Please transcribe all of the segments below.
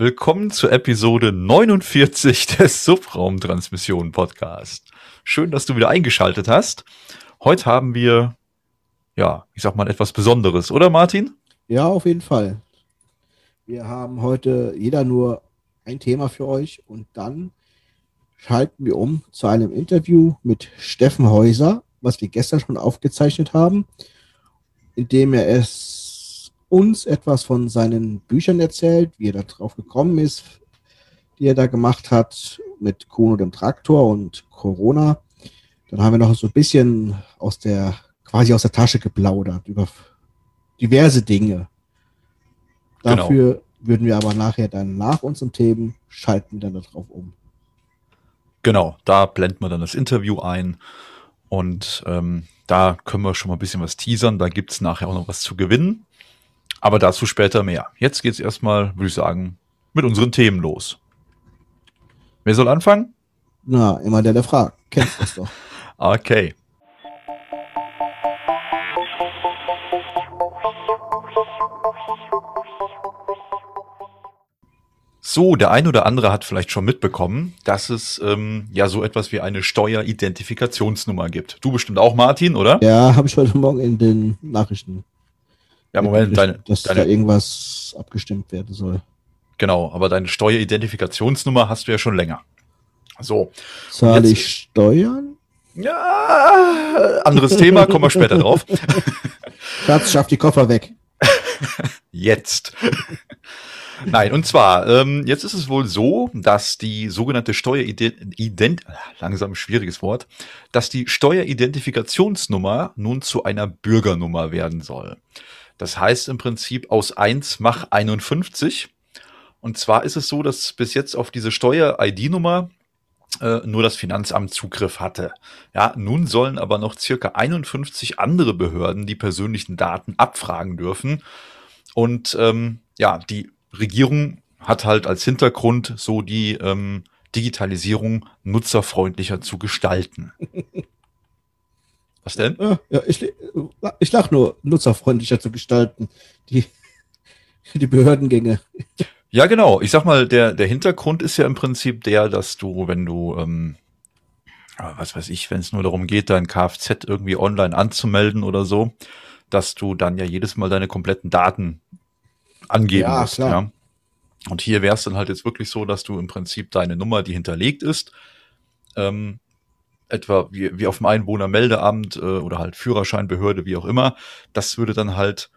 Willkommen zur Episode 49 des Subraumtransmission Podcast. Schön, dass du wieder eingeschaltet hast. Heute haben wir, ja, ich sag mal etwas Besonderes, oder Martin? Ja, auf jeden Fall. Wir haben heute jeder nur ein Thema für euch und dann schalten wir um zu einem Interview mit Steffen Häuser, was wir gestern schon aufgezeichnet haben, indem er es uns etwas von seinen Büchern erzählt, wie er darauf gekommen ist, die er da gemacht hat mit Kuno dem Traktor und Corona. Dann haben wir noch so ein bisschen aus der, quasi aus der Tasche geplaudert über diverse Dinge. Genau. Dafür genau. würden wir aber nachher dann nach unseren Themen schalten dann darauf um. Genau, da blenden wir dann das Interview ein und ähm, da können wir schon mal ein bisschen was teasern. Da gibt's nachher auch noch was zu gewinnen. Aber dazu später mehr. Jetzt geht's erstmal, würde ich sagen, mit unseren Themen los. Wer soll anfangen? Na, immer der, der fragt. Kennst du das doch. okay. So, der ein oder andere hat vielleicht schon mitbekommen, dass es ähm, ja so etwas wie eine Steueridentifikationsnummer gibt. Du bestimmt auch, Martin, oder? Ja, habe ich heute Morgen in den Nachrichten. Ja, Moment, deine, dass deine, da irgendwas abgestimmt werden soll. Genau, aber deine Steueridentifikationsnummer hast du ja schon länger. So. Zahle ich Steuern? Ja, anderes Thema, kommen wir später drauf. Schatz, schaff die Koffer weg. Jetzt. Nein, und zwar, ähm, jetzt ist es wohl so, dass die sogenannte Steuerident, langsam schwieriges Wort, dass die Steueridentifikationsnummer nun zu einer Bürgernummer werden soll. Das heißt im Prinzip aus 1 mach 51. Und zwar ist es so, dass bis jetzt auf diese Steuer-ID-Nummer äh, nur das Finanzamt Zugriff hatte. Ja, nun sollen aber noch circa 51 andere Behörden die persönlichen Daten abfragen dürfen. Und ähm, ja, die Regierung hat halt als Hintergrund so die ähm, Digitalisierung nutzerfreundlicher zu gestalten. Was denn? Ja, ja ich, ich lach nur, nutzerfreundlicher zu gestalten. Die, die Behördengänge. Ja, genau. Ich sag mal, der, der Hintergrund ist ja im Prinzip der, dass du, wenn du, ähm, was weiß ich, wenn es nur darum geht, dein Kfz irgendwie online anzumelden oder so, dass du dann ja jedes Mal deine kompletten Daten angeben ja, musst. Klar. Ja. Und hier wäre es dann halt jetzt wirklich so, dass du im Prinzip deine Nummer, die hinterlegt ist, ähm, etwa wie, wie auf dem Einwohnermeldeamt äh, oder halt Führerscheinbehörde, wie auch immer, das würde dann halt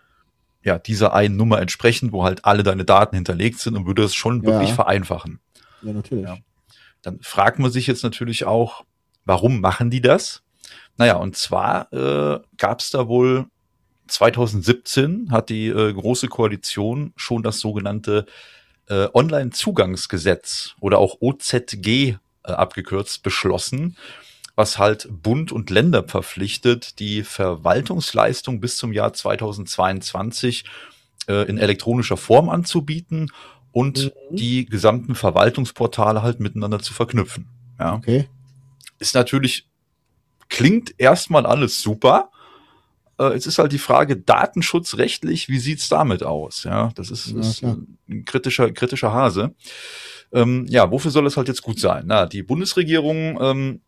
ja dieser einen Nummer entsprechen, wo halt alle deine Daten hinterlegt sind und würde es schon wirklich ja. vereinfachen. Ja, natürlich. Ja. Dann fragt man sich jetzt natürlich auch, warum machen die das? Naja, und zwar äh, gab es da wohl 2017 hat die äh, Große Koalition schon das sogenannte äh, Online-Zugangsgesetz oder auch OZG äh, abgekürzt beschlossen, was halt Bund und Länder verpflichtet, die Verwaltungsleistung bis zum Jahr 2022 äh, in elektronischer Form anzubieten und mhm. die gesamten Verwaltungsportale halt miteinander zu verknüpfen. Ja. Okay. Ist natürlich, klingt erstmal alles super, äh, es ist halt die Frage, datenschutzrechtlich, wie sieht's damit aus? Ja, das ist, ja, ist ein kritischer, kritischer Hase. Ähm, ja, wofür soll es halt jetzt gut sein? Na, die Bundesregierung ähm,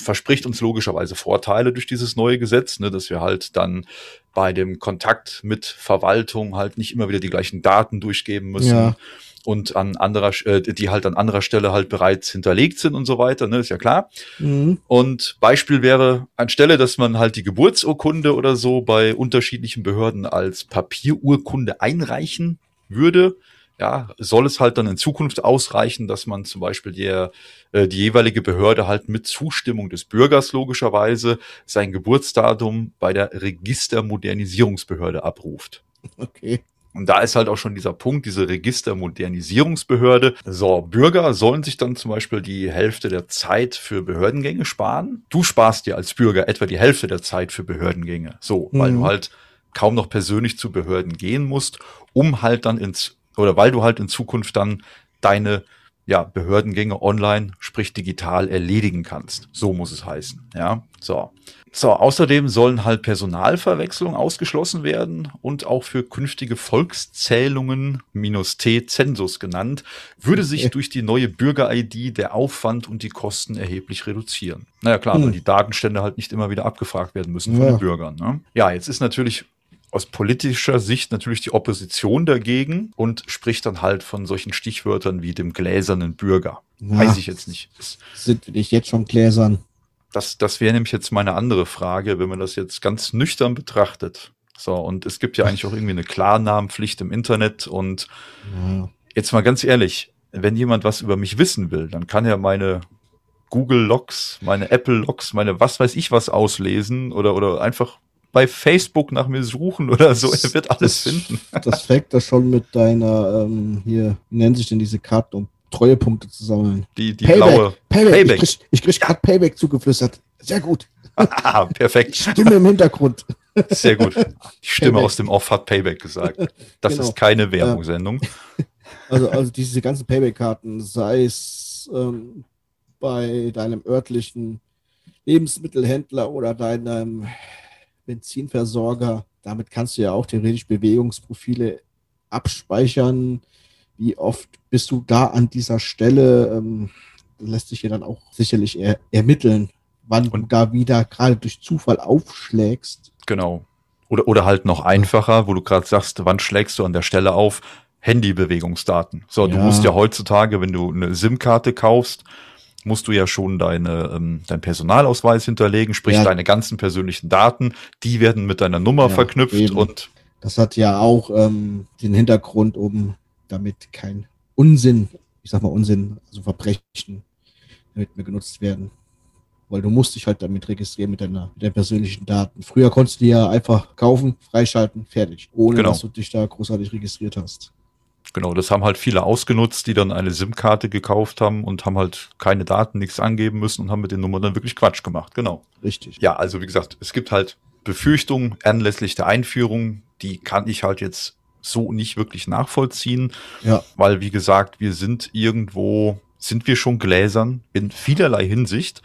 verspricht uns logischerweise Vorteile durch dieses neue Gesetz, ne, dass wir halt dann bei dem Kontakt mit Verwaltung halt nicht immer wieder die gleichen Daten durchgeben müssen. Ja und an anderer, äh, die halt an anderer Stelle halt bereits hinterlegt sind und so weiter, ne, ist ja klar. Mhm. Und Beispiel wäre anstelle, dass man halt die Geburtsurkunde oder so bei unterschiedlichen Behörden als Papierurkunde einreichen würde, ja, soll es halt dann in Zukunft ausreichen, dass man zum Beispiel der, äh, die jeweilige Behörde halt mit Zustimmung des Bürgers logischerweise sein Geburtsdatum bei der Registermodernisierungsbehörde abruft. Okay. Und da ist halt auch schon dieser Punkt, diese Registermodernisierungsbehörde. So, Bürger sollen sich dann zum Beispiel die Hälfte der Zeit für Behördengänge sparen. Du sparst dir als Bürger etwa die Hälfte der Zeit für Behördengänge. So, mhm. weil du halt kaum noch persönlich zu Behörden gehen musst, um halt dann ins, oder weil du halt in Zukunft dann deine ja, Behördengänge online, sprich digital erledigen kannst. So muss es heißen. Ja, so. So, außerdem sollen halt Personalverwechslungen ausgeschlossen werden und auch für künftige Volkszählungen, minus T, Zensus genannt, würde sich durch die neue Bürger-ID der Aufwand und die Kosten erheblich reduzieren. Naja, klar, hm. weil die Datenstände halt nicht immer wieder abgefragt werden müssen von ja. den Bürgern. Ne? Ja, jetzt ist natürlich aus politischer Sicht natürlich die Opposition dagegen und spricht dann halt von solchen Stichwörtern wie dem gläsernen Bürger. Ja, Weiß ich jetzt nicht. Sind wir nicht jetzt schon gläsern? Das, das wäre nämlich jetzt meine andere Frage, wenn man das jetzt ganz nüchtern betrachtet. So, und es gibt ja eigentlich auch irgendwie eine Klarnamenpflicht im Internet und ja. jetzt mal ganz ehrlich, wenn jemand was über mich wissen will, dann kann er meine Google Logs, meine Apple Logs, meine was weiß ich was auslesen oder, oder einfach bei Facebook nach mir suchen oder so. Er wird alles das, finden. Das fängt das schon mit deiner, ähm, hier, wie nennen sich denn diese Karten, um Treuepunkte zu sammeln? Die, die Payback, blaue. Payback. Payback. Ich krieg, ich krieg gerade Payback zugeflüstert. Sehr gut. Ah, perfekt. Stimme im Hintergrund. Sehr gut. Die Stimme Payback. aus dem Off hat Payback gesagt. Das genau. ist keine Werbungssendung. Also, also diese ganzen Payback-Karten, sei es ähm, bei deinem örtlichen Lebensmittelhändler oder deinem Benzinversorger. Damit kannst du ja auch theoretisch Bewegungsprofile abspeichern. Wie oft bist du da an dieser Stelle? Ähm, lässt sich ja dann auch sicherlich er ermitteln, wann und du da wieder gerade durch Zufall aufschlägst. Genau. Oder, oder halt noch einfacher, wo du gerade sagst, wann schlägst du an der Stelle auf? Handybewegungsdaten. So, ja. du musst ja heutzutage, wenn du eine SIM-Karte kaufst, musst du ja schon deine, ähm, dein Personalausweis hinterlegen, sprich ja. deine ganzen persönlichen Daten, die werden mit deiner Nummer ja, verknüpft eben. und das hat ja auch ähm, den Hintergrund, um damit kein Unsinn, ich sag mal Unsinn, also Verbrechen damit mehr genutzt werden. Weil du musst dich halt damit registrieren mit deiner, mit deinen persönlichen Daten. Früher konntest du die ja einfach kaufen, freischalten, fertig, ohne genau. dass du dich da großartig registriert hast. Genau, das haben halt viele ausgenutzt, die dann eine SIM-Karte gekauft haben und haben halt keine Daten, nichts angeben müssen und haben mit den Nummern dann wirklich Quatsch gemacht. Genau. Richtig. Ja, also wie gesagt, es gibt halt Befürchtungen anlässlich der Einführung, die kann ich halt jetzt so nicht wirklich nachvollziehen. Ja. Weil, wie gesagt, wir sind irgendwo, sind wir schon gläsern in vielerlei Hinsicht.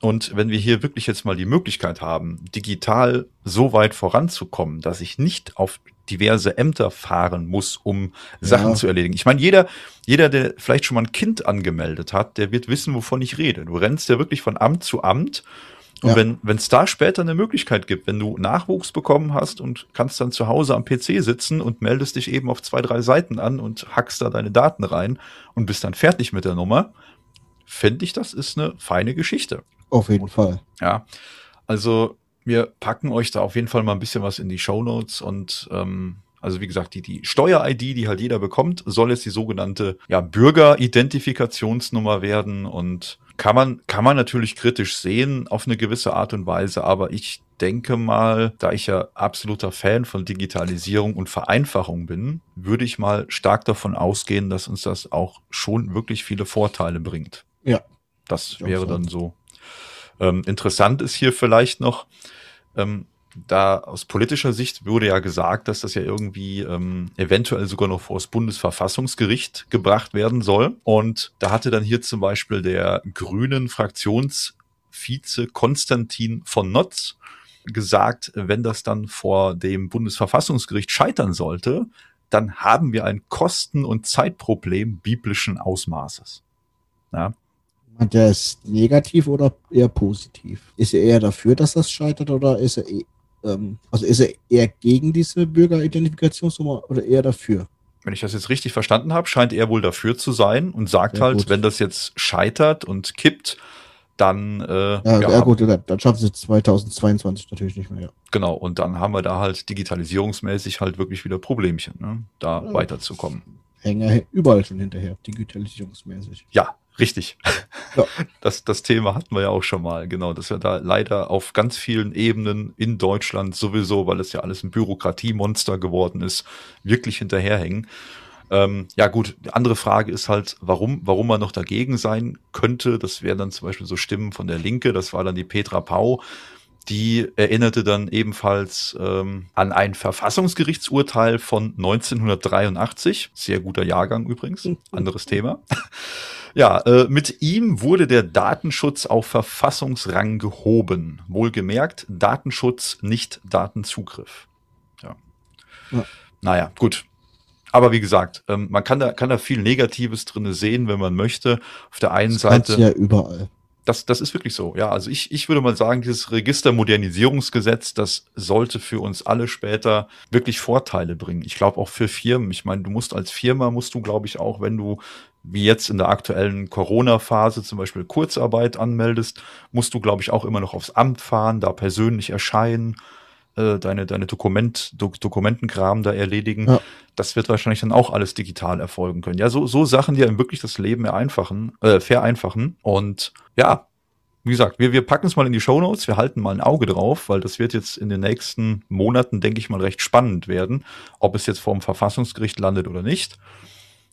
Und wenn wir hier wirklich jetzt mal die Möglichkeit haben, digital so weit voranzukommen, dass ich nicht auf diverse Ämter fahren muss, um Sachen ja. zu erledigen. Ich meine, jeder, jeder, der vielleicht schon mal ein Kind angemeldet hat, der wird wissen, wovon ich rede. Du rennst ja wirklich von Amt zu Amt. Und ja. wenn wenn es da später eine Möglichkeit gibt, wenn du Nachwuchs bekommen hast und kannst dann zu Hause am PC sitzen und meldest dich eben auf zwei, drei Seiten an und hackst da deine Daten rein und bist dann fertig mit der Nummer, fände ich, das ist eine feine Geschichte. Auf jeden Fall. Ja. Also wir packen euch da auf jeden Fall mal ein bisschen was in die Show Notes und ähm, also wie gesagt, die, die Steuer-ID, die halt jeder bekommt, soll jetzt die sogenannte ja, Bürgeridentifikationsnummer werden und kann man, kann man natürlich kritisch sehen auf eine gewisse Art und Weise, aber ich denke mal, da ich ja absoluter Fan von Digitalisierung und Vereinfachung bin, würde ich mal stark davon ausgehen, dass uns das auch schon wirklich viele Vorteile bringt. Ja. Das wäre dann so ähm, interessant ist hier vielleicht noch, ähm, da aus politischer Sicht wurde ja gesagt, dass das ja irgendwie ähm, eventuell sogar noch vor das Bundesverfassungsgericht gebracht werden soll. Und da hatte dann hier zum Beispiel der grünen Fraktionsvize Konstantin von Notz gesagt, wenn das dann vor dem Bundesverfassungsgericht scheitern sollte, dann haben wir ein Kosten- und Zeitproblem biblischen Ausmaßes. Ja, Meint er ist negativ oder eher positiv? Ist er eher dafür, dass das scheitert oder ist er, eh, ähm, also ist er eher gegen diese Bürgeridentifikationsnummer oder eher dafür? Wenn ich das jetzt richtig verstanden habe, scheint er wohl dafür zu sein und sagt ja, halt, gut. wenn das jetzt scheitert und kippt, dann äh, ja, ja, gut, dann schaffen sie 2022 natürlich nicht mehr. Ja. Genau, und dann haben wir da halt digitalisierungsmäßig halt wirklich wieder Problemchen, ne, da ja. weiterzukommen. Hängen ja überall schon hinterher, digitalisierungsmäßig. Ja, Richtig. Ja. Das, das Thema hatten wir ja auch schon mal, genau, dass wir da leider auf ganz vielen Ebenen in Deutschland sowieso, weil es ja alles ein Bürokratiemonster geworden ist, wirklich hinterherhängen. Ähm, ja gut, die andere Frage ist halt, warum, warum man noch dagegen sein könnte. Das wären dann zum Beispiel so Stimmen von der Linke, das war dann die Petra Pau, die erinnerte dann ebenfalls ähm, an ein Verfassungsgerichtsurteil von 1983. Sehr guter Jahrgang übrigens, anderes Thema. Ja, äh, mit ihm wurde der Datenschutz auf Verfassungsrang gehoben. Wohlgemerkt, Datenschutz, nicht Datenzugriff. Ja. ja. Naja, gut. Aber wie gesagt, ähm, man kann da, kann da viel Negatives drinne sehen, wenn man möchte. Auf der einen das Seite. ja überall. Das, das ist wirklich so. Ja, also ich, ich würde mal sagen, dieses Registermodernisierungsgesetz, das sollte für uns alle später wirklich Vorteile bringen. Ich glaube auch für Firmen. Ich meine, du musst als Firma, musst du, glaube ich, auch, wenn du wie jetzt in der aktuellen Corona-Phase zum Beispiel Kurzarbeit anmeldest, musst du, glaube ich, auch immer noch aufs Amt fahren, da persönlich erscheinen, äh, deine, deine Dokument, Do Dokumentenkram da erledigen. Ja. Das wird wahrscheinlich dann auch alles digital erfolgen können. Ja, so, so Sachen, die einem wirklich das Leben vereinfachen, äh, vereinfachen. Und ja, wie gesagt, wir, wir packen es mal in die Show Notes, wir halten mal ein Auge drauf, weil das wird jetzt in den nächsten Monaten, denke ich mal, recht spannend werden, ob es jetzt vorm Verfassungsgericht landet oder nicht.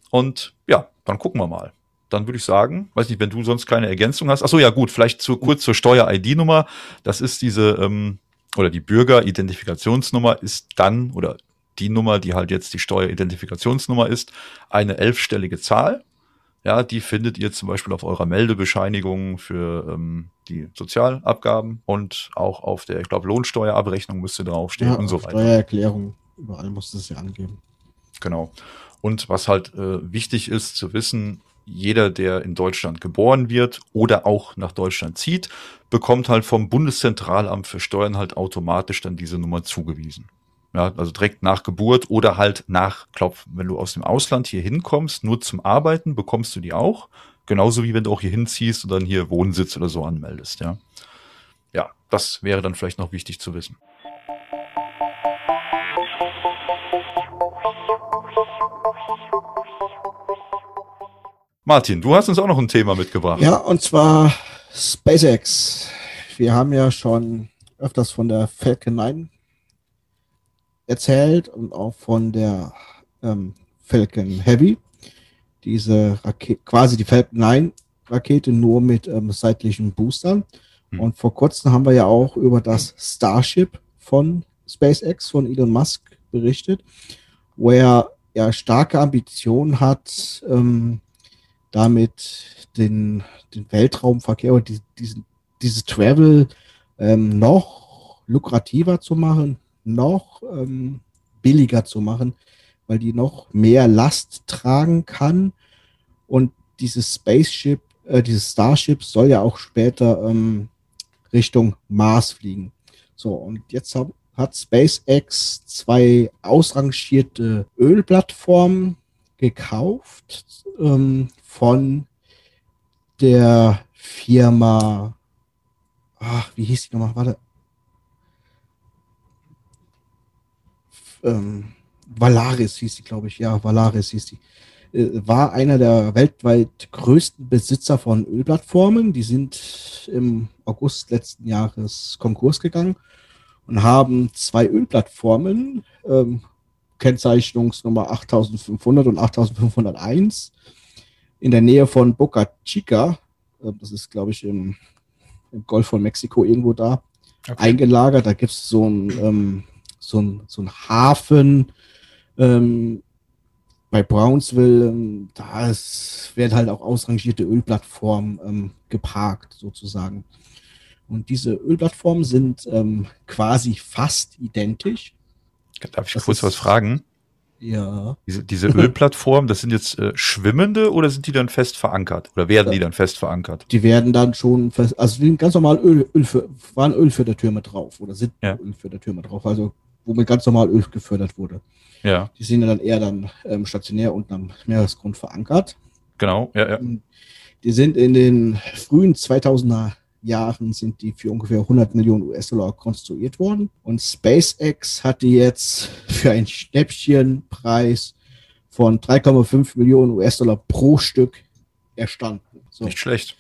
Und ja, dann gucken wir mal. Dann würde ich sagen, weiß nicht, wenn du sonst keine Ergänzung hast. Ach so, ja gut, vielleicht zu, kurz zur Steuer-ID-Nummer. Das ist diese ähm, oder die Bürgeridentifikationsnummer ist dann oder die Nummer, die halt jetzt die Steueridentifikationsnummer ist, eine elfstellige Zahl. Ja, die findet ihr zum Beispiel auf eurer Meldebescheinigung für ähm, die Sozialabgaben und auch auf der, ich glaube, Lohnsteuerabrechnung müsste draufstehen ja, und so weiter. Steuererklärung, überall muss das ja angeben. Genau. Und was halt äh, wichtig ist zu wissen, jeder, der in Deutschland geboren wird oder auch nach Deutschland zieht, bekommt halt vom Bundeszentralamt für Steuern halt automatisch dann diese Nummer zugewiesen. Ja, also direkt nach Geburt oder halt nach Klopf. Wenn du aus dem Ausland hier hinkommst, nur zum Arbeiten, bekommst du die auch. Genauso wie wenn du auch hier hinziehst und dann hier Wohnsitz oder so anmeldest, ja. Ja, das wäre dann vielleicht noch wichtig zu wissen. Martin, du hast uns auch noch ein Thema mitgebracht. Ja, und zwar SpaceX. Wir haben ja schon öfters von der Falcon 9 erzählt und auch von der ähm, Falcon Heavy. Diese Rakete, quasi die Falcon 9 Rakete nur mit ähm, seitlichen Boostern. Hm. Und vor kurzem haben wir ja auch über das Starship von SpaceX, von Elon Musk berichtet, wo er ja starke Ambitionen hat, ähm, damit den, den Weltraumverkehr und die, diesen, dieses Travel ähm, noch lukrativer zu machen, noch ähm, billiger zu machen, weil die noch mehr Last tragen kann. Und dieses Spaceship, äh, dieses Starship soll ja auch später ähm, Richtung Mars fliegen. So, und jetzt hab, hat SpaceX zwei ausrangierte Ölplattformen gekauft ähm, von der Firma, ach, wie hieß die nochmal? Warte. Ähm, Valaris hieß die, glaube ich. Ja, Valaris hieß die. Äh, war einer der weltweit größten Besitzer von Ölplattformen. Die sind im August letzten Jahres Konkurs gegangen und haben zwei Ölplattformen, ähm, Kennzeichnungsnummer 8500 und 8501, in der Nähe von Boca Chica, äh, das ist, glaube ich, im, im, Golf von Mexiko irgendwo da, okay. eingelagert. Da gibt es so ein, ähm, so ein, so ein Hafen ähm, bei Brownsville. Ähm, da ist, werden halt auch ausrangierte Ölplattformen ähm, geparkt, sozusagen. Und diese Ölplattformen sind ähm, quasi fast identisch. Darf ich das kurz was fragen? Ja. Diese, diese Ölplattformen, das sind jetzt äh, schwimmende oder sind die dann fest verankert? Oder werden ja. die dann fest verankert? Die werden dann schon fest, also die ganz normal Öl, Öl für, waren Ölfördertürme drauf oder sind ja. Ölfördertürme drauf, also wo mit ganz normal Öl gefördert wurde. Ja. Die sind dann eher dann ähm, stationär unten am Meeresgrund verankert. Genau, ja, ja. Die sind in den frühen 2000er Jahren sind die für ungefähr 100 Millionen US-Dollar konstruiert worden. Und SpaceX hatte jetzt für einen Schnäppchenpreis von 3,5 Millionen US-Dollar pro Stück erstanden. So. Nicht schlecht.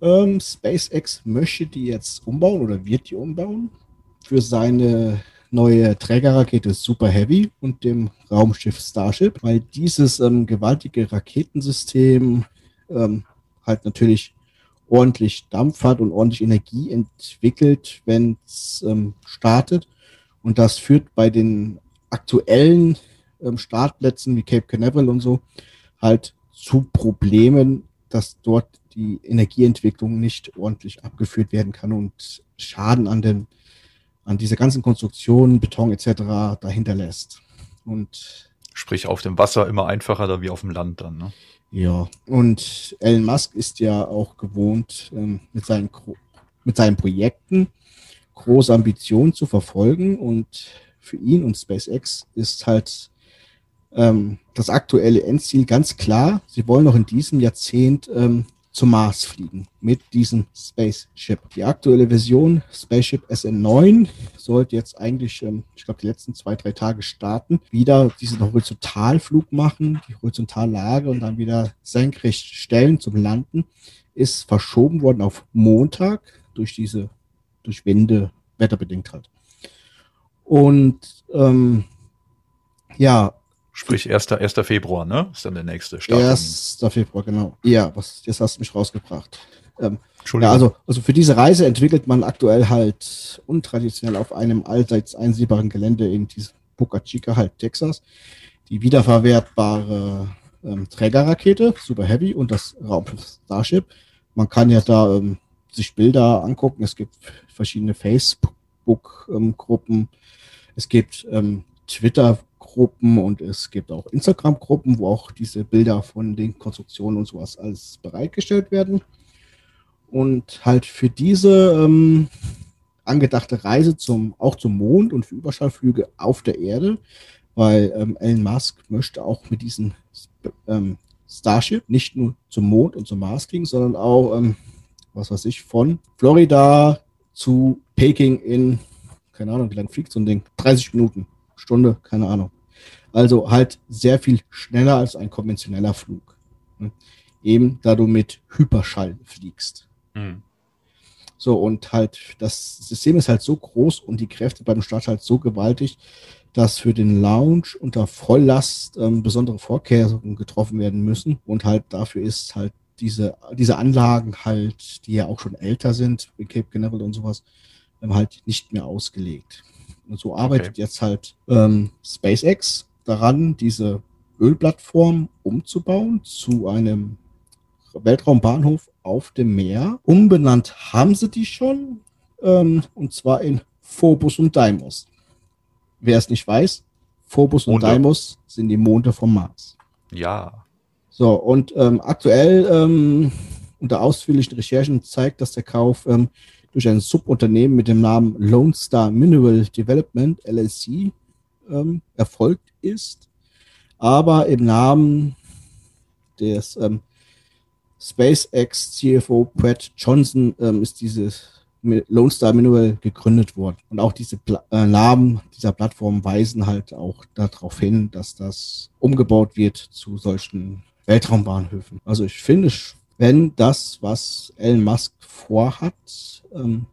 Ähm, SpaceX möchte die jetzt umbauen oder wird die umbauen für seine neue Trägerrakete Super Heavy und dem Raumschiff Starship, weil dieses ähm, gewaltige Raketensystem ähm, halt natürlich ordentlich Dampf hat und ordentlich Energie entwickelt, wenn es ähm, startet. Und das führt bei den aktuellen ähm, Startplätzen wie Cape Canaveral und so halt zu Problemen, dass dort die Energieentwicklung nicht ordentlich abgeführt werden kann und Schaden an den an dieser ganzen Konstruktion, Beton etc. dahinter lässt. Und Sprich auf dem Wasser immer einfacher da wie auf dem Land dann. Ne? Ja, und Elon Musk ist ja auch gewohnt, ähm, mit, seinen, mit seinen Projekten große Ambitionen zu verfolgen. Und für ihn und SpaceX ist halt ähm, das aktuelle Endziel ganz klar. Sie wollen noch in diesem Jahrzehnt ähm, zum Mars fliegen mit diesem Spaceship. Die aktuelle Version Spaceship SN9 sollte jetzt eigentlich, ähm, ich glaube, die letzten zwei, drei Tage starten, wieder diesen Horizontalflug machen, die Horizontallage und dann wieder senkrecht stellen zum Landen, ist verschoben worden auf Montag durch diese, durch Winde, wetterbedingt halt. Und ähm, ja, Sprich 1. 1. Februar, ne? Ist dann der nächste Start. 1. Februar, genau. Ja, was, jetzt hast du mich rausgebracht. Ähm, ja, also, also für diese Reise entwickelt man aktuell halt untraditionell auf einem allseits einsehbaren Gelände in diesem Boca Chica, halt Texas, die wiederverwertbare ähm, Trägerrakete, Super Heavy und das Raumschiff Starship. Man kann ja da ähm, sich Bilder angucken. Es gibt verschiedene Facebook-Gruppen. Ähm, es gibt ähm, Twitter Gruppen und es gibt auch Instagram-Gruppen, wo auch diese Bilder von den Konstruktionen und sowas alles bereitgestellt werden. Und halt für diese ähm, angedachte Reise zum, auch zum Mond und für Überschallflüge auf der Erde, weil ähm, Elon Musk möchte auch mit diesem ähm, Starship nicht nur zum Mond und zum Mars fliegen, sondern auch, ähm, was weiß ich, von Florida zu Peking in, keine Ahnung, wie lange fliegt so ein Ding? 30 Minuten. Stunde, keine Ahnung. Also halt sehr viel schneller als ein konventioneller Flug. Ne? Eben da du mit Hyperschall fliegst. Mhm. So, und halt, das System ist halt so groß und die Kräfte beim Start halt so gewaltig, dass für den Launch unter Volllast ähm, besondere Vorkehrungen getroffen werden müssen. Und halt dafür ist halt diese, diese Anlagen halt, die ja auch schon älter sind, wie Cape Canaveral und sowas, ähm, halt nicht mehr ausgelegt. Und so arbeitet okay. jetzt halt ähm, SpaceX daran, diese Ölplattform umzubauen zu einem Weltraumbahnhof auf dem Meer. Umbenannt haben sie die schon, ähm, und zwar in Phobos und Deimos. Wer es nicht weiß, Phobos und Monde. Deimos sind die Monde vom Mars. Ja. So, und ähm, aktuell ähm, unter ausführlichen Recherchen zeigt, dass der Kauf ähm, durch ein Subunternehmen mit dem Namen Lone Star Mineral Development LLC ähm, erfolgt ist. Aber im Namen des ähm, SpaceX CFO Brett Johnson ähm, ist dieses Lone Star Mineral gegründet worden. Und auch diese Pla äh, Namen dieser Plattform weisen halt auch darauf hin, dass das umgebaut wird zu solchen Weltraumbahnhöfen. Also ich finde, wenn das, was Elon Musk vorhat, ähm,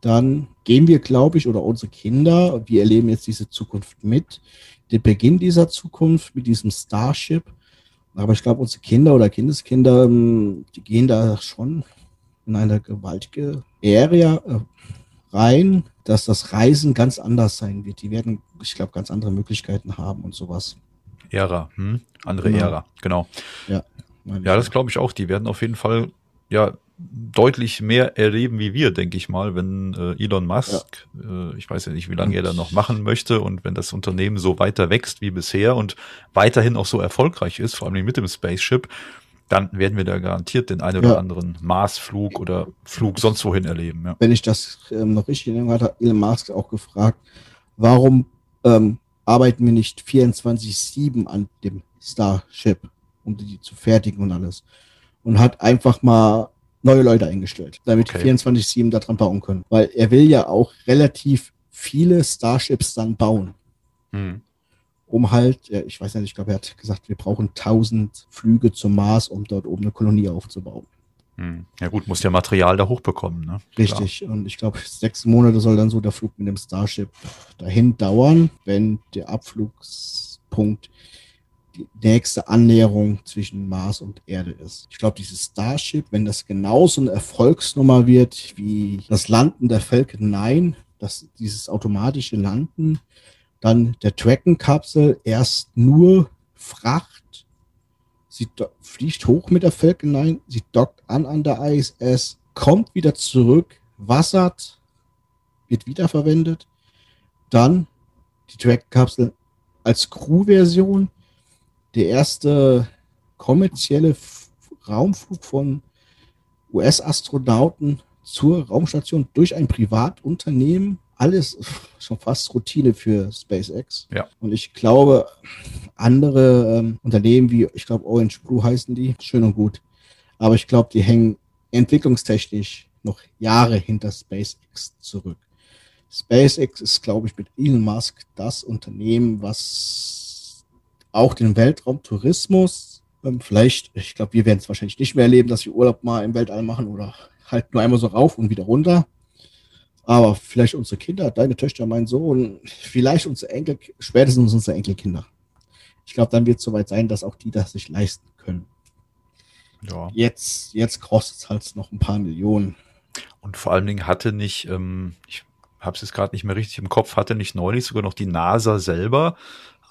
dann gehen wir, glaube ich, oder unsere Kinder, wir erleben jetzt diese Zukunft mit, den Beginn dieser Zukunft mit diesem Starship. Aber ich glaube, unsere Kinder oder Kindeskinder, ähm, die gehen da schon in eine gewaltige Area äh, rein, dass das Reisen ganz anders sein wird. Die werden, ich glaube, ganz andere Möglichkeiten haben und sowas. Ära, hm? andere genau. Ära, genau. Ja, ja das glaube ich auch. Die werden auf jeden Fall ja deutlich mehr erleben wie wir, denke ich mal, wenn äh, Elon Musk, ja. äh, ich weiß ja nicht, wie lange er da noch machen möchte und wenn das Unternehmen so weiter wächst wie bisher und weiterhin auch so erfolgreich ist, vor allem mit dem Spaceship, dann werden wir da garantiert den einen oder ja. anderen Marsflug oder Flug sonst wohin erleben. Ja. Wenn ich das ähm, noch richtig erinnere, hat Elon Musk auch gefragt, warum ähm, arbeiten wir nicht 24-7 an dem Starship, um die zu fertigen und alles. Und hat einfach mal neue Leute eingestellt, damit okay. die 24-7 daran bauen können. Weil er will ja auch relativ viele Starships dann bauen. Hm. Um halt, ich weiß nicht, ich glaube, er hat gesagt, wir brauchen 1000 Flüge zum Mars, um dort oben eine Kolonie aufzubauen. Hm. Ja gut, muss ja Material da hochbekommen. Ne? Richtig. Klar. Und ich glaube, sechs Monate soll dann so der Flug mit dem Starship dahin dauern, wenn der Abflugspunkt die nächste Annäherung zwischen Mars und Erde ist. Ich glaube, dieses Starship, wenn das genauso eine Erfolgsnummer wird wie das Landen der Falcon 9, das, dieses automatische Landen, dann der Dragon-Kapsel erst nur Fracht, sie fliegt hoch mit der Falcon 9, sie dockt an an der ISS, kommt wieder zurück, wassert, wird wiederverwendet, dann die Dragon-Kapsel als Crew-Version der erste kommerzielle Raumflug von US-Astronauten zur Raumstation durch ein Privatunternehmen. Alles schon fast Routine für SpaceX. Ja. Und ich glaube, andere ähm, Unternehmen wie, ich glaube, Orange Blue heißen die, schön und gut. Aber ich glaube, die hängen entwicklungstechnisch noch Jahre hinter SpaceX zurück. SpaceX ist, glaube ich, mit Elon Musk das Unternehmen, was auch den Weltraumtourismus. Ähm, vielleicht, ich glaube, wir werden es wahrscheinlich nicht mehr erleben, dass wir Urlaub mal im Weltall machen oder halt nur einmal so rauf und wieder runter. Aber vielleicht unsere Kinder, deine Töchter, mein Sohn, vielleicht unsere Enkel, spätestens unsere Enkelkinder. Ich glaube, dann wird es soweit sein, dass auch die das sich leisten können. Ja. Jetzt, jetzt kostet es halt noch ein paar Millionen. Und vor allen Dingen hatte nicht, ähm, ich habe es jetzt gerade nicht mehr richtig im Kopf, hatte nicht neulich sogar noch die NASA selber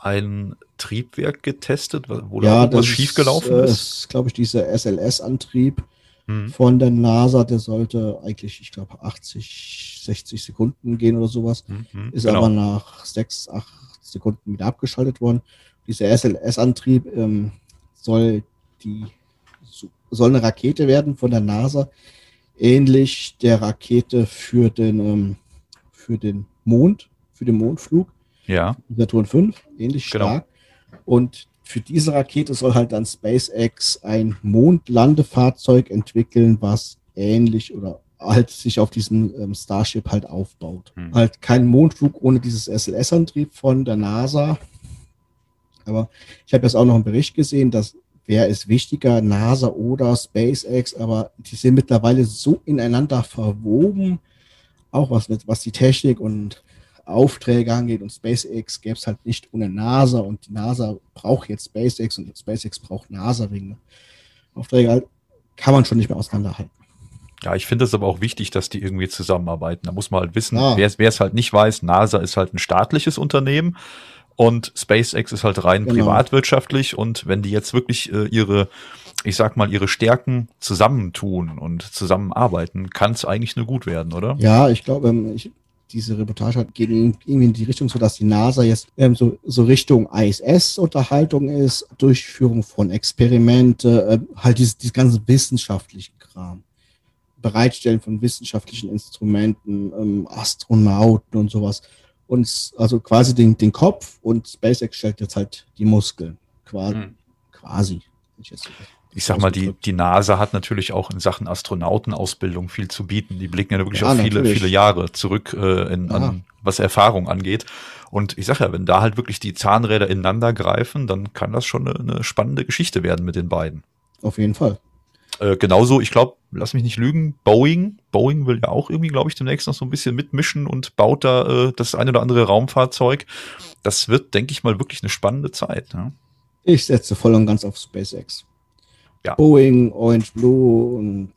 ein Triebwerk getestet, wo ja, da was schiefgelaufen ist? Das ist, glaube ich, dieser SLS-Antrieb hm. von der NASA, der sollte eigentlich, ich glaube, 80, 60 Sekunden gehen oder sowas. Mhm, ist genau. aber nach 6, 8 Sekunden wieder abgeschaltet worden. Dieser SLS-Antrieb ähm, soll die soll eine Rakete werden von der NASA, ähnlich der Rakete für den ähm, für den Mond, für den Mondflug. Ja. Saturn 5, ähnlich genau. stark. Und für diese Rakete soll halt dann SpaceX ein Mondlandefahrzeug entwickeln, was ähnlich oder halt sich auf diesem ähm, Starship halt aufbaut. Hm. Halt kein Mondflug ohne dieses SLS-Antrieb von der NASA. Aber ich habe jetzt auch noch einen Bericht gesehen, dass wer ist wichtiger, NASA oder SpaceX, aber die sind mittlerweile so ineinander verwoben, auch was, was die Technik und Aufträge angeht und SpaceX gäbe es halt nicht ohne NASA und die NASA braucht jetzt SpaceX und SpaceX braucht NASA wegen Aufträge halt, kann man schon nicht mehr auseinanderhalten. Ja, ich finde es aber auch wichtig, dass die irgendwie zusammenarbeiten. Da muss man halt wissen, ah. wer es halt nicht weiß, NASA ist halt ein staatliches Unternehmen und SpaceX ist halt rein genau. privatwirtschaftlich und wenn die jetzt wirklich äh, ihre ich sag mal, ihre Stärken zusammentun und zusammenarbeiten, kann es eigentlich nur gut werden, oder? Ja, ich glaube, ähm, ich, diese Reportage hat, geht irgendwie in die Richtung, so dass die NASA jetzt ähm, so, so Richtung ISS-Unterhaltung ist, Durchführung von Experimente, äh, halt dieses, dieses ganze wissenschaftliche Kram. Bereitstellen von wissenschaftlichen Instrumenten, ähm, Astronauten und sowas. Und also quasi den, den Kopf und SpaceX stellt jetzt halt die Muskeln. Quasi. Hm. quasi ich jetzt ich sag mal, die, die NASA hat natürlich auch in Sachen Astronautenausbildung viel zu bieten. Die blicken ja wirklich ja, auf viele, natürlich. viele Jahre zurück, äh, in, an, was Erfahrung angeht. Und ich sag ja, wenn da halt wirklich die Zahnräder ineinander greifen, dann kann das schon eine, eine spannende Geschichte werden mit den beiden. Auf jeden Fall. Äh, genauso, ich glaube, lass mich nicht lügen, Boeing. Boeing will ja auch irgendwie, glaube ich, demnächst noch so ein bisschen mitmischen und baut da äh, das eine oder andere Raumfahrzeug. Das wird, denke ich mal, wirklich eine spannende Zeit. Ne? Ich setze voll und ganz auf SpaceX ja. Boeing, Orange Blue und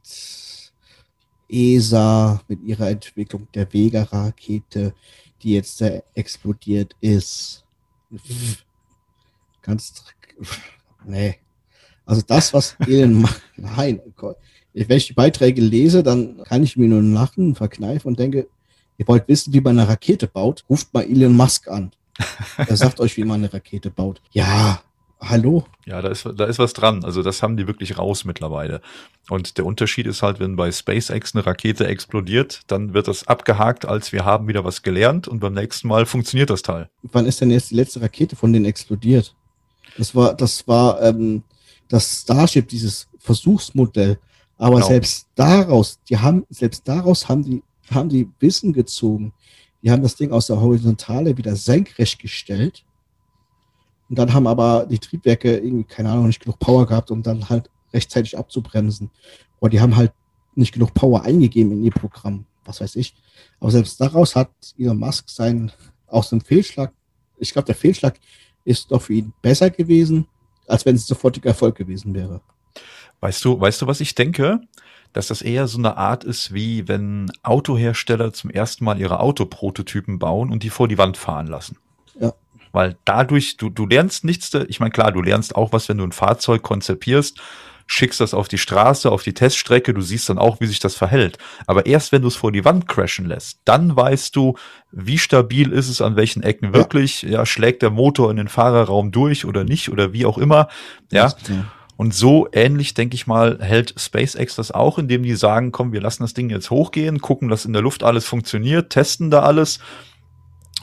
ESA mit ihrer Entwicklung der Vega-Rakete, die jetzt explodiert ist. Ganz, nee. Also das, was Elon macht, nein, wenn ich die Beiträge lese, dann kann ich mir nur lachen, verkneifen und denke, ihr wollt wissen, wie man eine Rakete baut, ruft mal Elon Musk an. Er sagt euch, wie man eine Rakete baut. Ja, Hallo? Ja, da ist, da ist was dran. Also das haben die wirklich raus mittlerweile. Und der Unterschied ist halt, wenn bei SpaceX eine Rakete explodiert, dann wird das abgehakt, als wir haben wieder was gelernt und beim nächsten Mal funktioniert das Teil. Wann ist denn jetzt die letzte Rakete von denen explodiert? Das war, das war ähm, das Starship, dieses Versuchsmodell. Aber genau. selbst daraus, die haben, selbst daraus haben die, haben die Wissen gezogen. Die haben das Ding aus der Horizontale wieder senkrecht gestellt und dann haben aber die Triebwerke irgendwie, keine Ahnung, nicht genug Power gehabt, um dann halt rechtzeitig abzubremsen. Oder die haben halt nicht genug Power eingegeben in ihr Programm, was weiß ich. Aber selbst daraus hat Elon Musk sein, aus dem Fehlschlag, ich glaube, der Fehlschlag ist doch für ihn besser gewesen, als wenn es sofortiger Erfolg gewesen wäre. Weißt du, weißt du, was ich denke? Dass das eher so eine Art ist, wie wenn Autohersteller zum ersten Mal ihre Autoprototypen bauen und die vor die Wand fahren lassen. Weil dadurch, du, du lernst nichts, ich meine, klar, du lernst auch was, wenn du ein Fahrzeug konzipierst, schickst das auf die Straße, auf die Teststrecke, du siehst dann auch, wie sich das verhält. Aber erst wenn du es vor die Wand crashen lässt, dann weißt du, wie stabil ist es an welchen Ecken ja. wirklich, ja, schlägt der Motor in den Fahrerraum durch oder nicht oder wie auch immer, ja. ja. Und so ähnlich, denke ich mal, hält SpaceX das auch, indem die sagen, komm, wir lassen das Ding jetzt hochgehen, gucken, dass in der Luft alles funktioniert, testen da alles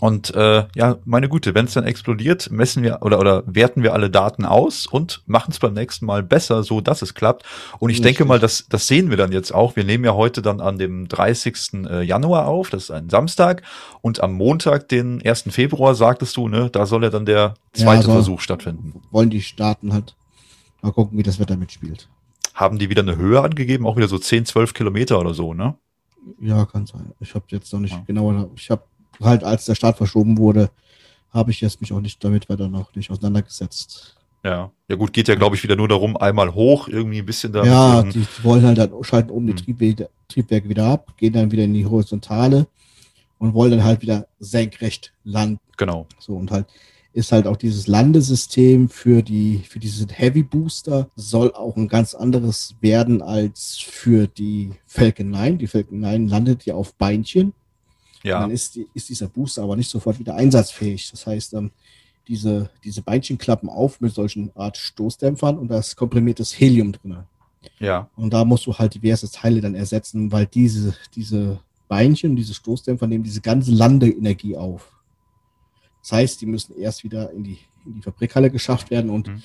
und äh, ja, meine Güte, wenn es dann explodiert, messen wir oder oder werten wir alle Daten aus und machen es beim nächsten Mal besser, so dass es klappt. Und ich Richtig. denke mal, das das sehen wir dann jetzt auch. Wir nehmen ja heute dann an dem 30. Äh, Januar auf, das ist ein Samstag und am Montag, den 1. Februar, sagtest du, ne, da soll ja dann der zweite ja, Versuch stattfinden. Wollen die Staaten halt mal gucken, wie das Wetter mitspielt. Haben die wieder eine Höhe angegeben, auch wieder so 10, 12 Kilometer oder so, ne? Ja, kann sein. Ich habe jetzt noch nicht ja. genauer, ich habe halt als der Start verschoben wurde, habe ich jetzt mich auch nicht damit weiter noch nicht auseinandergesetzt. Ja, ja gut, geht ja glaube ich wieder nur darum, einmal hoch, irgendwie ein bisschen da. Ja, die, wollen halt dann schalten um die hm. Triebwerke, Triebwerke wieder ab, gehen dann wieder in die Horizontale und wollen dann halt wieder senkrecht landen. Genau. So und halt ist halt auch dieses Landesystem für die für diesen Heavy Booster soll auch ein ganz anderes werden als für die Falcon 9. Die Falcon 9 landet ja auf Beinchen ja. dann ist, ist dieser Booster aber nicht sofort wieder einsatzfähig. Das heißt, ähm, diese, diese Beinchen klappen auf mit solchen Art Stoßdämpfern und da ist komprimiertes Helium drin. Ja. Und da musst du halt diverse Teile dann ersetzen, weil diese, diese Beinchen, diese Stoßdämpfer nehmen diese ganze Landeenergie auf. Das heißt, die müssen erst wieder in die, in die Fabrikhalle geschafft werden und mhm.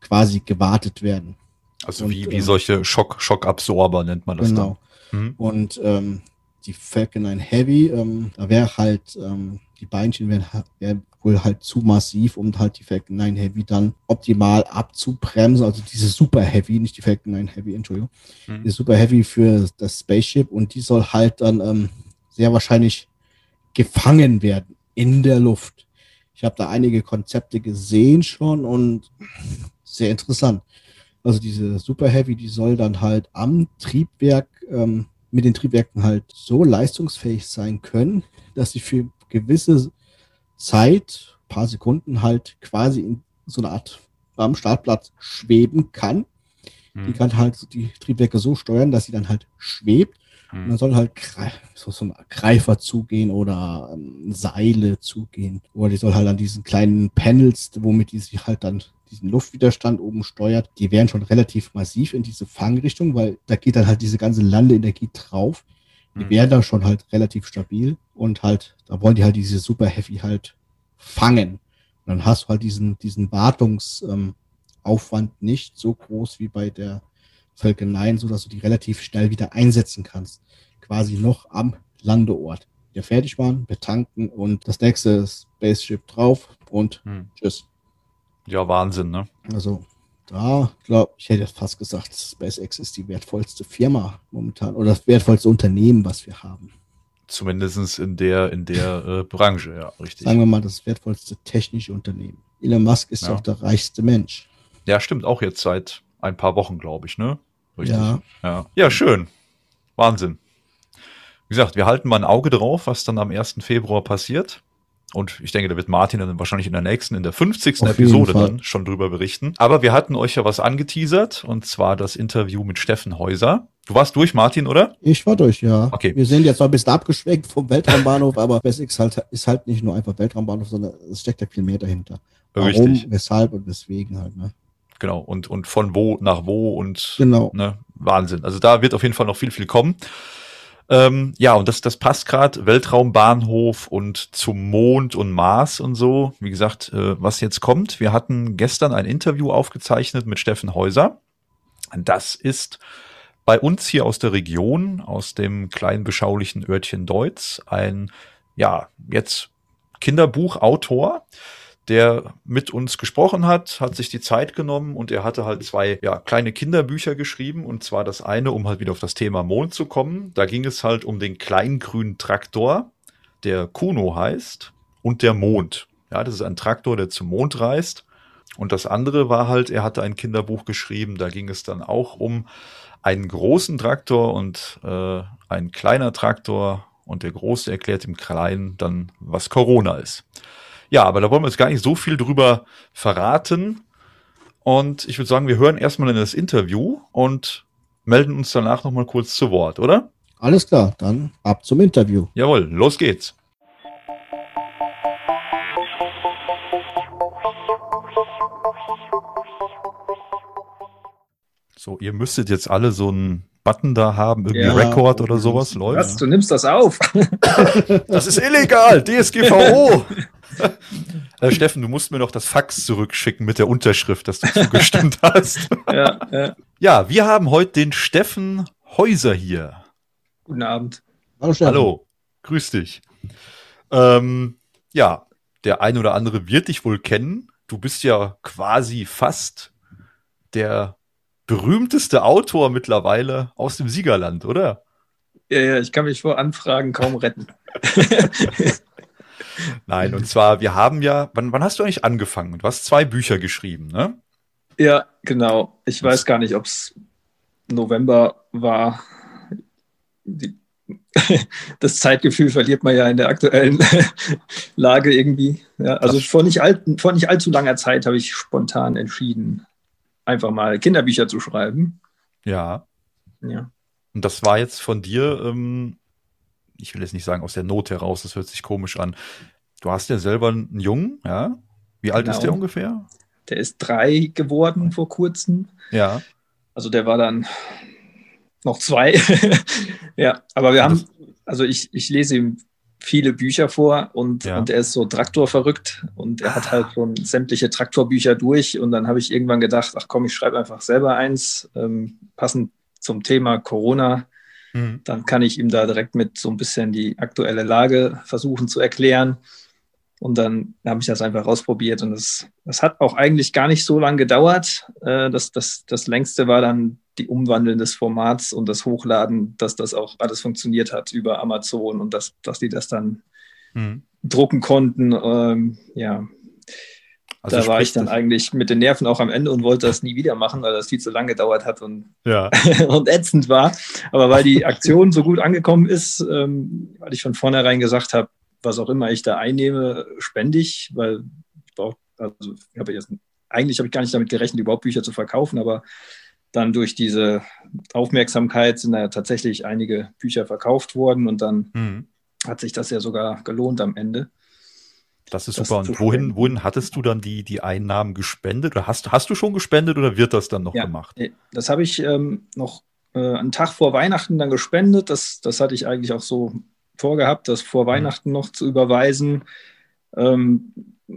quasi gewartet werden. Also und, wie, wie ähm, solche Schock, Schockabsorber nennt man das genau. dann. Mhm. Und ähm, die Falcon 9 Heavy, ähm, da wäre halt, ähm, die Beinchen wären wär wohl halt zu massiv, um halt die Falcon 9 Heavy dann optimal abzubremsen. Also diese Super Heavy, nicht die Falcon 9 Heavy, Entschuldigung. Mhm. Die Super Heavy für das Spaceship und die soll halt dann ähm, sehr wahrscheinlich gefangen werden in der Luft. Ich habe da einige Konzepte gesehen schon und sehr interessant. Also diese Super Heavy, die soll dann halt am Triebwerk ähm, mit den Triebwerken halt so leistungsfähig sein können, dass sie für gewisse Zeit, paar Sekunden halt quasi in so eine Art am Startplatz schweben kann. Die hm. kann halt die Triebwerke so steuern, dass sie dann halt schwebt. Und hm. dann soll halt so, so ein Greifer zugehen oder ähm, Seile zugehen. Oder die soll halt an diesen kleinen Panels, womit die sich halt dann diesen Luftwiderstand oben steuert, die wären schon relativ massiv in diese Fangrichtung, weil da geht dann halt diese ganze Landeenergie drauf. Die mhm. wären dann schon halt relativ stabil und halt, da wollen die halt diese Super Heavy halt fangen. Und dann hast du halt diesen, diesen Wartungsaufwand ähm, nicht so groß wie bei der Falcon 9, so dass du die relativ schnell wieder einsetzen kannst. Quasi noch am Landeort. Der fertig waren, betanken und das nächste Spaceship drauf und hm. tschüss. Ja, Wahnsinn, ne? Also, da glaube ich, hätte fast gesagt, SpaceX ist die wertvollste Firma momentan oder das wertvollste Unternehmen, was wir haben. Zumindest in der, in der äh, Branche, ja, richtig. Sagen wir mal, das wertvollste technische Unternehmen. Elon Musk ist ja. auch der reichste Mensch. Ja, stimmt, auch jetzt seit ein paar Wochen, glaube ich, ne? Richtig. Ja. ja. Ja, schön. Wahnsinn. Wie gesagt, wir halten mal ein Auge drauf, was dann am 1. Februar passiert. Und ich denke, da wird Martin dann wahrscheinlich in der nächsten, in der 50. Auf Episode dann schon drüber berichten. Aber wir hatten euch ja was angeteasert, und zwar das Interview mit Steffen Häuser. Du warst durch, Martin, oder? Ich war durch, ja. Okay. Wir sind jetzt noch ein bisschen abgeschwenkt vom Weltraumbahnhof, aber SpaceX halt, ist halt nicht nur einfach Weltraumbahnhof, sondern es steckt ja viel mehr dahinter. Warum, Richtig. weshalb und weswegen halt, ne? Genau, und, und von wo nach wo und genau. ne, Wahnsinn. Also da wird auf jeden Fall noch viel, viel kommen. Ähm, ja, und das, das passt gerade, Weltraumbahnhof und zum Mond und Mars und so. Wie gesagt, äh, was jetzt kommt. Wir hatten gestern ein Interview aufgezeichnet mit Steffen Häuser. Das ist bei uns hier aus der Region, aus dem kleinen beschaulichen Örtchen Deutz, ein, ja, jetzt Kinderbuchautor, der mit uns gesprochen hat, hat sich die Zeit genommen und er hatte halt zwei ja, kleine Kinderbücher geschrieben. Und zwar das eine, um halt wieder auf das Thema Mond zu kommen. Da ging es halt um den kleinen grünen Traktor, der Kuno heißt, und der Mond. Ja, das ist ein Traktor, der zum Mond reist. Und das andere war halt, er hatte ein Kinderbuch geschrieben, da ging es dann auch um einen großen Traktor und äh, ein kleiner Traktor und der Große erklärt dem Kleinen dann, was Corona ist. Ja, aber da wollen wir jetzt gar nicht so viel drüber verraten. Und ich würde sagen, wir hören erstmal in das Interview und melden uns danach nochmal kurz zu Wort, oder? Alles klar, dann ab zum Interview. Jawohl, los geht's. So, ihr müsstet jetzt alle so einen Button da haben, irgendwie ja, Record oder sowas läuft. Was, du nimmst das auf. das ist illegal, DSGVO. äh, Steffen, du musst mir noch das Fax zurückschicken mit der Unterschrift, dass du zugestimmt hast. ja, ja. ja, wir haben heute den Steffen Häuser hier. Guten Abend. Hallo, Steffen. Hallo, grüß dich. Ähm, ja, der ein oder andere wird dich wohl kennen. Du bist ja quasi fast der berühmteste Autor mittlerweile aus dem Siegerland, oder? Ja, ja, ich kann mich vor Anfragen kaum retten. Nein, und zwar, wir haben ja, wann, wann hast du eigentlich angefangen? Du hast zwei Bücher geschrieben, ne? Ja, genau. Ich weiß gar nicht, ob es November war. Die, das Zeitgefühl verliert man ja in der aktuellen Lage irgendwie. Ja, also vor nicht, alt, vor nicht allzu langer Zeit habe ich spontan entschieden, einfach mal Kinderbücher zu schreiben. Ja. Ja. Und das war jetzt von dir, ähm, ich will jetzt nicht sagen aus der Not heraus, das hört sich komisch an. Du hast ja selber einen Jungen, ja? Wie alt genau. ist der ungefähr? Der ist drei geworden vor kurzem. Ja. Also der war dann noch zwei. ja, aber wir haben, also ich, ich lese ihm viele Bücher vor und, ja. und er ist so Traktorverrückt und er hat halt schon sämtliche Traktorbücher durch und dann habe ich irgendwann gedacht, ach komm, ich schreibe einfach selber eins, ähm, passend zum Thema Corona. Mhm. Dann kann ich ihm da direkt mit so ein bisschen die aktuelle Lage versuchen zu erklären. Und dann habe ich das einfach ausprobiert und das, das hat auch eigentlich gar nicht so lange gedauert. Äh, das, das, das längste war dann die Umwandeln des Formats und das Hochladen, dass das auch alles funktioniert hat über Amazon und dass, dass die das dann mhm. drucken konnten. Ähm, ja, also da war ich dann eigentlich mit den Nerven auch am Ende und wollte das nie wieder machen, weil das viel zu lange gedauert hat und, ja. und ätzend war. Aber weil die Aktion so gut angekommen ist, ähm, weil ich von vornherein gesagt habe, was auch immer ich da einnehme, spende ich, weil ich brauche, also ich habe jetzt, eigentlich habe ich gar nicht damit gerechnet, überhaupt Bücher zu verkaufen, aber dann durch diese Aufmerksamkeit sind da tatsächlich einige Bücher verkauft worden und dann mhm. hat sich das ja sogar gelohnt am Ende. Das ist das super. Und wohin, wohin hattest du dann die, die Einnahmen gespendet? Oder hast, hast du schon gespendet oder wird das dann noch ja, gemacht? Das habe ich ähm, noch äh, einen Tag vor Weihnachten dann gespendet. Das, das hatte ich eigentlich auch so vorgehabt, das vor mhm. Weihnachten noch zu überweisen. Ähm,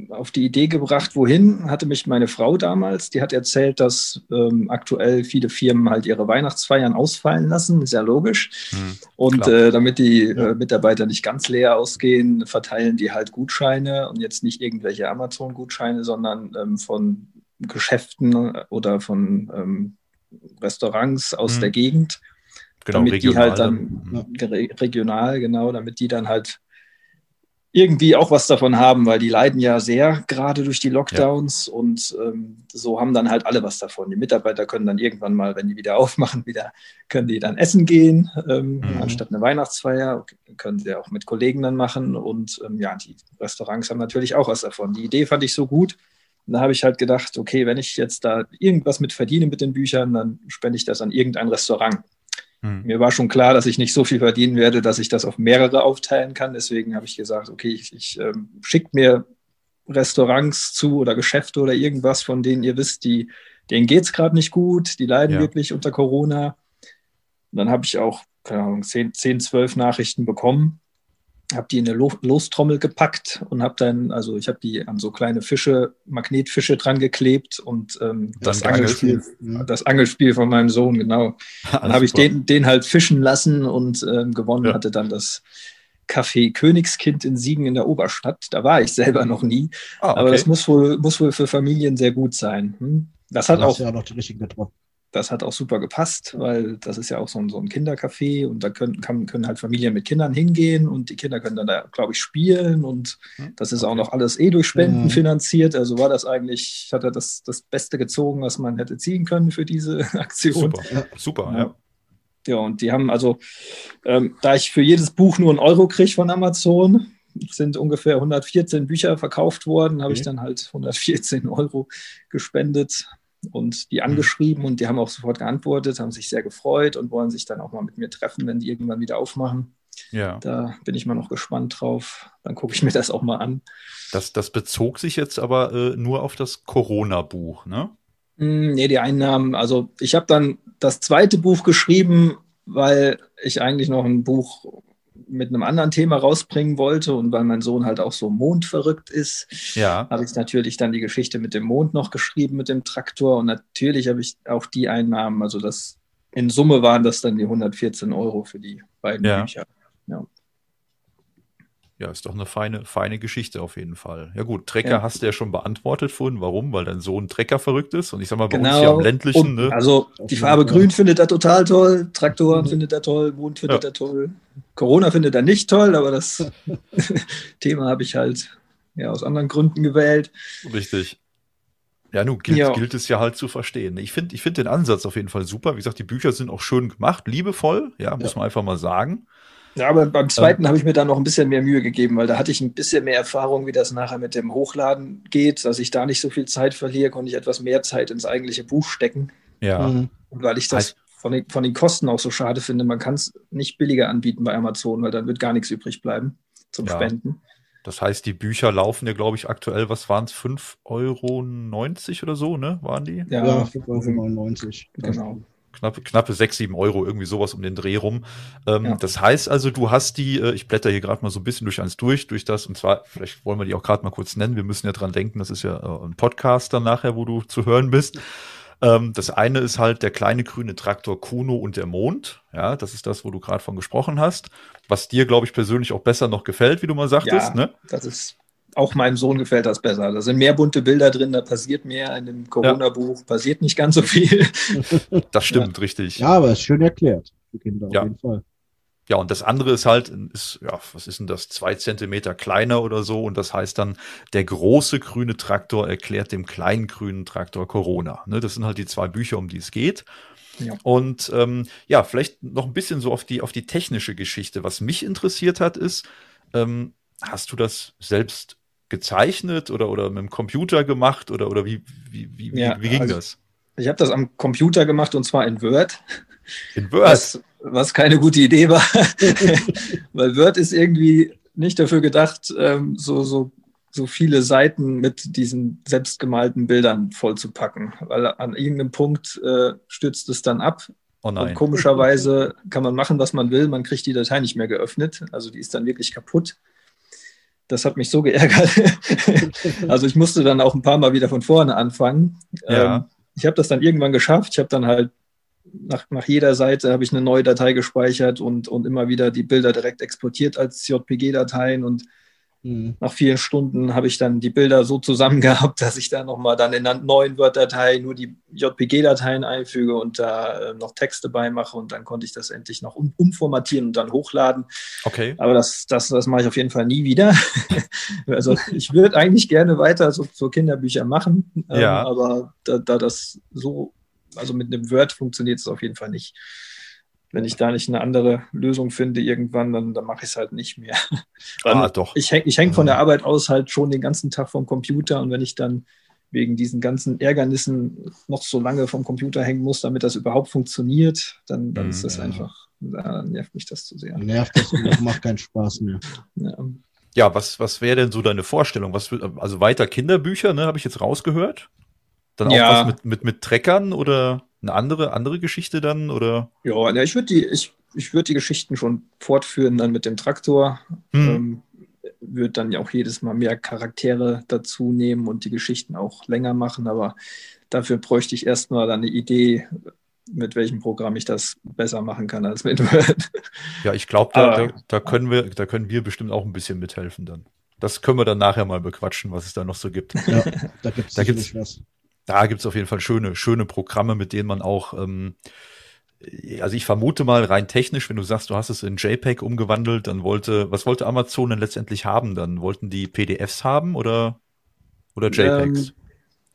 auf die Idee gebracht, wohin, hatte mich meine Frau damals, die hat erzählt, dass ähm, aktuell viele Firmen halt ihre Weihnachtsfeiern ausfallen lassen, ist ja logisch. Hm, und äh, damit die äh, Mitarbeiter nicht ganz leer ausgehen, verteilen die halt Gutscheine und jetzt nicht irgendwelche Amazon-Gutscheine, sondern ähm, von Geschäften oder von ähm, Restaurants aus hm. der Gegend. Genau, damit regional. die halt dann, hm. regional, genau, damit die dann halt irgendwie auch was davon haben, weil die leiden ja sehr gerade durch die Lockdowns ja. und ähm, so haben dann halt alle was davon. Die Mitarbeiter können dann irgendwann mal, wenn die wieder aufmachen, wieder können die dann essen gehen, ähm, mhm. anstatt eine Weihnachtsfeier, können sie auch mit Kollegen dann machen und ähm, ja, die Restaurants haben natürlich auch was davon. Die Idee fand ich so gut. Und da habe ich halt gedacht, okay, wenn ich jetzt da irgendwas mit verdiene mit den Büchern, dann spende ich das an irgendein Restaurant. Hm. Mir war schon klar, dass ich nicht so viel verdienen werde, dass ich das auf mehrere aufteilen kann. Deswegen habe ich gesagt, okay, ich, ich ähm, schickt mir Restaurants zu oder Geschäfte oder irgendwas, von denen ihr wisst, die, denen geht es gerade nicht gut, die leiden ja. wirklich unter Corona. Und dann habe ich auch, keine Ahnung, 10, 10, 12 Nachrichten bekommen habe die in eine Lostrommel gepackt und habe dann, also ich habe die an so kleine Fische, Magnetfische dran geklebt und ähm, das, Angelspiel, ja. das Angelspiel von meinem Sohn, genau. Dann habe ich den, den halt fischen lassen und ähm, gewonnen ja. hatte dann das Café Königskind in Siegen in der Oberstadt. Da war ich selber noch nie. Ah, okay. Aber das muss wohl, muss wohl für Familien sehr gut sein. Hm? Das hat auch. ja noch die richtigen getroffen. Das hat auch super gepasst, weil das ist ja auch so ein, so ein Kindercafé und da können, kann, können halt Familien mit Kindern hingehen und die Kinder können dann da, glaube ich, spielen und hm, das ist auch noch alles eh durch Spenden mhm. finanziert. Also war das eigentlich, hat er das, das Beste gezogen, was man hätte ziehen können für diese Aktion. Super, ja, super, ja. Ja, und die haben also, ähm, da ich für jedes Buch nur einen Euro kriege von Amazon, sind ungefähr 114 Bücher verkauft worden, okay. habe ich dann halt 114 Euro gespendet und die mhm. angeschrieben und die haben auch sofort geantwortet, haben sich sehr gefreut und wollen sich dann auch mal mit mir treffen, wenn die irgendwann wieder aufmachen. Ja. Da bin ich mal noch gespannt drauf. Dann gucke ich mir das auch mal an. Das, das bezog sich jetzt aber äh, nur auf das Corona-Buch, ne? Mm, nee, die Einnahmen, also ich habe dann das zweite Buch geschrieben, weil ich eigentlich noch ein Buch mit einem anderen Thema rausbringen wollte und weil mein Sohn halt auch so mondverrückt ist, ja. habe ich natürlich dann die Geschichte mit dem Mond noch geschrieben, mit dem Traktor und natürlich habe ich auch die Einnahmen, also das in Summe waren das dann die 114 Euro für die beiden ja. Bücher. Ja. Ja, ist doch eine feine, feine Geschichte auf jeden Fall. Ja gut, Trecker ja. hast du ja schon beantwortet vorhin. Warum? Weil dein Sohn Trecker verrückt ist. Und ich sag mal, bei genau. uns hier am ländlichen. Und, ne? Also die Farbe Grün findet er total toll, Traktoren mhm. findet er toll, Mond findet ja. er toll. Corona findet er nicht toll, aber das Thema habe ich halt ja aus anderen Gründen gewählt. Richtig. Ja, nun gilt, ja. gilt es ja halt zu verstehen. Ich finde ich finde den Ansatz auf jeden Fall super. Wie gesagt, die Bücher sind auch schön gemacht, liebevoll, ja, muss ja. man einfach mal sagen. Ja, aber beim zweiten ähm, habe ich mir da noch ein bisschen mehr Mühe gegeben, weil da hatte ich ein bisschen mehr Erfahrung, wie das nachher mit dem Hochladen geht. Dass ich da nicht so viel Zeit verliere, konnte ich etwas mehr Zeit ins eigentliche Buch stecken. Ja. Mhm. Und weil ich das von den, von den Kosten auch so schade finde, man kann es nicht billiger anbieten bei Amazon, weil dann wird gar nichts übrig bleiben zum ja. Spenden. Das heißt, die Bücher laufen ja, glaube ich, aktuell, was waren es, 5,90 Euro oder so, ne? Waren die? Ja, ja 5,99 Euro. Genau knappe, knappe 6, 7 Euro, irgendwie sowas um den Dreh rum. Ähm, ja. Das heißt also, du hast die, äh, ich blätter hier gerade mal so ein bisschen durch eins durch, durch das, und zwar, vielleicht wollen wir die auch gerade mal kurz nennen, wir müssen ja dran denken, das ist ja äh, ein Podcast dann nachher, wo du zu hören bist. Ähm, das eine ist halt der kleine grüne Traktor Kuno und der Mond. Ja, das ist das, wo du gerade von gesprochen hast. Was dir, glaube ich, persönlich auch besser noch gefällt, wie du mal sagtest. Ja, ne? das ist auch meinem Sohn gefällt das besser. Da sind mehr bunte Bilder drin, da passiert mehr. In dem Corona-Buch ja. passiert nicht ganz so viel. Das stimmt, ja. richtig. Ja, aber es ist schön erklärt für Kinder ja. auf jeden Fall. Ja, und das andere ist halt, ist, ja, was ist denn das? Zwei Zentimeter kleiner oder so. Und das heißt dann, der große grüne Traktor erklärt dem kleinen grünen Traktor Corona. Ne, das sind halt die zwei Bücher, um die es geht. Ja. Und ähm, ja, vielleicht noch ein bisschen so auf die, auf die technische Geschichte. Was mich interessiert hat, ist, ähm, hast du das selbst gezeichnet oder, oder mit dem Computer gemacht oder, oder wie, wie, wie, ja, wie, ging also das? Ich habe das am Computer gemacht und zwar in Word. In Word? Was, was keine gute Idee war, weil Word ist irgendwie nicht dafür gedacht, ähm, so, so, so viele Seiten mit diesen selbstgemalten Bildern vollzupacken, weil an irgendeinem Punkt äh, stürzt es dann ab. Oh. Und komischerweise kann man machen, was man will, man kriegt die Datei nicht mehr geöffnet, also die ist dann wirklich kaputt das hat mich so geärgert. also ich musste dann auch ein paar Mal wieder von vorne anfangen. Ja. Ähm, ich habe das dann irgendwann geschafft. Ich habe dann halt nach, nach jeder Seite habe ich eine neue Datei gespeichert und, und immer wieder die Bilder direkt exportiert als JPG-Dateien und Mhm. Nach vielen Stunden habe ich dann die Bilder so zusammen gehabt, dass ich da nochmal dann in einer neuen Word-Datei nur die JPG-Dateien einfüge und da äh, noch Texte beimache und dann konnte ich das endlich noch um, umformatieren und dann hochladen. Okay. Aber das, das, das mache ich auf jeden Fall nie wieder. also ich würde eigentlich gerne weiter so, so Kinderbücher machen, ähm, ja. aber da, da das so, also mit einem Word funktioniert es auf jeden Fall nicht wenn ich da nicht eine andere Lösung finde irgendwann, dann, dann mache ich es halt nicht mehr. ah, doch. Ich hänge ich häng von der Arbeit aus halt schon den ganzen Tag vom Computer und wenn ich dann wegen diesen ganzen Ärgernissen noch so lange vom Computer hängen muss, damit das überhaupt funktioniert, dann, dann ist das ja. einfach, da nervt mich das zu sehr. Nervt das und macht keinen Spaß mehr. Ja. Ja, was, was wäre denn so deine Vorstellung? Was, also weiter Kinderbücher, ne, habe ich jetzt rausgehört? Dann auch ja. was mit, mit, mit Treckern oder? eine andere, andere Geschichte dann? Oder? Ja, ja ich würde die, ich, ich würd die Geschichten schon fortführen dann mit dem Traktor. Hm. Ähm, würde dann ja auch jedes Mal mehr Charaktere dazu nehmen und die Geschichten auch länger machen, aber dafür bräuchte ich erstmal dann eine Idee, mit welchem Programm ich das besser machen kann als mit Word. Ja, ich glaube, da, da, da, können wir, da können wir bestimmt auch ein bisschen mithelfen dann. Das können wir dann nachher mal bequatschen, was es da noch so gibt. Ja, da gibt es was da gibt es auf jeden Fall schöne, schöne Programme, mit denen man auch, ähm, also ich vermute mal rein technisch, wenn du sagst, du hast es in JPEG umgewandelt, dann wollte, was wollte Amazon denn letztendlich haben? Dann wollten die PDFs haben oder, oder JPEGs? Ähm,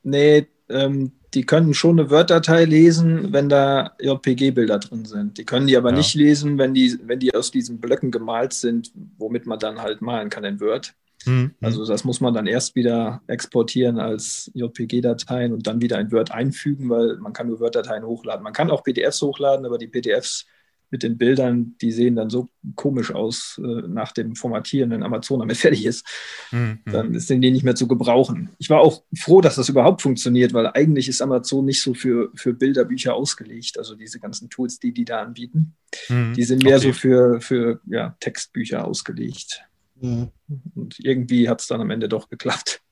nee, ähm, die können schon eine Word-Datei lesen, wenn da JPG-Bilder drin sind. Die können die aber ja. nicht lesen, wenn die, wenn die aus diesen Blöcken gemalt sind, womit man dann halt malen kann in Word. Mhm. Also das muss man dann erst wieder exportieren als JPG-Dateien und dann wieder in Word einfügen, weil man kann nur Word-Dateien hochladen. Man kann auch PDFs hochladen, aber die PDFs mit den Bildern, die sehen dann so komisch aus äh, nach dem Formatieren, wenn Amazon damit fertig ist. Mhm. Dann sind die nicht mehr zu gebrauchen. Ich war auch froh, dass das überhaupt funktioniert, weil eigentlich ist Amazon nicht so für, für Bilderbücher ausgelegt, also diese ganzen Tools, die die da anbieten. Mhm. Die sind mehr okay. so für, für ja, Textbücher ausgelegt. Mhm. Und irgendwie hat es dann am Ende doch geklappt.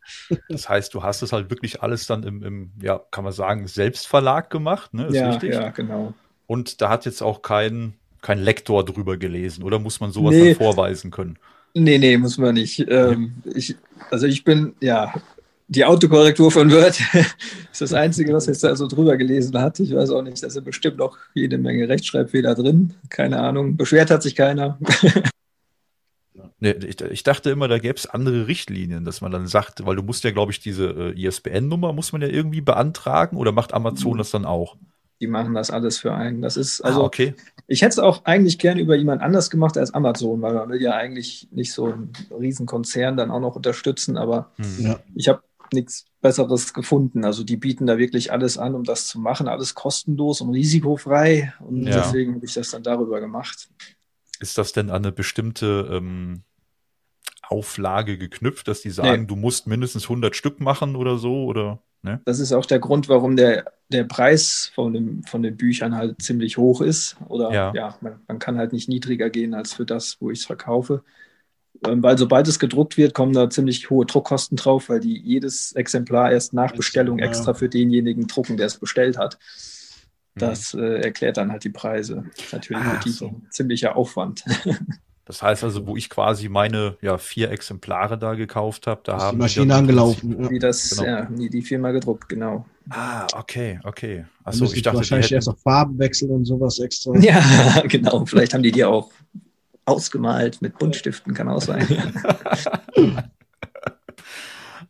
Das heißt, du hast es halt wirklich alles dann im, im ja, kann man sagen, Selbstverlag gemacht, ne? Ist ja, richtig? ja, genau. Und da hat jetzt auch kein, kein Lektor drüber gelesen, oder muss man sowas nee. dann vorweisen können? Nee, nee, muss man nicht. Ähm, ich, also ich bin, ja, die Autokorrektur von Word ist das Einzige, was jetzt da so drüber gelesen hat. Ich weiß auch nicht, da sind bestimmt noch jede Menge Rechtschreibfehler drin. Keine Ahnung. Beschwert hat sich keiner. Nee, ich, ich, dachte immer, da gäbe es andere Richtlinien, dass man dann sagt, weil du musst ja, glaube ich, diese äh, ISBN-Nummer muss man ja irgendwie beantragen oder macht Amazon mhm. das dann auch? Die machen das alles für einen. Das ist ah, also, ah, okay. ich hätte es auch eigentlich gerne über jemand anders gemacht als Amazon, weil man will ja eigentlich nicht so einen Riesenkonzern dann auch noch unterstützen, aber mhm. ja. ich habe nichts Besseres gefunden. Also die bieten da wirklich alles an, um das zu machen, alles kostenlos und risikofrei. Und ja. deswegen habe ich das dann darüber gemacht. Ist das denn an eine bestimmte ähm, Auflage geknüpft, dass die sagen, nee. du musst mindestens 100 Stück machen oder so? Oder, ne? Das ist auch der Grund, warum der, der Preis von, dem, von den Büchern halt ziemlich hoch ist. Oder ja, ja man, man kann halt nicht niedriger gehen als für das, wo ich es verkaufe. Ähm, weil sobald es gedruckt wird, kommen da ziemlich hohe Druckkosten drauf, weil die jedes Exemplar erst nach Bestellung extra für denjenigen drucken, der es bestellt hat. Das äh, erklärt dann halt die Preise. Natürlich mit so. ziemlicher Aufwand. Das heißt also, wo ich quasi meine ja, vier Exemplare da gekauft habe, da haben die Maschine angelaufen. Wie das, genau. ja, die, die Firma gedruckt, genau. Ah, okay, okay. Achso, ich dachte, wahrscheinlich hätten... erst noch Farben wechseln und sowas extra. Ja, genau. Vielleicht haben die die auch ausgemalt mit Buntstiften, kann auch sein.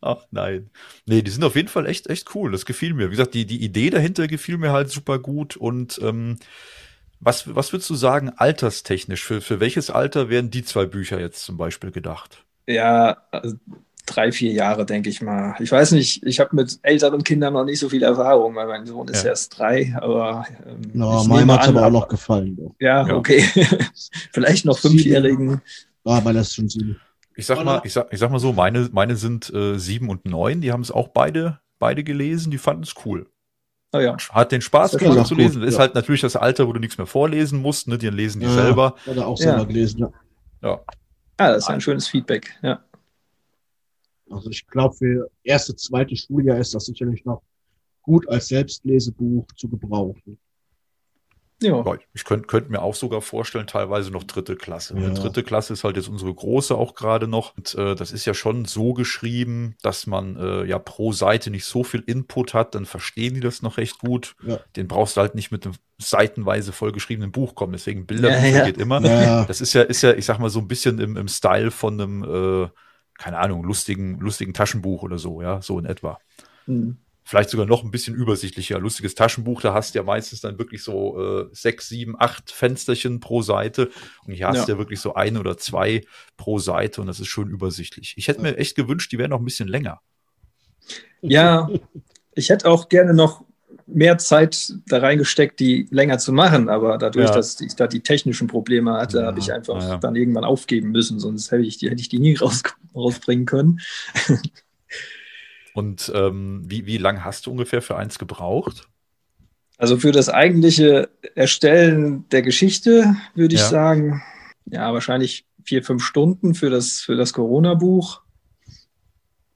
Ach nein. Nee, die sind auf jeden Fall echt, echt cool. Das gefiel mir. Wie gesagt, die, die Idee dahinter gefiel mir halt super gut. Und ähm, was, was würdest du sagen, alterstechnisch? Für, für welches Alter werden die zwei Bücher jetzt zum Beispiel gedacht? Ja, also drei, vier Jahre, denke ich mal. Ich weiß nicht, ich habe mit älteren Kindern noch nicht so viel Erfahrung, weil mein Sohn ist ja. erst drei, aber. Ähm, no, meinem hat aber auch noch gefallen. Ja, ja, okay. Vielleicht noch Fünfjährigen. Ah, weil das schon sieben. Ich sag mal, ich sag, ich sag mal so, meine, meine sind äh, sieben und neun, die haben es auch beide, beide gelesen, die fanden es cool. Oh ja. Hat den Spaß gemacht zu lesen. Gut, ist ja. halt natürlich das Alter, wo du nichts mehr vorlesen musst, ne? Die lesen die ja, selber. Hat er auch selber gelesen, ja. Ja. Ah, das ist ein schönes Feedback, ja. Also ich glaube, für erste, zweite Schuljahr ist das sicherlich noch gut als Selbstlesebuch zu gebrauchen. Ja. Ich könnte könnt mir auch sogar vorstellen, teilweise noch dritte Klasse. Ja. Dritte Klasse ist halt jetzt unsere große auch gerade noch. Und äh, das ist ja schon so geschrieben, dass man äh, ja pro Seite nicht so viel Input hat, dann verstehen die das noch recht gut. Ja. Den brauchst du halt nicht mit einem seitenweise vollgeschriebenen Buch kommen. Deswegen Bilder ja, geht immer. Das ist ja, ist ja, ich sag mal, so ein bisschen im, im Style von einem, äh, keine Ahnung, lustigen, lustigen Taschenbuch oder so, ja, so in etwa. Mhm vielleicht sogar noch ein bisschen übersichtlicher. Lustiges Taschenbuch, da hast du ja meistens dann wirklich so äh, sechs, sieben, acht Fensterchen pro Seite. Und hier hast du ja. ja wirklich so ein oder zwei pro Seite und das ist schon übersichtlich. Ich hätte mir echt gewünscht, die wären noch ein bisschen länger. Ja, ich hätte auch gerne noch mehr Zeit da reingesteckt, die länger zu machen, aber dadurch, ja. dass ich da die technischen Probleme hatte, ja, habe ich einfach ja. dann irgendwann aufgeben müssen, sonst hätte ich die, hätte ich die nie raus, rausbringen können. Und ähm, wie, wie lang hast du ungefähr für eins gebraucht? Also für das eigentliche Erstellen der Geschichte würde ich ja. sagen, ja, wahrscheinlich vier, fünf Stunden für das, für das Corona-Buch.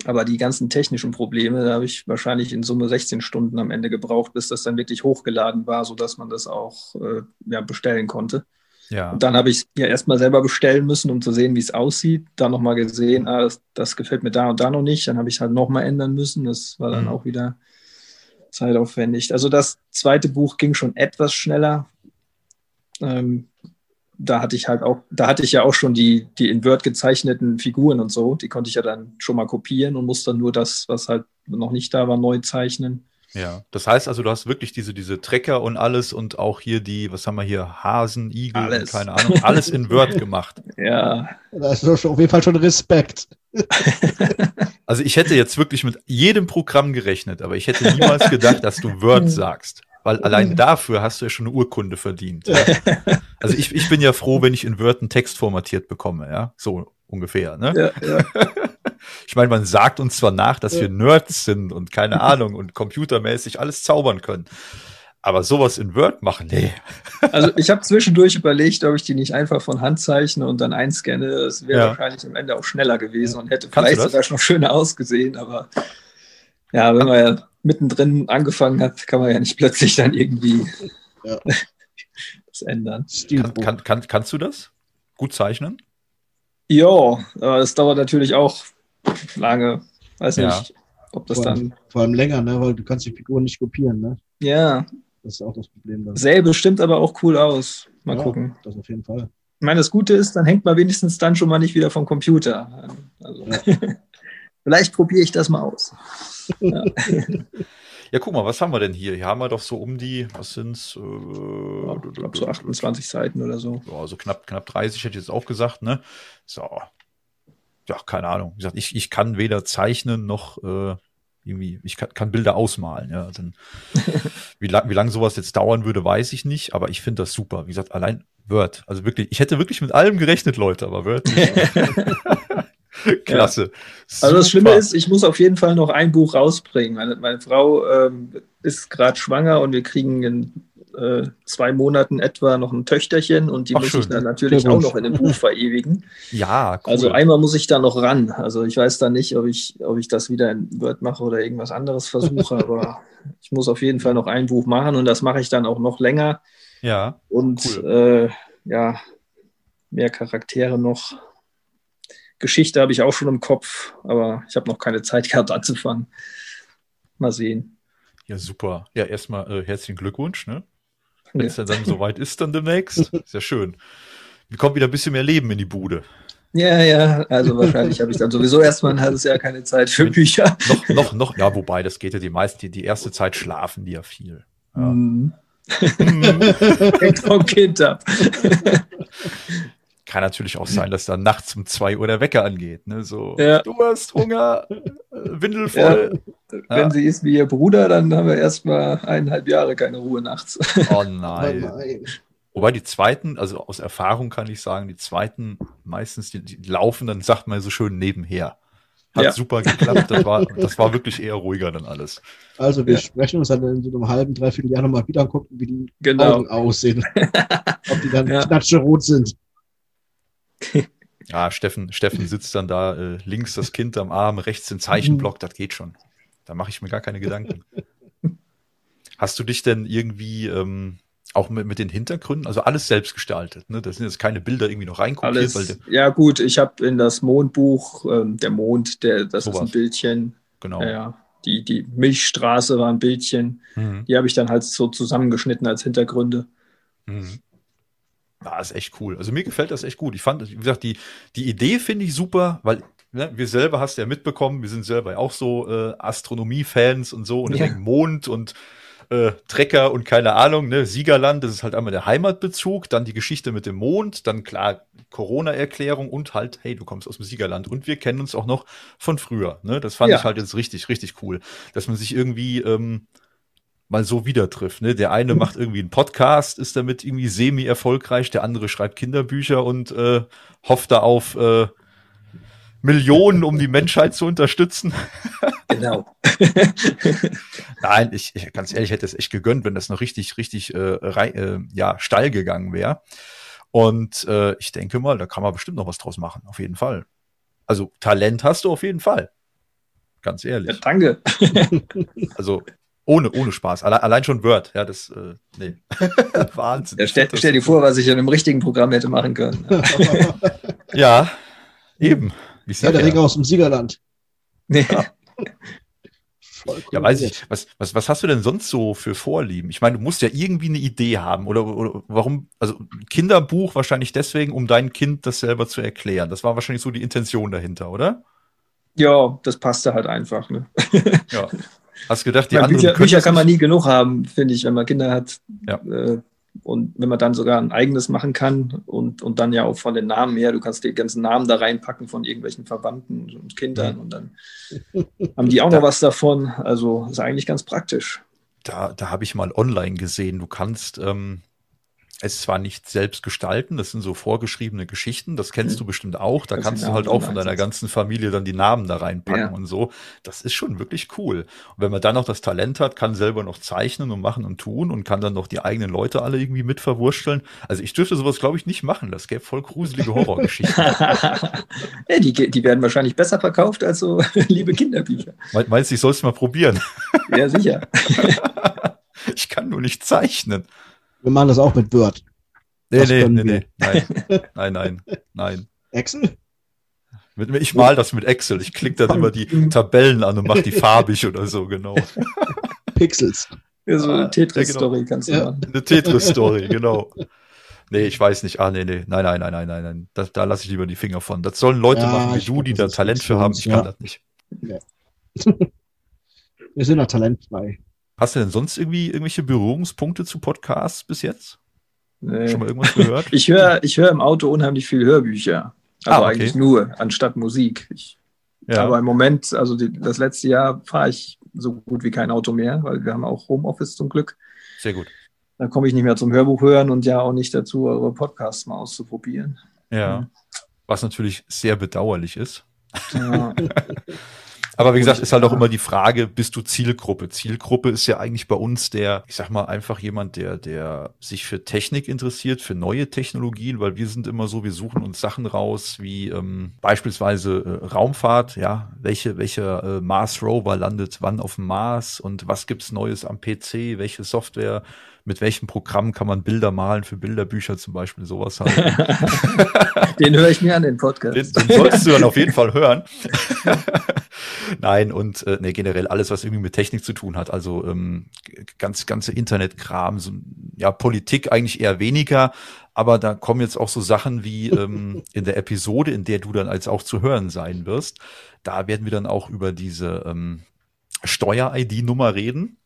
Aber die ganzen technischen Probleme, da habe ich wahrscheinlich in Summe 16 Stunden am Ende gebraucht, bis das dann wirklich hochgeladen war, sodass man das auch äh, ja, bestellen konnte. Ja. Und dann habe ich es ja erstmal selber bestellen müssen, um zu sehen, wie es aussieht. Dann nochmal gesehen, ah, das, das, gefällt mir da und da noch nicht. Dann habe ich es halt nochmal ändern müssen. Das war dann mhm. auch wieder zeitaufwendig. Also das zweite Buch ging schon etwas schneller. Ähm, da hatte ich halt auch, da hatte ich ja auch schon die, die in Word gezeichneten Figuren und so. Die konnte ich ja dann schon mal kopieren und musste dann nur das, was halt noch nicht da war, neu zeichnen. Ja, das heißt also, du hast wirklich diese, diese Trecker und alles und auch hier die, was haben wir hier, Hasen, Igel, alles. keine Ahnung, alles in Word gemacht. Ja. Da ist auf jeden Fall schon Respekt. Also ich hätte jetzt wirklich mit jedem Programm gerechnet, aber ich hätte niemals gedacht, dass du Word sagst. Weil allein dafür hast du ja schon eine Urkunde verdient. Ja. Also ich, ich bin ja froh, wenn ich in Word einen Text formatiert bekomme, ja. So ungefähr, ne? Ja, ja. Ich meine, man sagt uns zwar nach, dass ja. wir Nerds sind und keine Ahnung und computermäßig alles zaubern können. Aber sowas in Word machen, nee. Also ich habe zwischendurch überlegt, ob ich die nicht einfach von Hand zeichne und dann einscanne. Das wäre ja. wahrscheinlich am Ende auch schneller gewesen und hätte Kannst vielleicht sogar noch schöner ausgesehen. Aber ja, wenn man ja mittendrin angefangen hat, kann man ja nicht plötzlich dann irgendwie ja. das ändern. Kann, kann, kann, kannst du das? Gut zeichnen? Ja, es dauert natürlich auch lange. Weiß ja. nicht, ob das vor dann. Vor allem länger, ne? weil du kannst die Figuren nicht kopieren. Ne? Ja. Das ist auch das Problem. Dann. Selbe stimmt aber auch cool aus. Mal ja, gucken. Das auf jeden Fall. Ich meine, das Gute ist, dann hängt man wenigstens dann schon mal nicht wieder vom Computer. Also, ja. vielleicht probiere ich das mal aus. Ja. ja. guck mal, was haben wir denn hier? Hier haben wir doch so um die, was sind's? Äh, ja, ich glaube so 28 Seiten oder so. Ja, so knapp, knapp 30 hätte ich jetzt auch gesagt, ne? So, ja, keine Ahnung. Wie gesagt, ich, ich kann weder zeichnen noch äh, irgendwie, ich kann, kann Bilder ausmalen. Ja, dann, wie lang, wie lang sowas jetzt dauern würde, weiß ich nicht, aber ich finde das super. Wie gesagt, allein Word. Also wirklich, ich hätte wirklich mit allem gerechnet, Leute, aber Word. Klasse. Ja. Also das Schlimme ist, ich muss auf jeden Fall noch ein Buch rausbringen. Meine, meine Frau ähm, ist gerade schwanger und wir kriegen in äh, zwei Monaten etwa noch ein Töchterchen und die Ach, muss schön. ich dann natürlich auch noch in dem Buch verewigen. Ja, cool. Also einmal muss ich da noch ran. Also ich weiß da nicht, ob ich, ob ich das wieder in Word mache oder irgendwas anderes versuche, aber ich muss auf jeden Fall noch ein Buch machen und das mache ich dann auch noch länger. Ja. Und cool. äh, ja, mehr Charaktere noch. Geschichte habe ich auch schon im Kopf, aber ich habe noch keine Zeit gehabt anzufangen. Mal sehen. Ja, super. Ja, erstmal äh, herzlichen Glückwunsch, ne? Wenn es ja. dann soweit ist, dann demnächst. Ist ja schön. Wir kommen wieder ein bisschen mehr Leben in die Bude. Ja, ja, also wahrscheinlich habe ich dann sowieso erstmal ein halbes Jahr keine Zeit für Bücher. Noch, noch, noch, ja, wobei, das geht ja die meisten, die, die erste Zeit schlafen die ja viel. Ja. Mm. Hängt vom Kind ab. Kann natürlich auch sein, dass da nachts um zwei Uhr der Wecker angeht. Ne? So, ja. du hast Hunger, äh, Windel voll. Ja. Wenn ja. sie ist wie ihr Bruder, dann haben wir erstmal eineinhalb Jahre keine Ruhe nachts. Oh nein. Oh nein. Wobei die zweiten, also aus Erfahrung kann ich sagen, die zweiten meistens, die, die laufen dann, sagt man so schön, nebenher. Hat ja. super geklappt. Das war, das war wirklich eher ruhiger dann alles. Also wir ja. sprechen uns dann in so einem halben, dreiviertel Jahr nochmal wieder und gucken, wie die genau. Augen aussehen. Ob die dann ja. knatschrot sind. Ja, Steffen, Steffen sitzt dann da, äh, links das Kind am Arm, rechts den Zeichenblock, das geht schon. Da mache ich mir gar keine Gedanken. Hast du dich denn irgendwie ähm, auch mit, mit den Hintergründen, also alles selbst gestaltet, ne? Das sind jetzt keine Bilder irgendwie noch reinkopiert. Alles, ja gut, ich habe in das Mondbuch, ähm, der Mond, der, das sowas. ist ein Bildchen. Genau. Ja, die, die Milchstraße war ein Bildchen. Mhm. Die habe ich dann halt so zusammengeschnitten als Hintergründe. Mhm. Ja, ist echt cool. Also mir gefällt das echt gut. Ich fand, wie gesagt, die, die Idee finde ich super, weil ne, wir selber hast ja mitbekommen, wir sind selber auch so äh, Astronomie-Fans und so und ja. Mond und äh, Trecker und keine Ahnung, ne, Siegerland, das ist halt einmal der Heimatbezug, dann die Geschichte mit dem Mond, dann klar Corona-Erklärung und halt, hey, du kommst aus dem Siegerland und wir kennen uns auch noch von früher, ne, das fand ja. ich halt jetzt richtig, richtig cool, dass man sich irgendwie, ähm, mal so wieder trifft. Ne? Der eine macht irgendwie einen Podcast, ist damit irgendwie semi-erfolgreich, der andere schreibt Kinderbücher und äh, hofft da auf äh, Millionen, um die Menschheit zu unterstützen. Genau. Nein, ich, ich ganz ehrlich, hätte es echt gegönnt, wenn das noch richtig, richtig äh, rei, äh, ja, steil gegangen wäre. Und äh, ich denke mal, da kann man bestimmt noch was draus machen, auf jeden Fall. Also Talent hast du auf jeden Fall. Ganz ehrlich. Ja, danke. also ohne, ohne Spaß. Alle, allein schon Word, ja, das, äh, nee. Wahnsinn. Ja, stell, stell dir vor, was ich in einem richtigen Programm hätte machen können. ja, eben. ja, der Ring aus dem Siegerland. Nee. Ja. Ja, weiß ich. Was, was, was hast du denn sonst so für Vorlieben? Ich meine, du musst ja irgendwie eine Idee haben. Oder, oder warum, also Kinderbuch wahrscheinlich deswegen, um dein Kind das selber zu erklären. Das war wahrscheinlich so die Intention dahinter, oder? Ja, das passte halt einfach. Ne? Ja. Hast gedacht, die Meine, anderen Bücher, Bücher kann man nie genug haben, finde ich, wenn man Kinder hat. Ja. Äh, und wenn man dann sogar ein eigenes machen kann und, und dann ja auch von den Namen her, du kannst die ganzen Namen da reinpacken von irgendwelchen Verwandten und Kindern und dann haben die auch noch was davon. Also ist eigentlich ganz praktisch. Da, da habe ich mal online gesehen, du kannst ähm, es zwar nicht selbst gestalten, das sind so vorgeschriebene Geschichten, das kennst du bestimmt auch. Da Kannst kannst du halt auch von deiner ganzen Familie dann die Namen da reinpacken Ja. und so. Das ist schon wirklich cool. Und wenn man dann noch das Talent hat, kann selber noch zeichnen und machen und tun und kann dann noch die eigenen Leute alle irgendwie mit verwursteln. Also ich dürfte sowas, glaube ich, nicht machen. Das gäbe voll gruselige Horrorgeschichten. ja, die, die werden wahrscheinlich besser verkauft als so liebe Kinderbücher. Me- Meinst du, ich soll es mal probieren? Ja, sicher. Ich kann nur nicht zeichnen. Wir machen das auch mit Word. Nee, Das nee, nee, nee. Nein, nein, nein, nein. Excel? Mit, ich mal das mit Excel. Ich klicke dann immer die Tabellen an und mache die farbig oder so, genau. Pixels. Ja, so Ah, eine Tetris-Story ja, kannst du Ja. machen. Eine Tetris-Story, genau. Nee, ich weiß nicht. Ah, nee, nee. Nein, nein, nein, nein, nein, nein. Da, da lasse ich lieber die Finger von. Das sollen Leute Ja, machen wie du, die das da Talent für haben. Ich ja. kann das nicht. Wir sind ja talentfrei. Hast du denn sonst irgendwie irgendwelche Berührungspunkte zu Podcasts bis jetzt? Nee. Schon mal irgendwas gehört? Ich höre ich hör im Auto unheimlich viel Hörbücher. Also Ah, okay. eigentlich nur, anstatt Musik. Ich, Aber im Moment, also die, das letzte Jahr fahre ich so gut wie kein Auto mehr, weil wir haben auch Homeoffice zum Glück. sehr gut. Da komme ich nicht mehr zum Hörbuch hören und ja auch nicht dazu, eure Podcasts mal auszuprobieren. Ja. Was natürlich sehr bedauerlich ist. Ja, Aber wie gesagt, ist halt auch immer die Frage, bist du Zielgruppe? Zielgruppe ist ja eigentlich bei uns der, ich sag mal, einfach jemand, der, der sich für Technik interessiert, für neue Technologien, weil wir sind immer so, wir suchen uns Sachen raus, wie ähm, beispielsweise äh, Raumfahrt, ja, welche, welcher äh, Mars Rover landet wann auf dem Mars und was gibt's Neues am PC, welche Software, mit welchem Programm kann man Bilder malen für Bilderbücher zum Beispiel, sowas halt. den höre ich mir an, den Podcast. Den, den solltest du dann auf jeden Fall hören. Nein, und äh, nee, generell alles, was irgendwie mit Technik zu tun hat. Also ähm, ganz, ganze Internetkram, so, ja, Politik eigentlich eher weniger, aber da kommen jetzt auch so Sachen wie ähm, in der Episode, in der du dann als auch zu hören sein wirst. Da werden wir dann auch über diese ähm, Steuer-ID-Nummer reden.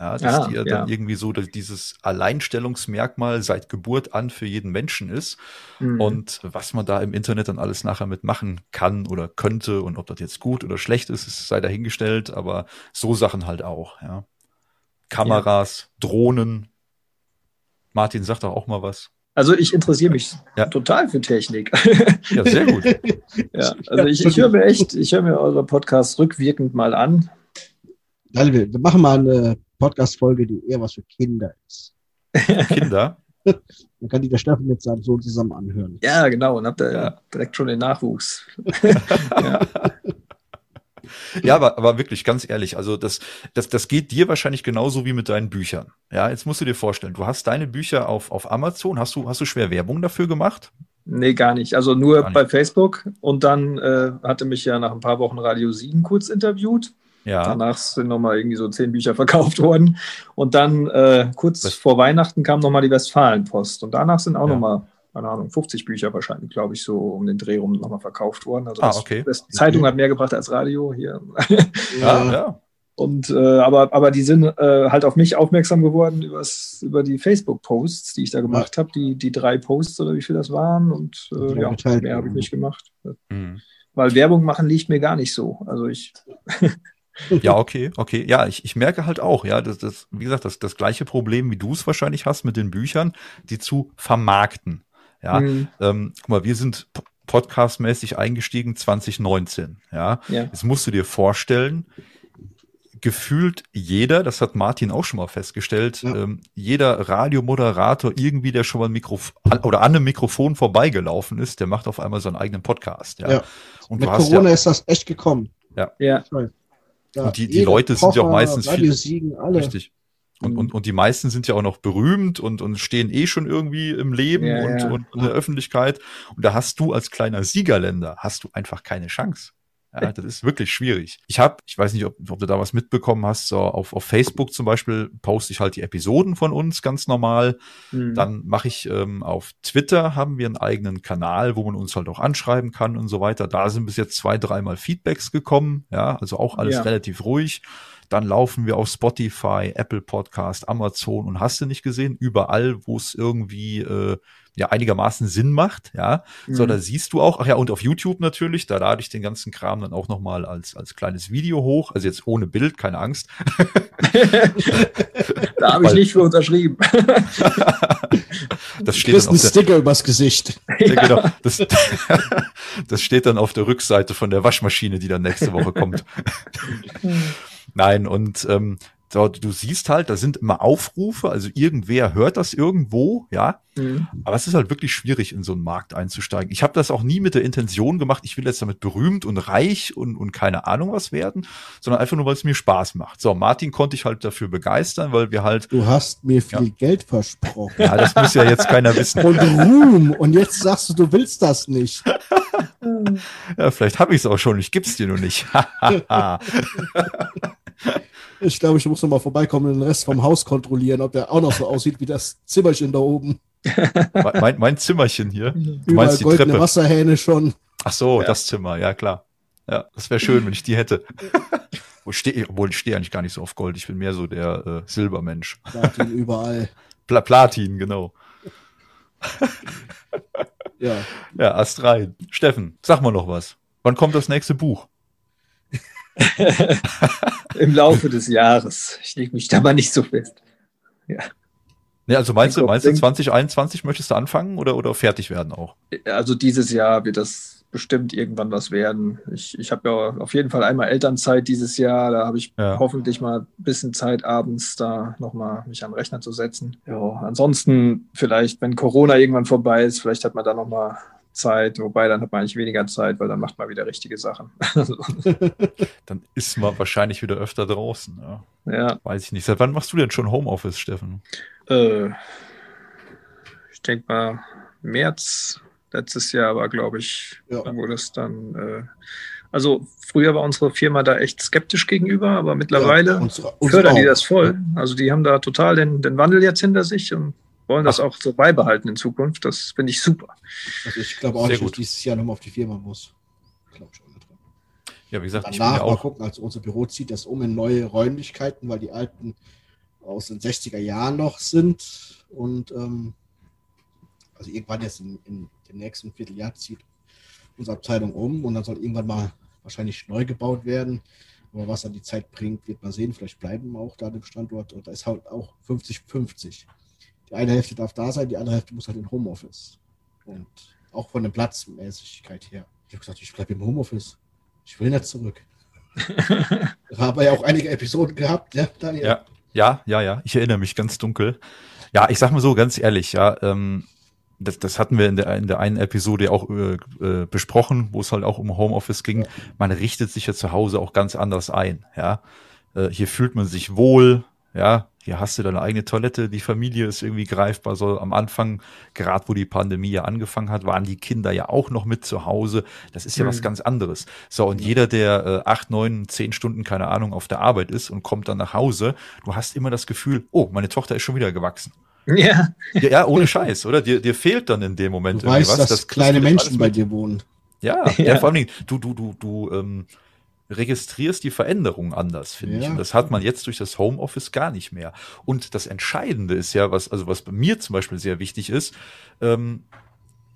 Ja, dass Ah, die ja ja. dann irgendwie so dass dieses Alleinstellungsmerkmal seit Geburt an für jeden Menschen ist. Mhm. Und was man da im Internet dann alles nachher mitmachen kann oder könnte und ob das jetzt gut oder schlecht ist, ist sei dahingestellt, aber so Sachen halt auch, ja. Kameras, Drohnen. Martin sagt doch auch mal was. Also ich interessiere mich Ja. total für Technik. Ja, sehr gut. ja, also ich, ich höre mir echt, ich höre mir eure Podcasts rückwirkend mal an. Wir, wir machen mal eine Podcast-Folge, die eher was für Kinder ist. Kinder. Dann kann die der Steffen mit seinem Sohn zusammen anhören. Ja, genau. Und habt ihr Ja. direkt schon den Nachwuchs. Ja, aber, aber wirklich, ganz ehrlich, also das, das, das geht dir wahrscheinlich genauso wie mit deinen Büchern. Ja, jetzt musst du dir vorstellen, du hast deine Bücher auf, auf Amazon, hast du, hast du schwer Werbung dafür gemacht? Nee, gar nicht. Also nur nicht. bei Facebook. Und dann äh, hatte mich ja nach ein paar Wochen Radio 7 kurz interviewt. Ja. Danach sind nochmal irgendwie so zehn Bücher verkauft worden. Und dann äh, kurz Was- vor Weihnachten kam nochmal die Westfalenpost. Und danach sind auch Ja. nochmal, keine Ahnung, 50 Bücher wahrscheinlich, glaube ich, so um den Dreh rum nochmal verkauft worden. Also Ah, das, okay. das Zeitung hat mehr gebracht als Radio hier. Ja, ja. Und äh, aber, aber die sind äh, halt auf mich aufmerksam geworden übers, über die Facebook-Posts, die ich da gemacht habe, die, die drei Posts oder wie viel das waren. Und äh, ja, mehr habe ich nicht gemacht. Mhm. Weil Werbung machen liegt mir gar nicht so. Also ich, Ja, okay, okay. Ja, ich, ich merke halt auch, ja, das, das, wie gesagt, das, das gleiche Problem, wie du es wahrscheinlich hast mit den Büchern, die zu vermarkten. Ja, Hm, ähm, guck mal, wir sind podcastmäßig eingestiegen 2019. Ja, ja. jetzt musst du dir vorstellen, gefühlt jeder, das hat Martin auch schon mal festgestellt, Ja. ähm, jeder Radiomoderator irgendwie, der schon mal ein Mikrofon oder an einem Mikrofon vorbeigelaufen ist, der macht auf einmal seinen eigenen Podcast. Ja, Ja. und Mit du hast Corona ja, ist das echt gekommen. ja. Ja, Und die- die Leute sind ja auch meistens viel- Siegen, alle. Richtig. Und, Mhm. und, und die meisten sind ja auch noch berühmt und, und stehen eh schon irgendwie im Leben Ja, und, ja. und in der Öffentlichkeit. Und da hast du als kleiner Siegerländer, hast du einfach keine Chance. Ja, das ist wirklich schwierig. Ich habe, ich weiß nicht, ob, ob, du da was mitbekommen hast, so auf, auf Facebook zum Beispiel poste ich halt die Episoden von uns ganz normal. Mhm. Dann mache ich ähm, auf Twitter haben wir einen eigenen Kanal, wo man uns halt auch anschreiben kann und so weiter. Da sind bis jetzt zwei, dreimal Feedbacks gekommen, ja, also auch alles ja. relativ ruhig. Dann laufen wir auf Spotify, Apple Podcast, Amazon und hast du nicht gesehen, überall, wo es irgendwie äh, ja einigermaßen Sinn macht, ja. Mhm. So, da siehst du auch, ach ja, und auf YouTube natürlich, da lade ich den ganzen Kram dann auch nochmal als, als kleines Video hoch, also jetzt ohne Bild, keine Angst. da habe ich nicht für unterschrieben. das steht du dann auf der, Sticker übers Gesicht. Ja, genau. Das, das steht dann auf der Rückseite von der Waschmaschine, die dann nächste Woche kommt. Nein, und ähm, so, du siehst halt, da sind immer Aufrufe, also irgendwer hört das irgendwo, ja. Mhm. Aber es ist halt wirklich schwierig, in so einen Markt einzusteigen. Ich habe das auch nie mit der Intention gemacht, ich will jetzt damit berühmt und reich und, und keine Ahnung was werden, sondern einfach nur, weil es mir Spaß macht. So, Martin konnte ich halt dafür begeistern, weil wir halt. Du hast mir viel ja. Geld versprochen. Ja, das muss ja jetzt keiner wissen. Und Ruhm. Und jetzt sagst du, du willst das nicht. ja, vielleicht habe ich es auch schon, ich gib's dir nur nicht. Ich glaube, ich muss noch mal vorbeikommen und den Rest vom Haus kontrollieren, ob der auch noch so aussieht wie das Zimmerchen da oben. mein, mein Zimmerchen hier. Du Überall meinst die goldene Treppe. Wasserhähne schon. Ach so, ja. das Zimmer, ja klar. Ja, das wäre schön, wenn ich die hätte. obwohl ich stehe eigentlich gar nicht so auf Gold. Ich bin mehr so der äh, Silbermensch. Platin überall. Pla Platin, genau. ja. Ja, Ast rein. Steffen, sag mal noch was. Wann kommt das nächste Buch? Im Laufe des Jahres. Ich lege mich da mal nicht so fest. Ja. Nee, also meinst du, meinst du 2021 möchtest du anfangen oder, oder fertig werden auch? Also dieses Jahr wird das bestimmt irgendwann was werden. Ich, ich habe ja auf jeden Fall einmal Elternzeit dieses Jahr. Da habe ich ja. hoffentlich mal ein bisschen Zeit abends da nochmal mich am Rechner zu setzen. Ja, ansonsten vielleicht, wenn Corona irgendwann vorbei ist, vielleicht hat man da nochmal Zeit, wobei dann hat man eigentlich weniger Zeit, weil dann macht man wieder richtige Sachen. dann ist man wahrscheinlich wieder öfter draußen. Ja. ja. Weiß ich nicht. Seit wann machst du denn schon Homeoffice, Steffen? Äh, ich denke mal März letztes Jahr war, glaube ich, ja. wo das dann. Äh, also früher war unsere Firma da echt skeptisch gegenüber, aber mittlerweile ja, unsere, unsere fördern die das voll. Also die haben da total den, den Wandel jetzt hinter sich und wollen das auch so beibehalten in Zukunft. Das finde ich super. Also ich glaube auch Sehr nicht, dass dieses Jahr nochmal auf die Firma muss. Glaube schon. Ja, wie gesagt, Danach ich bin ja auch mal gucken, also unser Büro zieht das um in neue Räumlichkeiten, weil die alten aus den 60er Jahren noch sind. Und ähm, also irgendwann jetzt in, in dem nächsten Vierteljahr zieht unsere Abteilung um und dann soll irgendwann mal wahrscheinlich neu gebaut werden. Aber was dann die Zeit bringt, wird man sehen. Vielleicht bleiben wir auch da dem Standort. Und da ist halt auch 50-50. Die eine Hälfte darf da sein, die andere Hälfte muss halt in Homeoffice. Und auch von der Platzmäßigkeit her. Ich habe gesagt, ich bleibe im Homeoffice. Ich will nicht zurück. da haben wir ja auch einige Episoden gehabt, ja, Daniel? Ja, ja, ja, ja. Ich erinnere mich ganz dunkel. Ja, ich sag mal so ganz ehrlich, ja, ähm, das, das hatten wir in der, in der einen Episode auch äh, äh, besprochen, wo es halt auch um Homeoffice ging. Ja. Man richtet sich ja zu Hause auch ganz anders ein, ja. Äh, hier fühlt man sich wohl, ja, hier hast du deine eigene Toilette, die Familie ist irgendwie greifbar. So am Anfang, gerade wo die Pandemie ja angefangen hat, waren die Kinder ja auch noch mit zu Hause. Das ist ja mhm. was ganz anderes. So, und jeder, der äh, acht, neun, zehn Stunden, keine Ahnung, auf der Arbeit ist und kommt dann nach Hause, du hast immer das Gefühl, oh, meine Tochter ist schon wieder gewachsen. Ja. Ja, ja ohne Scheiß, oder? Dir, dir fehlt dann in dem Moment du weißt, was. Dass das kleine Menschen bei dir wohnen. Ja, ja, ja, vor allen Dingen, du, du, du, du, ähm, registrierst die Veränderung anders, finde ja. ich. Und das hat man jetzt durch das Homeoffice gar nicht mehr. Und das Entscheidende ist ja, was, also was bei mir zum Beispiel sehr wichtig ist, ähm,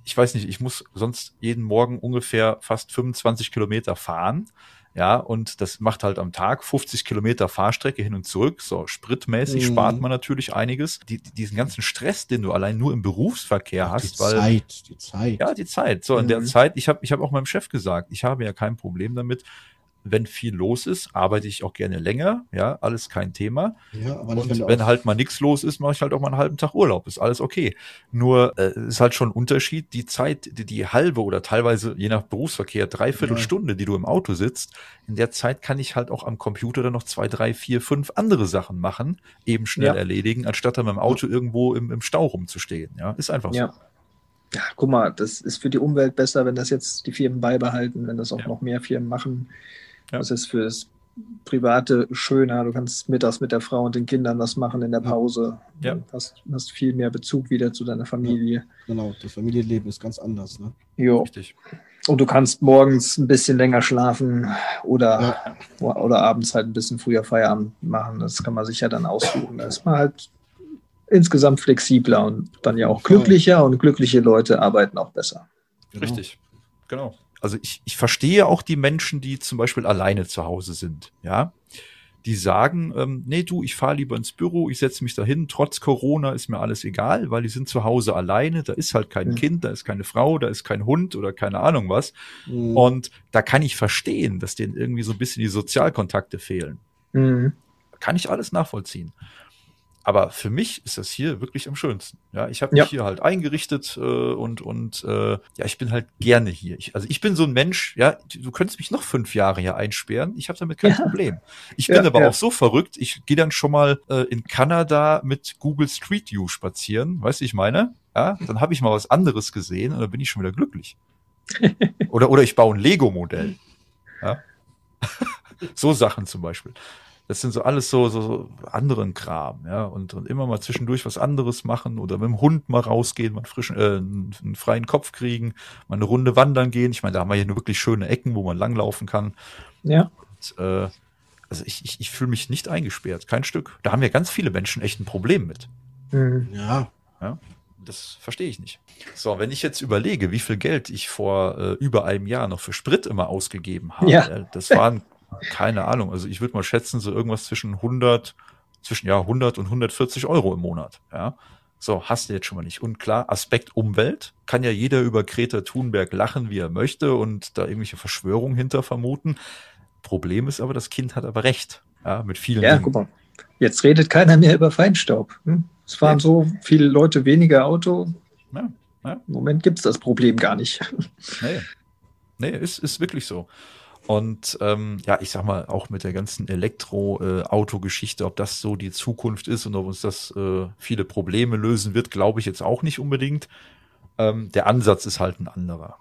ich weiß nicht, ich muss sonst jeden Morgen ungefähr fast 25 Kilometer fahren. Ja, und das macht halt am Tag 50 Kilometer Fahrstrecke hin und zurück. So spritmäßig mhm. spart man natürlich einiges. Die, diesen ganzen Stress, den du allein nur im Berufsverkehr Ach, hast, die weil. Zeit, die Zeit. Ja, die Zeit. So, in der mhm. Zeit, ich habe ich hab auch meinem Chef gesagt, ich habe ja kein Problem damit, wenn viel los ist, arbeite ich auch gerne länger, ja, alles kein Thema. Ja, aber und wenn, wenn halt mal nichts los ist, mache ich halt auch mal einen halben Tag Urlaub, ist alles okay. Nur äh, ist halt schon ein Unterschied, die Zeit, die, die halbe oder teilweise je nach Berufsverkehr dreiviertel ja. Stunde, die du im Auto sitzt, in der Zeit kann ich halt auch am Computer dann noch zwei, drei, vier, fünf andere Sachen machen, eben schnell ja. erledigen, anstatt dann mit dem Auto irgendwo im, im Stau rumzustehen. Ja, ist einfach so. ja, guck mal, das ist für die Umwelt besser, wenn das jetzt die Firmen beibehalten, wenn das auch Ja. noch mehr Firmen machen. Ja. Das ist für das Private schöner. Du kannst mittags mit der Frau und den Kindern was machen in der Ja. Pause. Ja. Du hast, hast viel mehr Bezug wieder zu deiner Familie. Genau, das Familienleben ist ganz anders. Ne? Jo. Richtig. Und du kannst morgens ein bisschen länger schlafen oder, oder abends halt ein bisschen früher Feierabend machen. Das kann man sich ja dann aussuchen. Da ist man halt insgesamt flexibler und dann ja auch glücklicher und glückliche Leute arbeiten auch besser. Genau. Richtig. Genau. Also ich, ich verstehe auch die Menschen, die zum Beispiel alleine zu Hause sind, ja. Die sagen, ähm, nee, du, ich fahre lieber ins Büro, ich setze mich dahin, trotz Corona ist mir alles egal, weil die sind zu Hause alleine, da ist halt kein Mhm. Kind, da ist keine Frau, da ist kein Hund oder keine Ahnung was. Mhm. Und da kann ich verstehen, dass denen irgendwie so ein bisschen die Sozialkontakte fehlen. Mhm. Kann ich alles nachvollziehen. Aber für mich ist das hier wirklich am schönsten. Ja, ich habe mich Ja. hier halt eingerichtet äh, und und äh, ja, ich bin halt gerne hier. Ich, also ich bin so ein Mensch. Ja, du könntest mich noch fünf Jahre hier einsperren. Ich habe damit kein Ja. Problem. Ich Ja, bin aber ja. auch so verrückt. Ich gehe dann schon mal äh, in Kanada mit Google Street View spazieren. Weißt du, ich meine? Ja, dann habe ich mal was anderes gesehen und dann bin ich schon wieder glücklich. oder oder ich baue ein Lego-Modell. Ja. so Sachen zum Beispiel. Das sind so alles so, so, so anderen Kram, ja, und, und immer mal zwischendurch was anderes machen oder mit dem Hund mal rausgehen, mal einen frischen, äh, einen, einen freien Kopf kriegen, mal eine Runde wandern gehen. Ich meine, da haben wir hier nur wirklich schöne Ecken, wo man langlaufen kann. Ja. Und, äh, also ich, ich, ich fühle mich nicht eingesperrt, kein Stück. Da haben ja ganz viele Menschen echt ein Problem mit. Mhm. Ja, Das verstehe ich nicht. So, wenn ich jetzt überlege, wie viel Geld ich vor äh, über einem Jahr noch für Sprit immer ausgegeben habe, Ja. äh, das waren keine Ahnung. Also ich würde mal schätzen, so irgendwas zwischen 100, zwischen ja 100 und 140 Euro im Monat. Ja, so hast du jetzt schon mal nicht. Und klar, Aspekt Umwelt kann ja jeder über Greta Thunberg lachen, wie er möchte und da irgendwelche Verschwörungen hinter vermuten. Problem ist aber, das Kind hat aber recht. Ja, mit vielen Ja, Dingen. guck mal. Jetzt redet keiner mehr über Feinstaub. Hm? Es fahren Ja. so viele Leute weniger Auto. Ja, ja. Im Moment gibt es das Problem gar nicht. Nee. Nee, ist, ist wirklich so. Und ähm, ja, ich sag mal, auch mit der ganzen Elektro-Auto-Geschichte, ob das so die Zukunft ist und ob uns das äh, viele Probleme lösen wird, glaube ich jetzt auch nicht unbedingt. Ähm, der Ansatz ist halt ein anderer.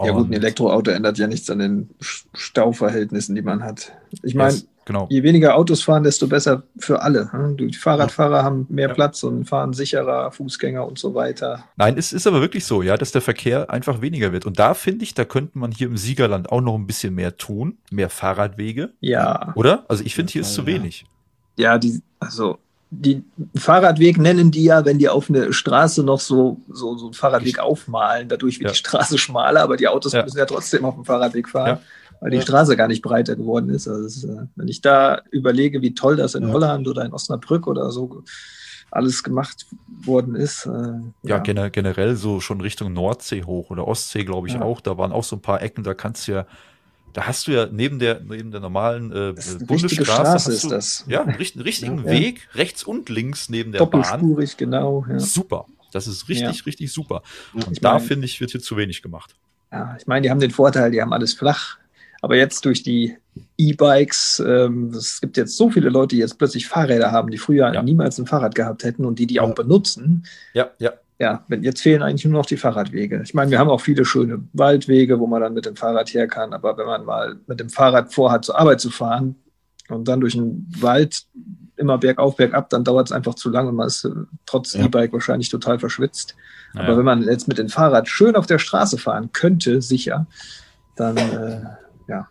Ja gut, ein Elektroauto ändert ja nichts an den Stauverhältnissen, die man hat. Ich meine, genau. je weniger Autos fahren, desto besser für alle. hm? Die Fahrradfahrer haben mehr Ja. Platz und fahren sicherer, Fußgänger und so weiter. Nein, es ist aber wirklich so, ja, dass der Verkehr einfach weniger wird. Und da finde ich, da könnte man hier im Siegerland auch noch ein bisschen mehr tun, mehr Fahrradwege, Ja, oder? Also ich finde, hier ist Ja, zu ja. wenig. ja, die, also die Fahrradweg nennen die ja, wenn die auf eine Straße noch so, so, so einen Fahrradweg aufmalen. Dadurch wird Ja. die Straße schmaler, aber die Autos Ja. müssen ja trotzdem auf dem Fahrradweg fahren, Ja. Weil die Ja. Straße gar nicht breiter geworden ist. Also ist, äh, wenn ich da überlege, wie toll das in Ja. Holland oder in Osnabrück oder so alles gemacht worden ist. Äh, Ja, gener generell so schon Richtung Nordsee hoch oder Ostsee, glaube ich Ja. auch. Da waren auch so ein paar Ecken, da kannst du ja, da hast du ja neben der, neben der normalen äh, ist eine Bundesstraße Straße hast ist du, das. Ja, einen richt- richtigen Ja. Weg, rechts und links neben der Bahn. Doppelspurig, genau. Ja. Super. Das ist richtig, richtig super. Ja, Und ich da finde ich, wird hier zu wenig gemacht. Ja, ich meine, die haben den Vorteil, die haben alles flach. Aber jetzt durch die E-Bikes, ähm, es gibt jetzt so viele Leute, die jetzt plötzlich Fahrräder haben, die früher Ja. niemals ein Fahrrad gehabt hätten und die die Ja. auch benutzen. Ja, ja. Ja, jetzt fehlen eigentlich nur noch die Fahrradwege. Ich meine, wir haben auch viele schöne Waldwege, wo man dann mit dem Fahrrad her kann. Aber wenn man mal mit dem Fahrrad vorhat, zur Arbeit zu fahren und dann durch den Wald immer bergauf, bergab, dann dauert es einfach zu lange und man ist äh, trotz Ja. E-Bike wahrscheinlich total verschwitzt. Naja. Aber wenn man jetzt mit dem Fahrrad schön auf der Straße fahren könnte, sicher, dann äh, ja.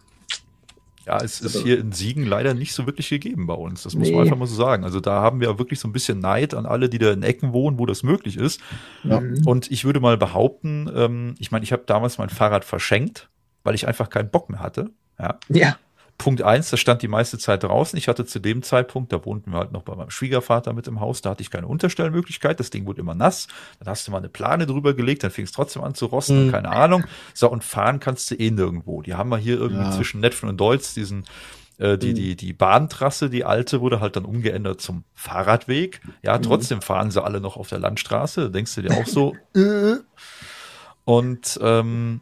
Ja, es ist Also- hier in Siegen leider nicht so wirklich gegeben bei uns. Das muss Nee. man einfach mal so sagen. Also da haben wir wirklich so ein bisschen Neid an alle, die da in Ecken wohnen, wo das möglich ist. Ja. Mhm. Und ich würde mal behaupten, ähm, ich meine, ich habe damals mein Fahrrad verschenkt, weil ich einfach keinen Bock mehr hatte. Ja. Ja, Punkt eins, das stand die meiste Zeit draußen. Ich hatte zu dem Zeitpunkt, da wohnten wir halt noch bei meinem Schwiegervater mit im Haus, da hatte ich keine Unterstellmöglichkeit, das Ding wurde immer nass. Dann hast du mal eine Plane drüber gelegt, dann fing es trotzdem an zu rosten, Mhm. keine Ahnung. So, und fahren kannst du eh nirgendwo. Die haben wir hier irgendwie Ja. zwischen Netfen und Deutz diesen äh, die, Mhm. die, die Bahntrasse, die alte, wurde halt dann umgeändert zum Fahrradweg. Ja, Mhm. trotzdem fahren sie alle noch auf der Landstraße. Da denkst du dir auch so, äh. Und ähm,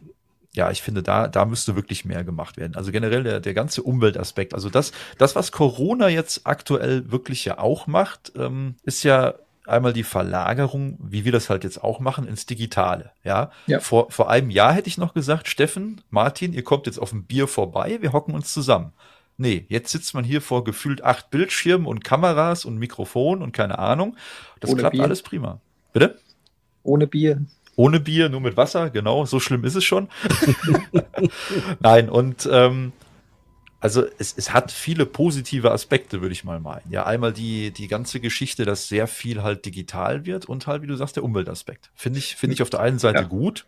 ja, ich finde, da, da müsste wirklich mehr gemacht werden. Also generell der, der ganze Umweltaspekt. Also das, das, was Corona jetzt aktuell wirklich ja auch macht, ähm, ist ja einmal die Verlagerung, wie wir das halt jetzt auch machen, ins Digitale. Ja, Ja. Vor, vor einem Jahr hätte ich noch gesagt, Steffen, Martin, ihr kommt jetzt auf ein Bier vorbei, wir hocken uns zusammen. Nee, jetzt sitzt man hier vor gefühlt acht Bildschirmen und Kameras und Mikrofon und keine Ahnung. Das Ohne klappt Bier. alles prima. Bitte? Ohne Bier. Ohne Bier, nur mit Wasser, genau, so schlimm ist es schon. Nein, und ähm, also es, es hat viele positive Aspekte, würde ich mal meinen. Ja, einmal die, die ganze Geschichte, dass sehr viel halt digital wird und halt, wie du sagst, der Umweltaspekt. Finde ich, finde ich auf der einen Seite Ja. gut.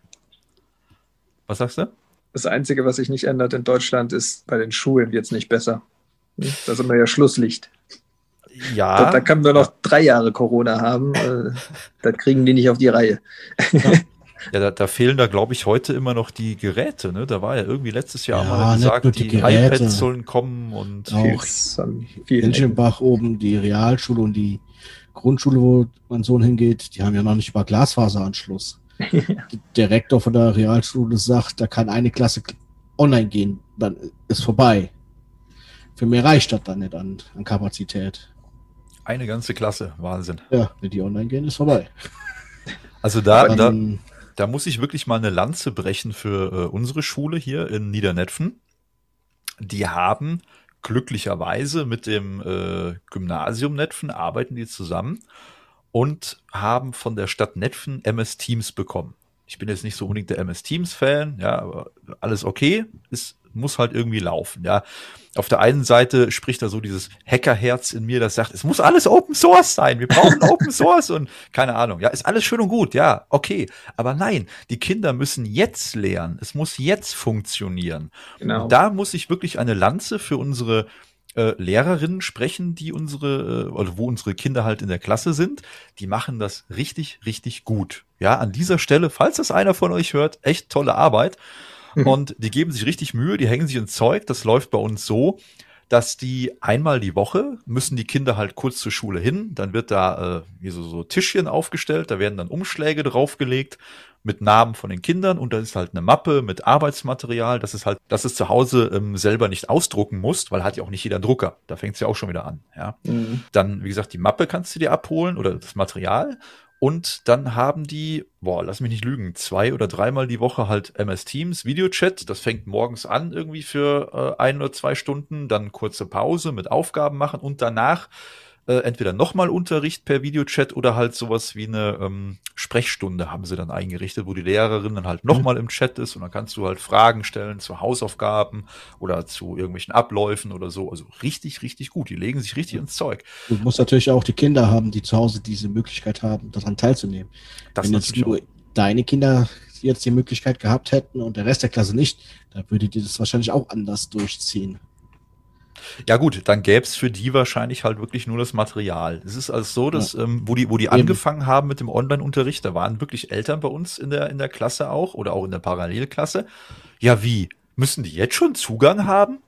Was sagst du? Das Einzige, was sich nicht ändert in Deutschland, ist, bei den Schulen wird es nicht besser. Da sind wir ja Schlusslicht. Ja. Da, da können wir noch drei Jahre Corona haben. Äh, das kriegen die nicht auf die Reihe. Ja, da, da fehlen da, glaube ich, heute immer noch die Geräte. Ne? Da war ja irgendwie letztes Jahr Ja, mal gesagt, die, die iPads sollen kommen und Auch. Hilchenbach oben, die Realschule und die Grundschule, wo mein Sohn hingeht, die haben ja noch nicht mal Glasfaseranschluss. Der Rektor von der Realschule sagt, da kann eine Klasse online gehen, dann ist vorbei. Für mehr reicht das dann nicht an, an Kapazität. Eine ganze Klasse. Wahnsinn. Ja, wenn die online gehen, ist vorbei. Also da, da, Da muss ich wirklich mal eine Lanze brechen für äh, unsere Schule hier in Niedernetfen. Die haben glücklicherweise mit dem äh, Gymnasium Netfen arbeiten die zusammen und haben von der Stadt Netfen MS Teams bekommen. Ich bin jetzt nicht so unbedingt der MS Teams Fan, ja, aber alles okay, es muss halt irgendwie laufen, ja. Auf der einen Seite spricht da so dieses Hackerherz in mir, das sagt, es muss alles Open Source sein, wir brauchen Open Source und keine Ahnung, ja, ist alles schön und gut, ja, okay, aber nein, die Kinder müssen jetzt lernen, es muss jetzt funktionieren. Genau. Und da muss ich wirklich eine Lanze für unsere äh, Lehrerinnen sprechen, die unsere, äh, oder wo unsere Kinder halt in der Klasse sind. Die machen das richtig, richtig gut. Ja, an dieser Stelle, falls das einer von euch hört, echt tolle Arbeit. Mhm. Und die geben sich richtig Mühe, die hängen sich ins Zeug. Das läuft bei uns so, dass die einmal die Woche müssen die Kinder halt kurz zur Schule hin. Dann wird da äh, wie so, so Tischchen aufgestellt, da werden dann Umschläge draufgelegt mit Namen von den Kindern und da ist halt eine Mappe mit Arbeitsmaterial, das ist halt, dass es zu Hause ähm, selber nicht ausdrucken musst, weil hat ja auch nicht jeder einen Drucker. Da fängt es ja auch schon wieder an. Ja. Mhm. Dann, wie gesagt, die Mappe kannst du dir abholen oder das Material. Und dann haben die, boah, lass mich nicht lügen, zwei oder dreimal die Woche halt MS Teams Videochat. Das fängt morgens an irgendwie für äh, ein oder zwei Stunden, dann kurze Pause mit Aufgaben machen und danach äh, entweder nochmal Unterricht per Videochat oder halt sowas wie eine ähm, Sprechstunde haben sie dann eingerichtet, wo die Lehrerin dann halt nochmal im Chat ist und dann kannst du halt Fragen stellen zu Hausaufgaben oder zu irgendwelchen Abläufen oder so. Also richtig, richtig gut. Die legen sich richtig ins Zeug. du musst natürlich auch die Kinder haben, die zu Hause diese Möglichkeit haben, daran teilzunehmen. Das Wenn jetzt nur deine Kinder jetzt die Möglichkeit gehabt hätten und der Rest der Klasse nicht, dann würdet ihr das wahrscheinlich auch anders durchziehen. Ja gut, dann gäbe es für die wahrscheinlich halt wirklich nur das Material. Es ist also so, dass ähm, wo die, wo die Eben. angefangen haben mit dem Online-Unterricht, da waren wirklich Eltern bei uns in der in der Klasse auch oder auch in der Parallelklasse. Ja wie? Müssen die jetzt schon Zugang haben?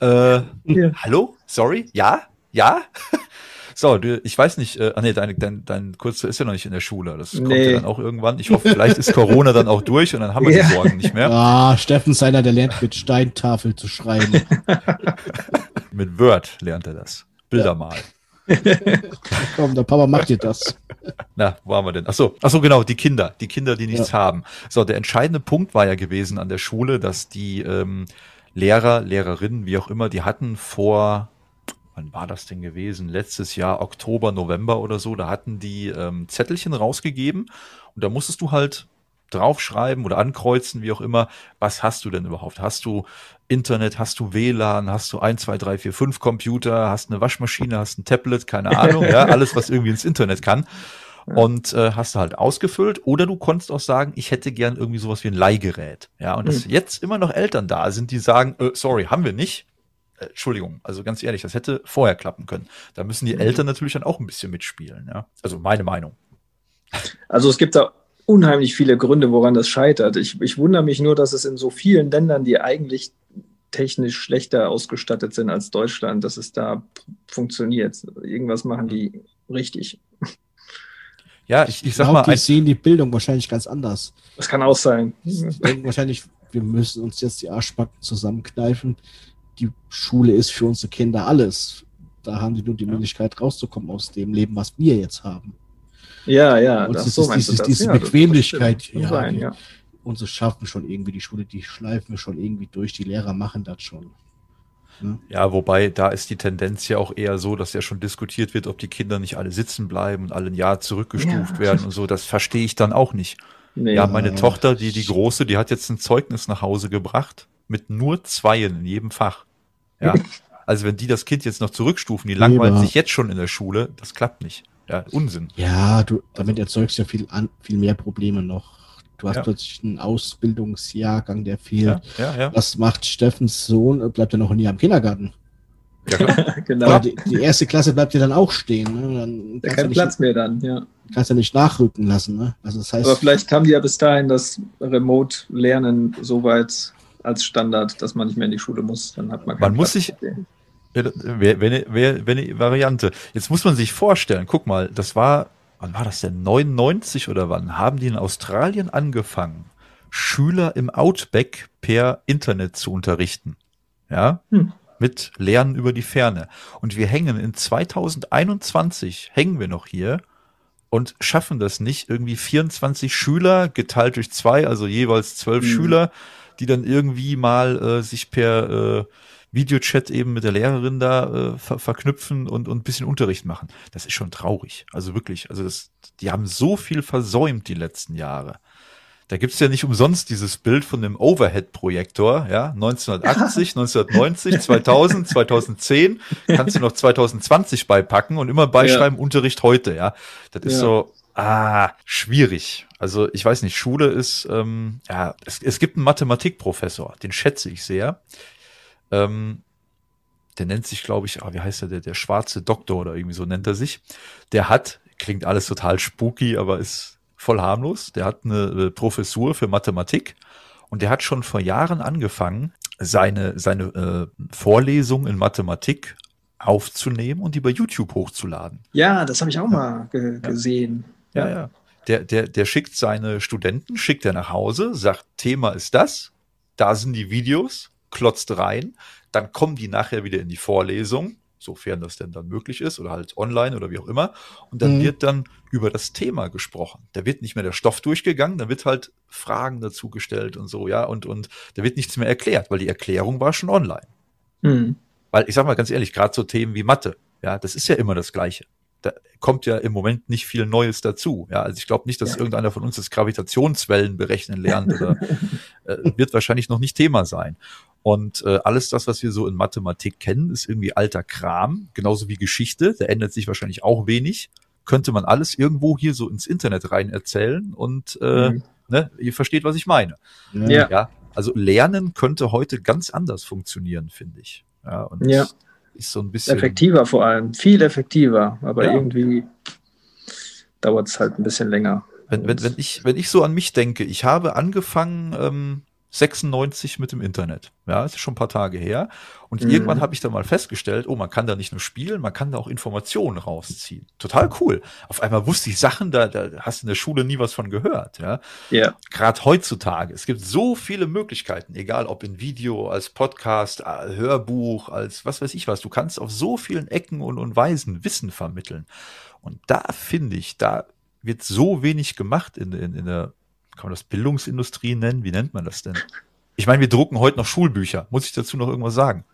Äh, Ja. hallo? Sorry? Ja? Ja? So, du, ich weiß nicht, äh, ah nee, dein, dein, dein Kurzer ist ja noch nicht in der Schule. Das kommt Nee. ja dann auch irgendwann. Ich hoffe, vielleicht ist Corona dann auch durch und dann haben wir Ja. die Sorgen nicht mehr. Ah, Steffen ist einer, der lernt mit Steintafel zu schreiben. Mit Word lernt er das. Bilder malen. Komm, der Papa macht dir das. Na, wo haben wir denn? Ach so, ach so, genau, die Kinder, die Kinder, die nichts haben. So, der entscheidende Punkt war ja gewesen an der Schule, dass die ähm, Lehrer, Lehrerinnen, wie auch immer, die hatten vor, wann war das denn gewesen? Letztes Jahr, Oktober, November oder so, da hatten die ähm, Zettelchen rausgegeben und da musstest du halt draufschreiben oder ankreuzen, wie auch immer, was hast du denn überhaupt? Hast du Internet, hast du WLAN, hast du 1, 2, 3, 4, 5 Computer, hast eine Waschmaschine, hast ein Tablet, keine Ahnung, ja, alles, was irgendwie ins Internet kann. Und äh, hast du halt ausgefüllt oder du konntest auch sagen, ich hätte gern irgendwie sowas wie ein Leihgerät. Ja, und dass Hm. jetzt immer noch Eltern da sind, die sagen, äh, sorry, haben wir nicht. Äh, Entschuldigung, also ganz ehrlich, das hätte vorher klappen können. Da müssen die Mhm. Eltern natürlich dann auch ein bisschen mitspielen. Ja, also meine Meinung. Also es gibt da unheimlich viele Gründe, woran das scheitert. Ich, ich wundere mich nur, dass es in so vielen Ländern, die eigentlich technisch schlechter ausgestattet sind als Deutschland, dass es da funktioniert. Irgendwas machen die richtig. Ja, ich, ich sag glaub, mal, die sehen die Bildung wahrscheinlich ganz anders. Das kann auch sein. denken wahrscheinlich, wir müssen uns jetzt die Arschbacken zusammenkneifen. Die Schule ist für unsere Kinder alles. Da haben die nur die Ja. Möglichkeit rauszukommen aus dem Leben, was wir jetzt haben. Ja, ja, Und das das so ist du dieses, das? diese Ja, das Bequemlichkeit. kann Ja, sein, ja. Und so schaffen wir schon irgendwie die Schule, die schleifen wir schon irgendwie durch. Die Lehrer machen das schon. Ja, wobei da ist die Tendenz ja auch eher so, dass ja schon diskutiert wird, ob die Kinder nicht alle sitzen bleiben und alle ein Jahr zurückgestuft Ja. werden und so. Das verstehe ich dann auch nicht. Nee, Ja, meine. Tochter, die, die große, die hat jetzt ein Zeugnis nach Hause gebracht mit nur Zweien in jedem Fach. Ja. Also wenn die das Kind jetzt noch zurückstufen, die langweilen Lieber. sich jetzt schon in der Schule, das klappt nicht. Ja, Unsinn. Ja, du, damit erzeugst du ja viel, an, viel mehr Probleme noch. Du hast Ja. plötzlich einen Ausbildungsjahrgang, der fehlt. Ja, ja, ja. Was macht Steffens Sohn? Bleibt er noch nie am Kindergarten? ja klar. genau. Die, die erste Klasse bleibt ja dann auch stehen. Ne? Dann Da kein Platz nicht, mehr dann, ja. kannst du nicht nachrücken lassen. Ne? Also das heißt, Aber vielleicht haben die ja bis dahin das Remote-Lernen so weit als Standard, dass man nicht mehr in die Schule muss. Dann hat man Man muss sich-. Wäre wär, wär, wär eine Variante. Jetzt muss man sich vorstellen, guck mal, das war, wann war das denn? 99 oder wann? Haben die in Australien angefangen, Schüler im Outback per Internet zu unterrichten? Ja? Hm. Mit Lernen über die Ferne. Und wir hängen in 2021, hängen wir noch hier und schaffen das nicht, irgendwie 24 Schüler geteilt durch zwei, also jeweils zwölf Mhm. Schüler, die dann irgendwie mal äh, sich per äh, Videochat eben mit der Lehrerin da äh, ver verknüpfen und, und ein bisschen Unterricht machen. Das ist schon traurig. Also wirklich, also das, die haben so viel versäumt die letzten Jahre. Da gibt's ja nicht umsonst dieses Bild von dem Overhead-Projektor, ja, 1980, 1990, 2000, 2010, kannst du noch 2020 beipacken und immer beischreiben, Unterricht heute, ja. Das ist Ja. so, ah, schwierig. Also ich weiß nicht, Schule ist, ähm, ja, es, es gibt einen Mathematikprofessor, den schätze ich sehr. Ähm, der nennt sich, glaube ich, ah, wie heißt er, der, der schwarze Doktor oder irgendwie so nennt er sich. Der hat, klingt alles total spooky, aber ist voll harmlos. Der hat eine äh, Professur für Mathematik und der hat schon vor Jahren angefangen, seine, seine äh, Vorlesung in Mathematik aufzunehmen und die bei YouTube hochzuladen. Ja, das habe ich auch mal ge gesehen. Ja, ja. Der, der, der schickt seine Studenten, schickt er nach Hause, sagt, Thema ist das, da sind die Videos, klotzt rein, dann kommen die nachher wieder in die Vorlesung, sofern das denn dann möglich ist, oder halt online oder wie auch immer, und dann Mhm. wird dann über das Thema gesprochen. Da wird nicht mehr der Stoff durchgegangen, da wird halt Fragen dazu gestellt und so, ja, und, und da wird nichts mehr erklärt, weil die Erklärung war schon online. Hm. Weil ich sag mal ganz ehrlich, gerade so Themen wie Mathe, ja, das ist ja immer das Gleiche. Da kommt ja im Moment nicht viel Neues dazu. Ja, also ich glaube nicht, dass Ja. irgendeiner von uns das Gravitationswellen berechnen lernt oder äh, wird wahrscheinlich noch nicht Thema sein. Und äh, alles das, was wir so in Mathematik kennen, ist irgendwie alter Kram, genauso wie Geschichte. Da ändert sich wahrscheinlich auch wenig. Könnte man alles irgendwo hier so ins Internet rein erzählen und äh, Mhm. ne, ihr versteht, was ich meine. Ja. Ja, also Lernen könnte heute ganz anders funktionieren, finde ich. Ja, und Ja. Ist so ein bisschen. Effektiver vor allem, viel effektiver, aber Ja. irgendwie dauert es halt ein bisschen länger. Wenn, wenn, wenn, ich, wenn ich so an mich denke, ich habe angefangen ähm, 96 mit dem Internet. Ja, das ist schon ein paar Tage her. Und Mhm. irgendwann habe ich dann mal festgestellt, oh, man kann da nicht nur spielen, man kann da auch Informationen rausziehen. Total cool. Auf einmal wusste ich Sachen, da, da hast du in der Schule nie was von gehört. Ja, Ja, gerade heutzutage, es gibt so viele Möglichkeiten, egal ob in Video, als Podcast, Hörbuch, als was weiß ich was. Du kannst auf so vielen Ecken und, und Weisen Wissen vermitteln. Und da finde ich, da wird so wenig gemacht in, in, in der, kann man das Bildungsindustrie nennen? Wie nennt man das denn? Ich meine, wir drucken heute noch Schulbücher. Muss ich dazu noch irgendwas sagen?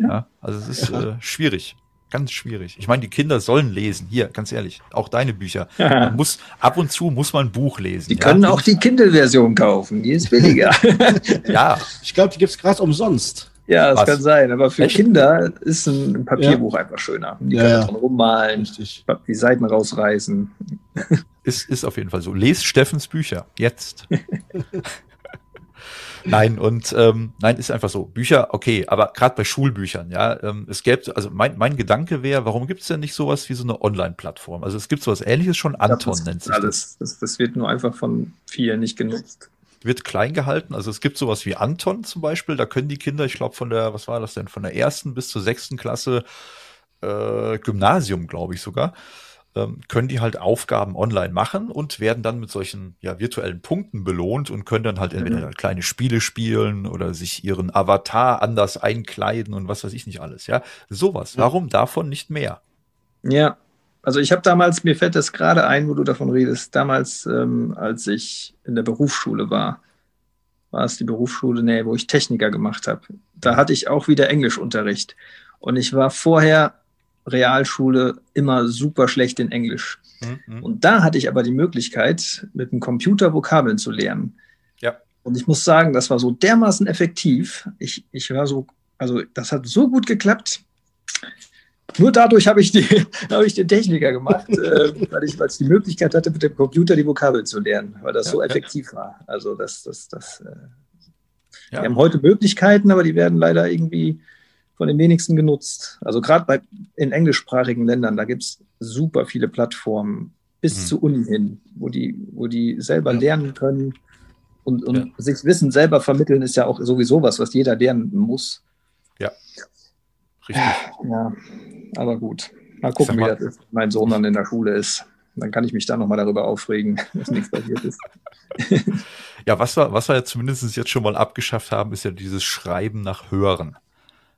Ja, also es ist äh, schwierig. Ganz schwierig. Ich meine, die Kinder sollen lesen. Hier, ganz ehrlich, auch deine Bücher. Man muss, ab und zu muss man ein Buch lesen. die ja? können auch die Kindle-Version kaufen, die ist billiger. Ja, Ich glaube, die gibt's gerade umsonst. Ja, das Was? kann sein, aber für Echt? Kinder ist ein Papierbuch einfach schöner. Die Ja, können ja. dran rummalen, Richtig. die Seiten rausreißen. ist, ist auf jeden Fall so. Lest Steffens Bücher. Jetzt. Nein, und ähm, nein, ist einfach so. Bücher, okay, aber gerade bei Schulbüchern, ja, ähm, es gäbe, also mein, mein Gedanke wäre, warum gibt es denn nicht sowas wie so eine Online-Plattform? Also es gibt sowas ähnliches schon, Anton nennt sich alles. Das, das wird nur einfach von vielen nicht genutzt. Wird klein gehalten. Also es gibt sowas wie Anton zum Beispiel, da können die Kinder, ich glaube von der, was war das denn, von der ersten bis zur sechsten Klasse äh, Gymnasium, glaube ich sogar, ähm, können die halt Aufgaben online machen und werden dann mit solchen ja, virtuellen Punkten belohnt und können dann halt entweder Mhm. kleine Spiele spielen oder sich ihren Avatar anders einkleiden und was weiß ich nicht alles. Ja, sowas. Ja. Warum davon nicht mehr? Ja, Also ich habe damals, mir fällt das gerade ein, wo du davon redest, damals, ähm, als ich in der Berufsschule war, war es die Berufsschule, nee, wo ich Techniker gemacht habe. Da hatte ich auch wieder Englischunterricht. Und ich war vorher Realschule immer super schlecht in Englisch. Mhm. Und da hatte ich aber die Möglichkeit, mit dem Computer Vokabeln zu lernen. Ja. Und ich muss sagen, das war so dermaßen effektiv. Ich, ich war so, also das hat so gut geklappt. Nur dadurch habe ich, die, hab ich den Techniker gemacht, äh, weil ich ich die Möglichkeit hatte, mit dem Computer die Vokabeln zu lernen, weil das ja, so effektiv ja. war. Also das, das, das. Äh, ja. Wir haben heute Möglichkeiten, aber die werden leider irgendwie von den wenigsten genutzt. Also gerade in englischsprachigen Ländern, da gibt es super viele Plattformen bis mhm. zur Uni hin, wo die, wo die selber lernen können und, und sich Wissen selber vermitteln, ist ja auch sowieso was, was jeder lernen muss. Ja. Richtig. Ja, aber gut. Mal gucken, mal, wie das mein Sohn dann in der Schule ist. Dann kann ich mich da nochmal darüber aufregen, dass nichts passiert ist. ja, was wir, was wir ja zumindest jetzt schon mal abgeschafft haben, ist ja dieses Schreiben nach Hören.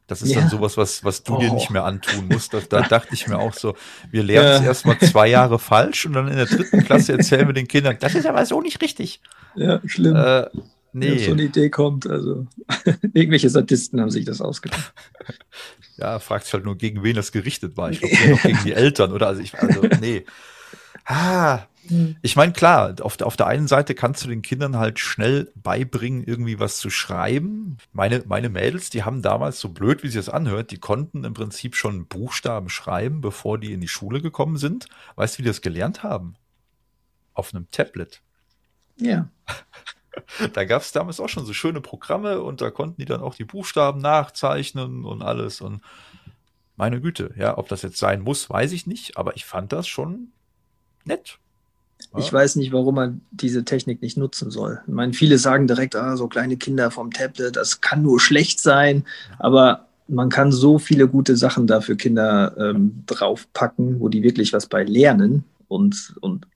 Das ist ja. dann sowas, was, was du oh. dir nicht mehr antun musst. Da, da dachte ich mir auch so, wir lernen es ja. erstmal zwei Jahre falsch und dann in der dritten Klasse erzählen wir den Kindern, das ist aber so nicht richtig. Ja, schlimm. Äh, nee. So eine Idee kommt, also irgendwelche Sadisten haben sich das ausgedacht. Ja, fragt sich halt nur, gegen wen das gerichtet war. Ich glaube, noch gegen die Eltern oder also ich, also nee. Ah, hm. ich meine, klar, auf, auf der einen Seite kannst du den Kindern halt schnell beibringen, irgendwie was zu schreiben. Meine, meine Mädels, die haben damals, so blöd wie sie es anhört, die konnten im Prinzip schon Buchstaben schreiben, bevor die in die Schule gekommen sind. Weißt du, wie die das gelernt haben? Auf einem Tablet. Ja. Da gab es damals auch schon so schöne Programme und da konnten die dann auch die Buchstaben nachzeichnen und alles. Und meine Güte, ja, ob das jetzt sein muss, weiß ich nicht, aber ich fand das schon nett. Ich weiß nicht, warum man diese Technik nicht nutzen soll. Ich meine, viele sagen direkt, ah, so kleine Kinder vom Tablet, das kann nur schlecht sein, aber man kann so viele gute Sachen da für Kinder ähm, draufpacken, wo die wirklich was bei lernen und, und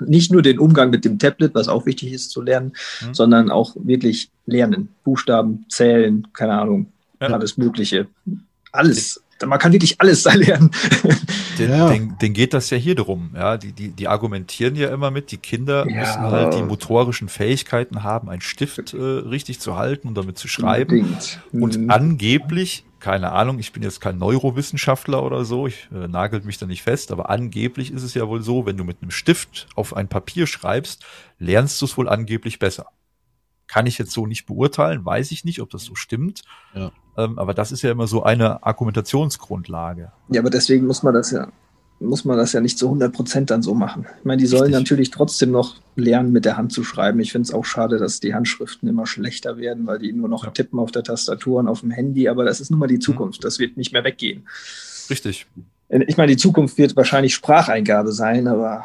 nicht nur den Umgang mit dem Tablet, was auch wichtig ist zu lernen, mhm. sondern auch wirklich lernen. Buchstaben, zählen, keine Ahnung, ja. alles Mögliche. Alles man kann wirklich alles da lernen. Den, ja. den, den geht das ja hier drum. Ja, die, die, die argumentieren ja immer mit, die Kinder ja. müssen halt die motorischen Fähigkeiten haben, einen Stift äh, richtig zu halten und damit zu schreiben. Und mhm. angeblich, keine Ahnung, ich bin jetzt kein Neurowissenschaftler oder so, ich äh, nagelt mich da nicht fest, aber angeblich ist es ja wohl so, wenn du mit einem Stift auf ein Papier schreibst, lernst du es wohl angeblich besser. Kann ich jetzt so nicht beurteilen, weiß ich nicht, ob das so stimmt. Ja. Ähm, aber das ist ja immer so eine Argumentationsgrundlage. Ja, aber deswegen muss man das ja, muss man das ja nicht zu 100 Prozent dann so machen. Ich meine, die sollen Richtig. natürlich trotzdem noch lernen, mit der Hand zu schreiben. Ich finde es auch schade, dass die Handschriften immer schlechter werden, weil die nur noch ja. tippen auf der Tastatur und auf dem Handy. Aber das ist nun mal die mhm. Zukunft. Das wird nicht mehr weggehen. Richtig. Ich meine, die Zukunft wird wahrscheinlich Spracheingabe sein, aber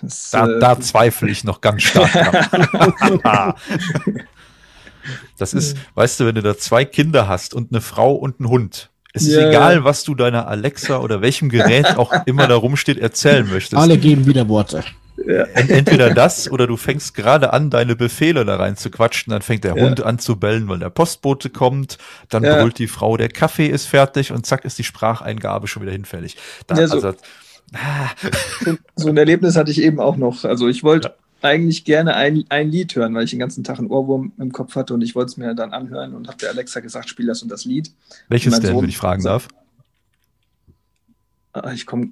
das, da, äh, da zweifle ich noch ganz stark. Das ist, weißt du, wenn du da zwei Kinder hast und eine Frau und einen Hund, es ist ja, egal, was du deiner Alexa oder welchem Gerät auch immer da rumsteht, erzählen möchtest. Alle geben wieder Worte. Ja. Entweder das oder du fängst gerade an, deine Befehle da rein zu quatschen, dann fängt der ja. Hund an zu bellen, weil der Postbote kommt, dann ja. brüllt die Frau, der Kaffee ist fertig und zack ist die Spracheingabe schon wieder hinfällig. Da, ja, so, also, ah. so, ein Erlebnis hatte ich eben auch noch. Also ich wollte eigentlich gerne ein, ein Lied hören, weil ich den ganzen Tag einen Ohrwurm im Kopf hatte und ich wollte es mir dann anhören und habe der Alexa gesagt, spiel das und das Lied. Welches denn, wenn ich fragen darf? Ah, ich komme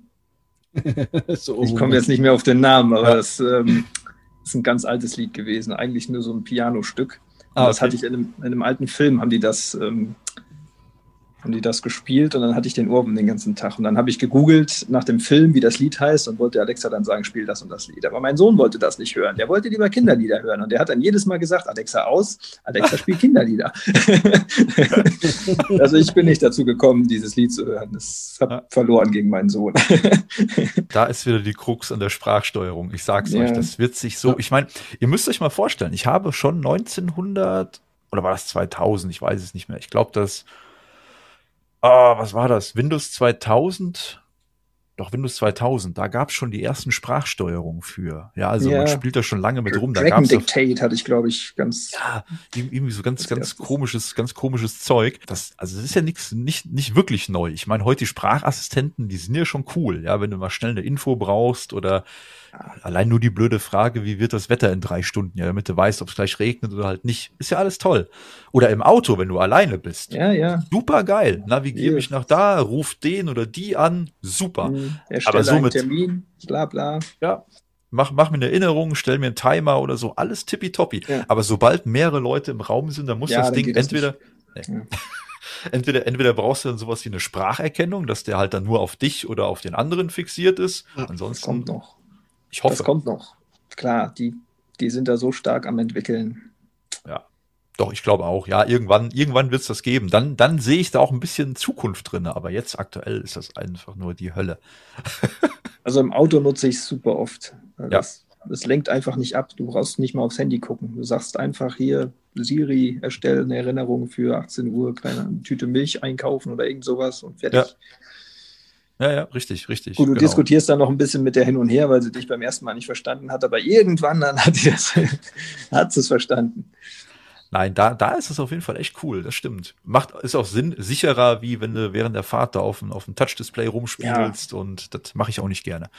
so, ich komme jetzt nicht mehr auf den Namen, aber ja. das ähm, ist ein ganz altes Lied gewesen, eigentlich nur so ein Pianostück. Ah, das hatte ich in einem, in einem, alten Film, haben die das ähm, haben die das gespielt und dann hatte ich den Ohrwurm den ganzen Tag. Und dann habe ich gegoogelt nach dem Film, wie das Lied heißt und wollte Alexa dann sagen, spiel das und das Lied. Aber mein Sohn wollte das nicht hören. Der wollte lieber Kinderlieder hören. Und der hat dann jedes Mal gesagt, Alexa aus, Alexa spielt Kinderlieder. also ich bin nicht dazu gekommen, dieses Lied zu hören. Das hat ja. verloren gegen meinen Sohn. da ist wieder die Krux an der Sprachsteuerung. Ich sag's ja. euch, das wird sich so, ich meine, ihr müsst euch mal vorstellen, ich habe schon 1900 oder war das 2000, ich weiß es nicht mehr. Ich glaube, dass ah, was war das? Windows 2000 doch Windows 2000, da gab es schon die ersten Sprachsteuerungen für. Ja, also ja. man spielt da schon lange mit rum. Da Dragon Dictate hatte ich, glaube ich, ganz. Ja, irgendwie so ganz, ganz komisches, ganz komisches Zeug. Das, also das ist ja nichts, nicht, nicht wirklich neu. Ich meine, heute die Sprachassistenten, die sind ja schon cool. Ja, wenn du mal schnell eine Info brauchst oder Allein nur die blöde Frage, wie wird das Wetter in drei Stunden, ja, damit du weißt, ob es gleich regnet oder halt nicht. Ist ja alles toll. Oder im Auto, wenn du alleine bist. Ja, ja. Super geil. Navigiere mich nach da, ruf den oder die an. Super. Mhm. Aber somit. Termin, bla bla. Ja. Mach, mach mir eine Erinnerung, stell mir einen Timer oder so, alles tippitoppi. Ja. Aber sobald mehrere Leute im Raum sind, dann muss ja, das dann Ding entweder. Nee. entweder, entweder brauchst du dann sowas wie eine Spracherkennung, dass der halt dann nur auf dich oder auf den anderen fixiert ist. Ansonsten kommt noch. Ich hoffe. Das kommt noch. Klar, die, die sind da so stark am entwickeln. Ja. Doch, ich glaube auch. Ja, irgendwann, irgendwann wird es das geben. Dann, dann sehe ich da auch ein bisschen Zukunft drin. Aber jetzt aktuell ist das einfach nur die Hölle. also im Auto nutze ich es super oft. Das, ja. das lenkt einfach nicht ab. Du brauchst nicht mal aufs Handy gucken. Du sagst einfach hier, Siri, erstelle eine Erinnerung für 18 Uhr, keine Tüte Milch einkaufen oder irgend sowas und fertig. Ja. Ja, ja, richtig, richtig. Gut, du genau. diskutierst dann noch ein bisschen mit der hin und her, weil sie dich beim ersten Mal nicht verstanden hat, aber irgendwann dann hat sie es, hat sie es verstanden. Nein, da, da ist es auf jeden Fall echt cool, das stimmt. Macht, ist auch Sinn, sicherer, wie wenn du während der Fahrt da auf, auf dem Touch-Display rumspielst ja. und das mache ich auch nicht gerne.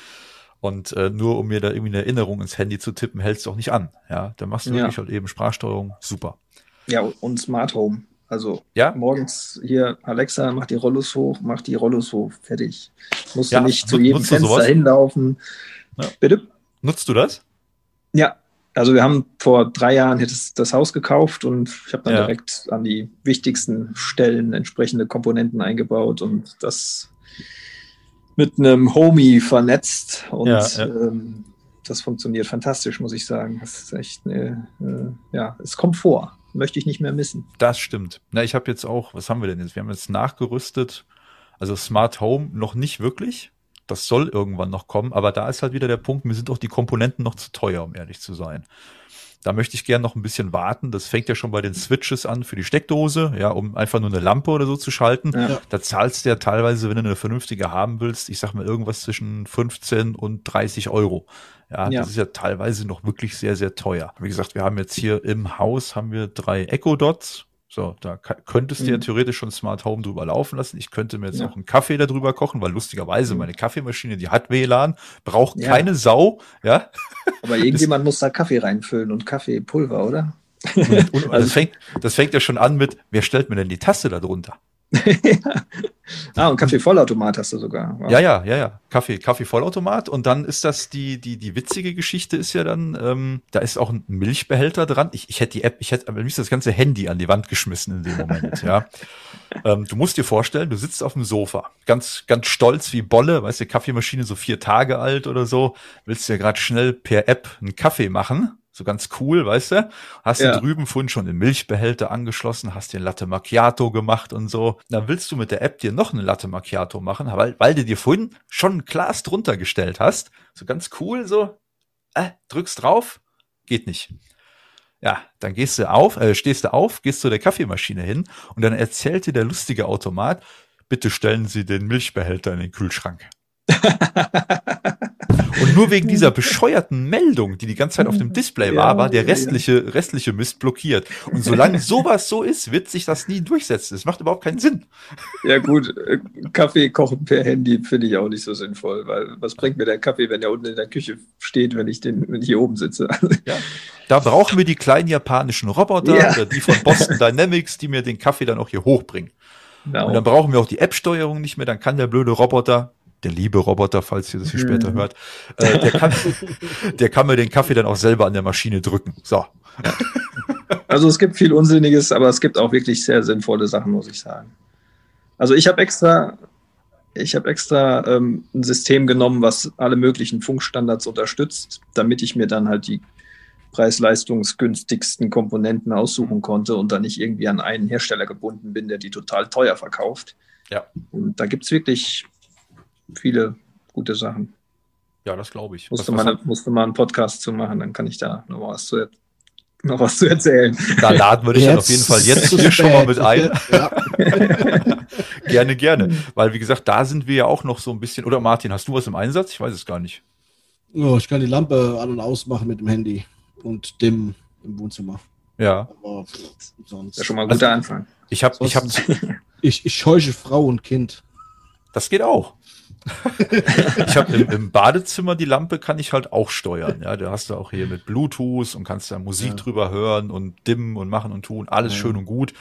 Und äh, nur um mir da irgendwie eine Erinnerung ins Handy zu tippen, hältst du auch nicht an. Ja, da machst du ja. wirklich halt eben Sprachsteuerung, super. Ja, und Smart Home. Also ja? morgens hier, Alexa, mach die Rollos hoch, mach die Rollos hoch, fertig. Musst ja, du nicht zu jedem Fenster hinlaufen. Ja. Bitte? Nutzt du das? Ja, also wir haben vor drei Jahren das, das Haus gekauft und ich habe dann ja. direkt an die wichtigsten Stellen entsprechende Komponenten eingebaut und das mit einem Homie vernetzt und ja, ja. Ähm, das funktioniert fantastisch, muss ich sagen. Das ist echt, eine, äh, ja, es kommt vor möchte ich nicht mehr missen. Das stimmt. Na, ich habe jetzt auch, was haben wir denn jetzt? Wir haben jetzt nachgerüstet. Also Smart Home noch nicht wirklich. Das soll irgendwann noch kommen, aber da ist halt wieder der Punkt, mir sind auch die Komponenten noch zu teuer, um ehrlich zu sein. Da möchte ich gerne noch ein bisschen warten. Das fängt ja schon bei den Switches an für die Steckdose, ja, um einfach nur eine Lampe oder so zu schalten. Ja. Da zahlst du ja teilweise, wenn du eine vernünftige haben willst, ich sag mal irgendwas zwischen 15 und 30 Euro. Ja, ja, das ist ja teilweise noch wirklich sehr, sehr teuer. Wie gesagt, wir haben jetzt hier im Haus haben wir drei Echo Dots. So, da könntest du mhm. ja theoretisch schon Smart Home drüber laufen lassen. Ich könnte mir jetzt ja. auch einen Kaffee darüber kochen, weil lustigerweise mhm. meine Kaffeemaschine, die hat WLAN, braucht ja. keine Sau, ja. Aber irgendjemand muss da Kaffee reinfüllen und Kaffeepulver, oder? Und, und also das, fängt, das fängt ja schon an mit, wer stellt mir denn die Taste da drunter? ah, und Kaffee-Vollautomat hast du sogar. Wow. Ja, ja, ja, ja. Kaffee, Kaffee-Vollautomat. Und dann ist das die, die, die witzige Geschichte ist ja dann, ähm, da ist auch ein Milchbehälter dran. Ich, ich hätte die App, ich hätte am liebsten das ganze Handy an die Wand geschmissen in dem Moment, ja. Ähm, du musst dir vorstellen, du sitzt auf dem Sofa, ganz, ganz stolz wie Bolle, weißt du, Kaffeemaschine so vier Tage alt oder so, willst du ja gerade schnell per App einen Kaffee machen so ganz cool, weißt du? Hast ja. du drüben vorhin schon den Milchbehälter angeschlossen, hast dir Latte Macchiato gemacht und so. Dann willst du mit der App dir noch eine Latte Macchiato machen, weil, weil du dir vorhin schon ein Glas drunter gestellt hast. So ganz cool, so, äh, drückst drauf, geht nicht. Ja, dann gehst du auf, äh, stehst du auf, gehst zu der Kaffeemaschine hin und dann erzählt dir der lustige Automat, bitte stellen Sie den Milchbehälter in den Kühlschrank. Und nur wegen dieser bescheuerten Meldung, die die ganze Zeit auf dem Display war, war der restliche, restliche Mist blockiert. Und solange sowas so ist, wird sich das nie durchsetzen. Es macht überhaupt keinen Sinn. Ja, gut, äh, Kaffee kochen per Handy finde ich auch nicht so sinnvoll, weil was bringt mir der Kaffee, wenn der unten in der Küche steht, wenn ich den, wenn ich hier oben sitze? Ja. Da brauchen wir die kleinen japanischen Roboter ja. oder die von Boston Dynamics, die mir den Kaffee dann auch hier hochbringen. Genau. Und dann brauchen wir auch die App-Steuerung nicht mehr, dann kann der blöde Roboter der liebe Roboter, falls ihr das hier später mhm. hört, äh, der, kann, der kann mir den Kaffee dann auch selber an der Maschine drücken. So. Also es gibt viel Unsinniges, aber es gibt auch wirklich sehr sinnvolle Sachen, muss ich sagen. Also ich habe extra, ich habe extra ähm, ein System genommen, was alle möglichen Funkstandards unterstützt, damit ich mir dann halt die preis-leistungsgünstigsten Komponenten aussuchen konnte und dann nicht irgendwie an einen Hersteller gebunden bin, der die total teuer verkauft. Ja. Und da gibt es wirklich viele gute Sachen. Ja, das glaube ich. Musste, was, was musste mal einen Podcast zu machen, dann kann ich da noch was zu, noch was zu erzählen. Da laden würde ich jetzt dann auf jeden Fall jetzt hier schon mal mit ein. Ja. gerne, gerne. Weil, wie gesagt, da sind wir ja auch noch so ein bisschen. Oder Martin, hast du was im Einsatz? Ich weiß es gar nicht. Oh, ich kann die Lampe an- und ausmachen mit dem Handy und dem im Wohnzimmer. Ja. Aber sonst. Das ist schon mal ein guter Anfang. Ich habe, ich habe, Ich, ich scheuche Frau und Kind. das geht auch. Ich habe im, im Badezimmer die Lampe kann ich halt auch steuern. Ja, da hast du auch hier mit Bluetooth und kannst da Musik Ja. drüber hören und dimmen und machen und tun. Alles Ja. schön und gut.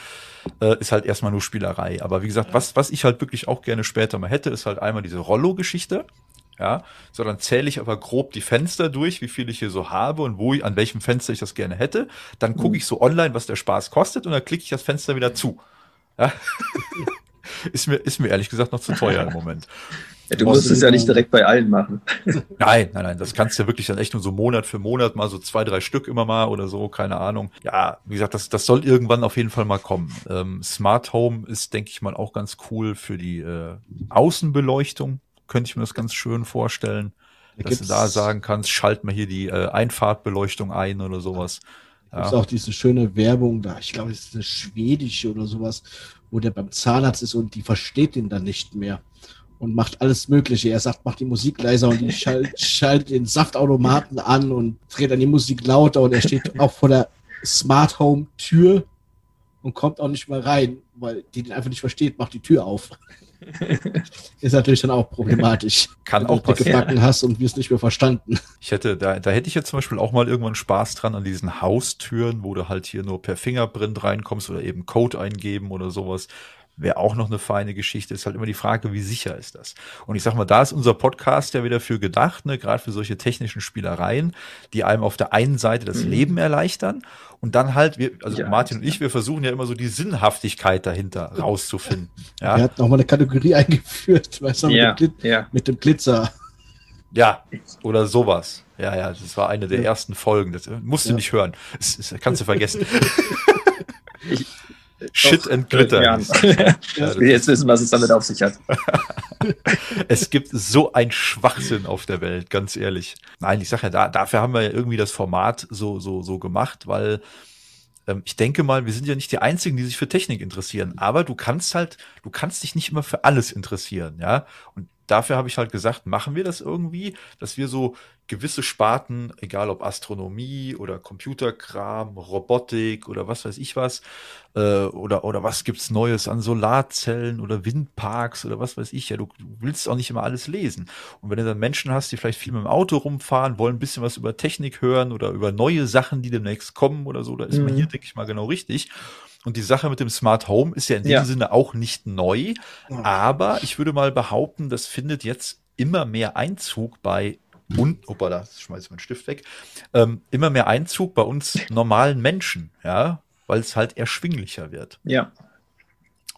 Äh, ist halt erstmal nur Spielerei. Aber wie gesagt, was, was ich halt wirklich auch gerne später mal hätte, ist halt einmal diese Rollo-Geschichte. Ja, so dann zähle ich aber grob die Fenster durch, wie viel ich hier so habe und wo ich, an welchem Fenster ich das gerne hätte. Dann gucke ich so online, was der Spaß kostet und dann klicke ich das Fenster wieder zu. Ja. ist mir, ist mir ehrlich gesagt noch zu teuer im Moment. Ja, du musst es ja nicht direkt bei allen machen. Nein, nein, nein, das kannst du ja wirklich dann echt nur so Monat für Monat mal so zwei, drei Stück immer mal oder so, keine Ahnung. Ja, wie gesagt, das, das soll irgendwann auf jeden Fall mal kommen. Ähm, Smart Home ist, denke ich mal, auch ganz cool für die äh, Außenbeleuchtung. Könnte ich mir das ganz schön vorstellen, Da dass du da sagen kannst, schalt mal hier die äh, Einfahrtbeleuchtung ein oder sowas. Ja. auch diese schöne Werbung da. Ich glaube, es ist eine schwedische oder sowas, wo der beim Zahnarzt ist und die versteht ihn dann nicht mehr und macht alles Mögliche. Er sagt, mach die Musik leiser und die schalt, schaltet den Saftautomaten an und dreht dann die Musik lauter und er steht auch vor der Smart Home Tür und kommt auch nicht mehr rein, weil die den einfach nicht versteht, macht die Tür auf. ist natürlich dann auch problematisch. Kann auch passieren. Backen hast und wirst nicht mehr verstanden. Ich hätte, da, da hätte ich jetzt zum Beispiel auch mal irgendwann Spaß dran an diesen Haustüren, wo du halt hier nur per Fingerprint reinkommst oder eben Code eingeben oder sowas. Wäre auch noch eine feine Geschichte. Ist halt immer die Frage, wie sicher ist das? Und ich sag mal, da ist unser Podcast ja wieder für gedacht, ne, gerade für solche technischen Spielereien, die einem auf der einen Seite das Mhm. Leben erleichtern und dann halt, wir, also Ja, Martin und ich, wir versuchen ja immer so die Sinnhaftigkeit dahinter rauszufinden. Wir Ja, hatten auch mal eine Kategorie eingeführt, weißt du, mit, Ja, dem, Glit ja. mit dem Glitzer. ja, oder sowas. Ja, ja, das war eine der Ja. ersten Folgen. Das äh, musst du Ja. nicht hören. Das, das kannst du vergessen. Ich- Shit Doch, and Glitter. Ja. jetzt wissen, was es damit auf sich hat. es gibt so ein Schwachsinn auf der Welt, ganz ehrlich. Nein, ich sage ja, da, dafür haben wir ja irgendwie das Format so, so, so gemacht, weil ähm, ich denke mal, wir sind ja nicht die Einzigen, die sich für Technik interessieren, aber du kannst halt, du kannst dich nicht immer für alles interessieren, ja. Und dafür habe ich halt gesagt, machen wir das irgendwie, dass wir so gewisse Sparten, egal ob Astronomie oder Computerkram, Robotik oder was weiß ich was, äh, oder, oder was gibt's Neues an Solarzellen oder Windparks oder was weiß ich, ja, du, du willst auch nicht immer alles lesen. Und wenn du dann Menschen hast, die vielleicht viel mit dem Auto rumfahren, wollen ein bisschen was über Technik hören oder über neue Sachen, die demnächst kommen oder so, da ist man Mhm. hier, denke ich mal, genau richtig. Und die Sache mit dem Smart Home ist ja in Ja. dem Sinne auch nicht neu, aber ich würde mal behaupten, das findet jetzt immer mehr Einzug bei und, opa, da schmeiß ich meinen Stift weg, ähm, immer mehr Einzug bei uns normalen Menschen, ja, weil es halt erschwinglicher wird. Ja,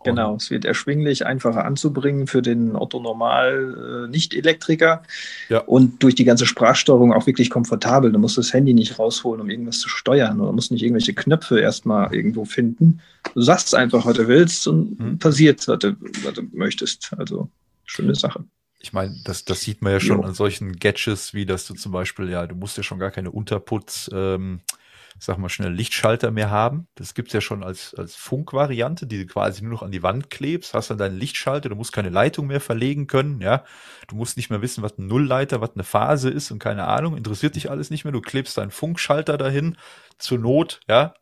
genau. Es wird erschwinglich, einfacher anzubringen für den Otto Normal äh, Nicht-Elektriker. Ja. Und durch die ganze Sprachsteuerung auch wirklich komfortabel. Du musst das Handy nicht rausholen, um irgendwas zu steuern oder musst nicht irgendwelche Knöpfe erstmal irgendwo finden. Du sagst einfach, was du willst und Hm. passiert, was du, was du möchtest. Also, schöne Sache. Ich meine, das, das sieht man ja schon Jo. an solchen Gadgets, wie dass du zum Beispiel, ja, du musst ja schon gar keine Unterputz, ähm, sag mal schnell, Lichtschalter mehr haben. Das gibt's ja schon als, als Funkvariante, die du quasi nur noch an die Wand klebst, hast dann deinen Lichtschalter, du musst keine Leitung mehr verlegen können, ja. Du musst nicht mehr wissen, was ein Nullleiter, was eine Phase ist und keine Ahnung, interessiert dich alles nicht mehr. Du klebst deinen Funkschalter dahin, zur Not, ja.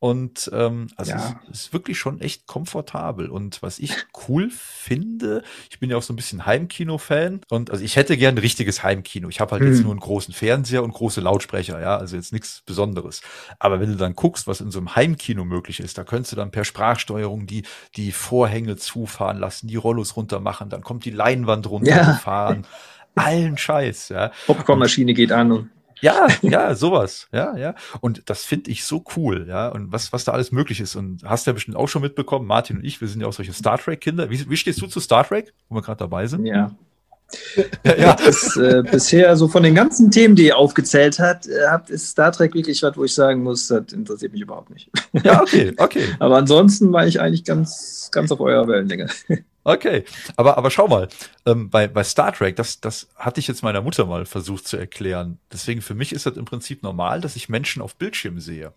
Und ähm, also Ja. es ist wirklich schon echt komfortabel. Und was ich cool finde, ich bin ja auch so ein bisschen Heimkino-Fan. Und also ich hätte gern ein richtiges Heimkino. Ich habe halt jetzt Hm. nur einen großen Fernseher und große Lautsprecher, ja, also jetzt nichts Besonderes. Aber wenn du dann guckst, was in so einem Heimkino möglich ist, da könntest du dann per Sprachsteuerung die, die Vorhänge zufahren lassen, die Rollos runter machen, dann kommt die Leinwand runtergefahren. Allen Scheiß, ja. Popcornmaschine geht an und Ja, ja, sowas, ja, ja. Und das finde ich so cool, ja. Und was, was da alles möglich ist. Und hast ja bestimmt auch schon mitbekommen, Martin und ich, wir sind ja auch solche Star Trek-Kinder. Wie, wie stehst du zu Star Trek, wo wir gerade dabei sind? ja. Ja, ja. Das, äh, bisher so von den ganzen Themen, die ihr aufgezählt habt, äh, habt ist Star Trek wirklich was, wo ich sagen muss, das interessiert mich überhaupt nicht. ja okay, okay, Aber ansonsten war ich eigentlich ganz, ganz auf eurer Wellenlänge. Okay. Aber, aber schau mal, ähm, bei, bei Star Trek, das, das hatte ich jetzt meiner Mutter mal versucht zu erklären. Deswegen für mich ist das im Prinzip normal, dass ich Menschen auf Bildschirm sehe.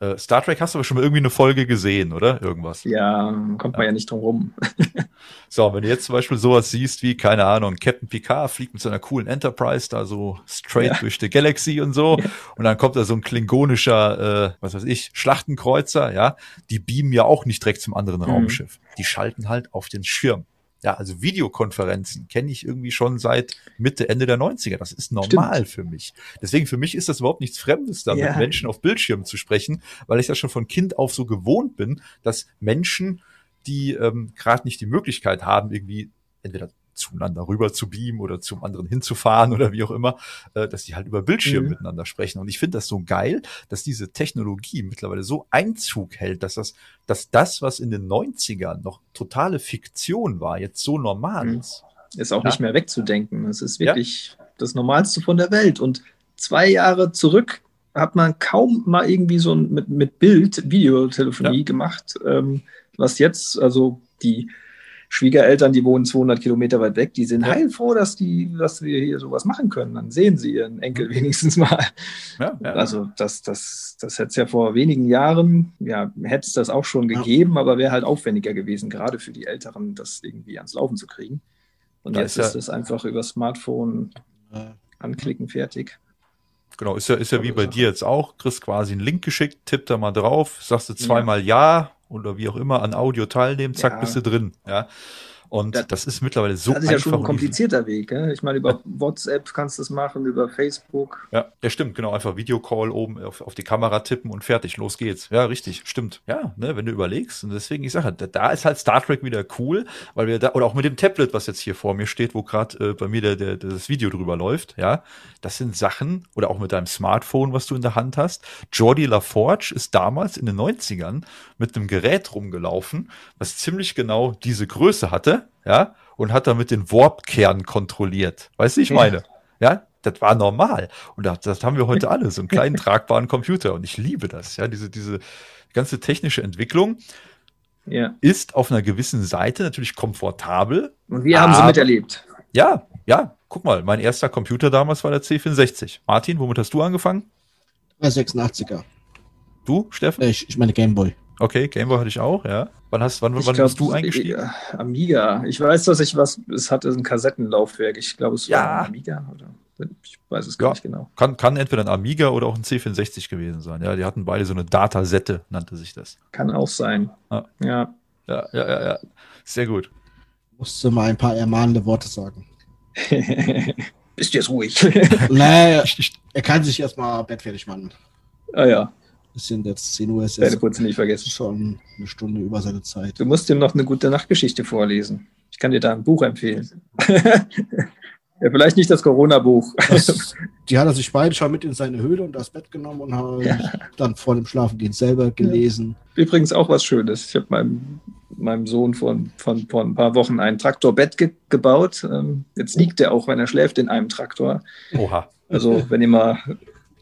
Äh, Star Trek hast du aber schon mal irgendwie eine Folge gesehen, oder? Irgendwas. Ja, kommt man ja, ja nicht drum rum. so, wenn du jetzt zum Beispiel sowas siehst wie, keine Ahnung, Captain Picard fliegt mit seiner coolen Enterprise da so straight ja. durch die Galaxy und so. Ja. Und dann kommt da so ein klingonischer, äh, was weiß ich, Schlachtenkreuzer, ja. Die beamen ja auch nicht direkt zum anderen mhm. Raumschiff. Die schalten halt auf den Schirm. Ja, also Videokonferenzen kenne ich irgendwie schon seit Mitte, Ende der 90er. Das ist normal Stimmt. für mich. Deswegen für mich ist das überhaupt nichts Fremdes, da ja. mit Menschen auf Bildschirmen zu sprechen, weil ich das schon von Kind auf so gewohnt bin, dass Menschen, die ähm, gerade nicht die Möglichkeit haben, irgendwie entweder zueinander rüber zu beamen oder zum anderen hinzufahren oder wie auch immer, äh, dass die halt über Bildschirme mhm. miteinander sprechen. Und ich finde das so geil, dass diese Technologie mittlerweile so Einzug hält, dass das, dass das, was in den 90ern noch totale Fiktion war, jetzt so normal mhm. ist. Ist auch ja? nicht mehr wegzudenken. Es ist wirklich ja? das Normalste von der Welt. Und zwei Jahre zurück hat man kaum mal irgendwie so ein, mit, mit Bild Videotelefonie ja. gemacht, ähm, was jetzt, also die Schwiegereltern, die wohnen 200 Kilometer weit weg, die sind ja. heilfroh, dass, die, dass wir hier sowas machen können. Dann sehen sie ihren Enkel mhm. wenigstens mal. Ja, ja, also das, das, das hätte es ja vor wenigen Jahren, ja, hätte es das auch schon gegeben, aber wäre halt aufwendiger gewesen, gerade für die Älteren, das irgendwie ans Laufen zu kriegen. Und jetzt ist, das einfach über Smartphone anklicken, fertig. Genau, ist ja, ist ja wie bei dir jetzt auch. Kriegst quasi einen Link geschickt, tipp da mal drauf, sagst du zweimal ja, oder wie auch immer an Audio teilnehmen, zack, ja. bist du drin. Ja. Und das, das, ist mittlerweile so Das ist ja schon ein komplizierter Weg. Ja? Ich meine, über ja. WhatsApp kannst du es machen, über Facebook. Ja, ja, stimmt, genau. Einfach Videocall oben auf, auf, die Kamera tippen und fertig, los geht's. Ja, richtig, stimmt. Ja, ne, wenn du überlegst. Und deswegen, ich sage, da, da ist halt Star Trek wieder cool, weil wir da, oder auch mit dem Tablet, was jetzt hier vor mir steht, wo gerade äh, bei mir der, der, das Video drüber läuft, ja, das sind Sachen, oder auch mit deinem Smartphone, was du in der Hand hast. Jordi LaForge ist damals in den 90ern mit einem Gerät rumgelaufen, was ziemlich genau diese Größe hatte ja, und hat damit den Warp-Kern kontrolliert. Weißt du, ich meine? Ja, ja das war normal. Und das, das haben wir heute alle, so einen kleinen tragbaren Computer. Und ich liebe das, ja, diese, diese ganze technische Entwicklung. Ja. Ist auf einer gewissen Seite natürlich komfortabel. Und wir haben sie miterlebt. Ja, ja, guck mal, mein erster Computer damals war der C64. Martin, womit hast du angefangen? Der 86er. Du, Steffen? Ich, ich meine Gameboy. Okay, Gameboy hatte ich auch, ja. Wann hast wann, wann glaub, bist du eingestiegen? Äh, Amiga. Ich weiß, dass ich was, es hatte ein Kassettenlaufwerk. Ich glaube, es ja. war ein Amiga oder ich weiß es gar ja, nicht genau. Kann, kann entweder ein Amiga oder auch ein C64 gewesen sein. Ja, die hatten beide so eine Datasette, nannte sich das. Kann auch sein. Ja. Ja, ja, ja, ja. ja. Sehr gut. Musste mal ein paar ermahnende Worte sagen. Bist jetzt ruhig. nee, er kann sich erstmal bettfertig machen. Ah ja. Sind jetzt 10 Uhr, ist kurz nicht vergessen. schon eine Stunde über seine Zeit. Du musst ihm noch eine gute Nachtgeschichte vorlesen. Ich kann dir da ein Buch empfehlen. ja, vielleicht nicht das Corona-Buch. Die hat er sich beide schon mit in seine Höhle und das Bett genommen und hat ja. dann vor dem Schlafengehen selber gelesen. Ja. Übrigens auch was Schönes. Ich habe meinem, meinem Sohn vor, von, vor ein paar Wochen ein Traktorbett ge gebaut. Ähm, jetzt liegt er auch, wenn er schläft, in einem Traktor. Oha. Also, wenn ihr mal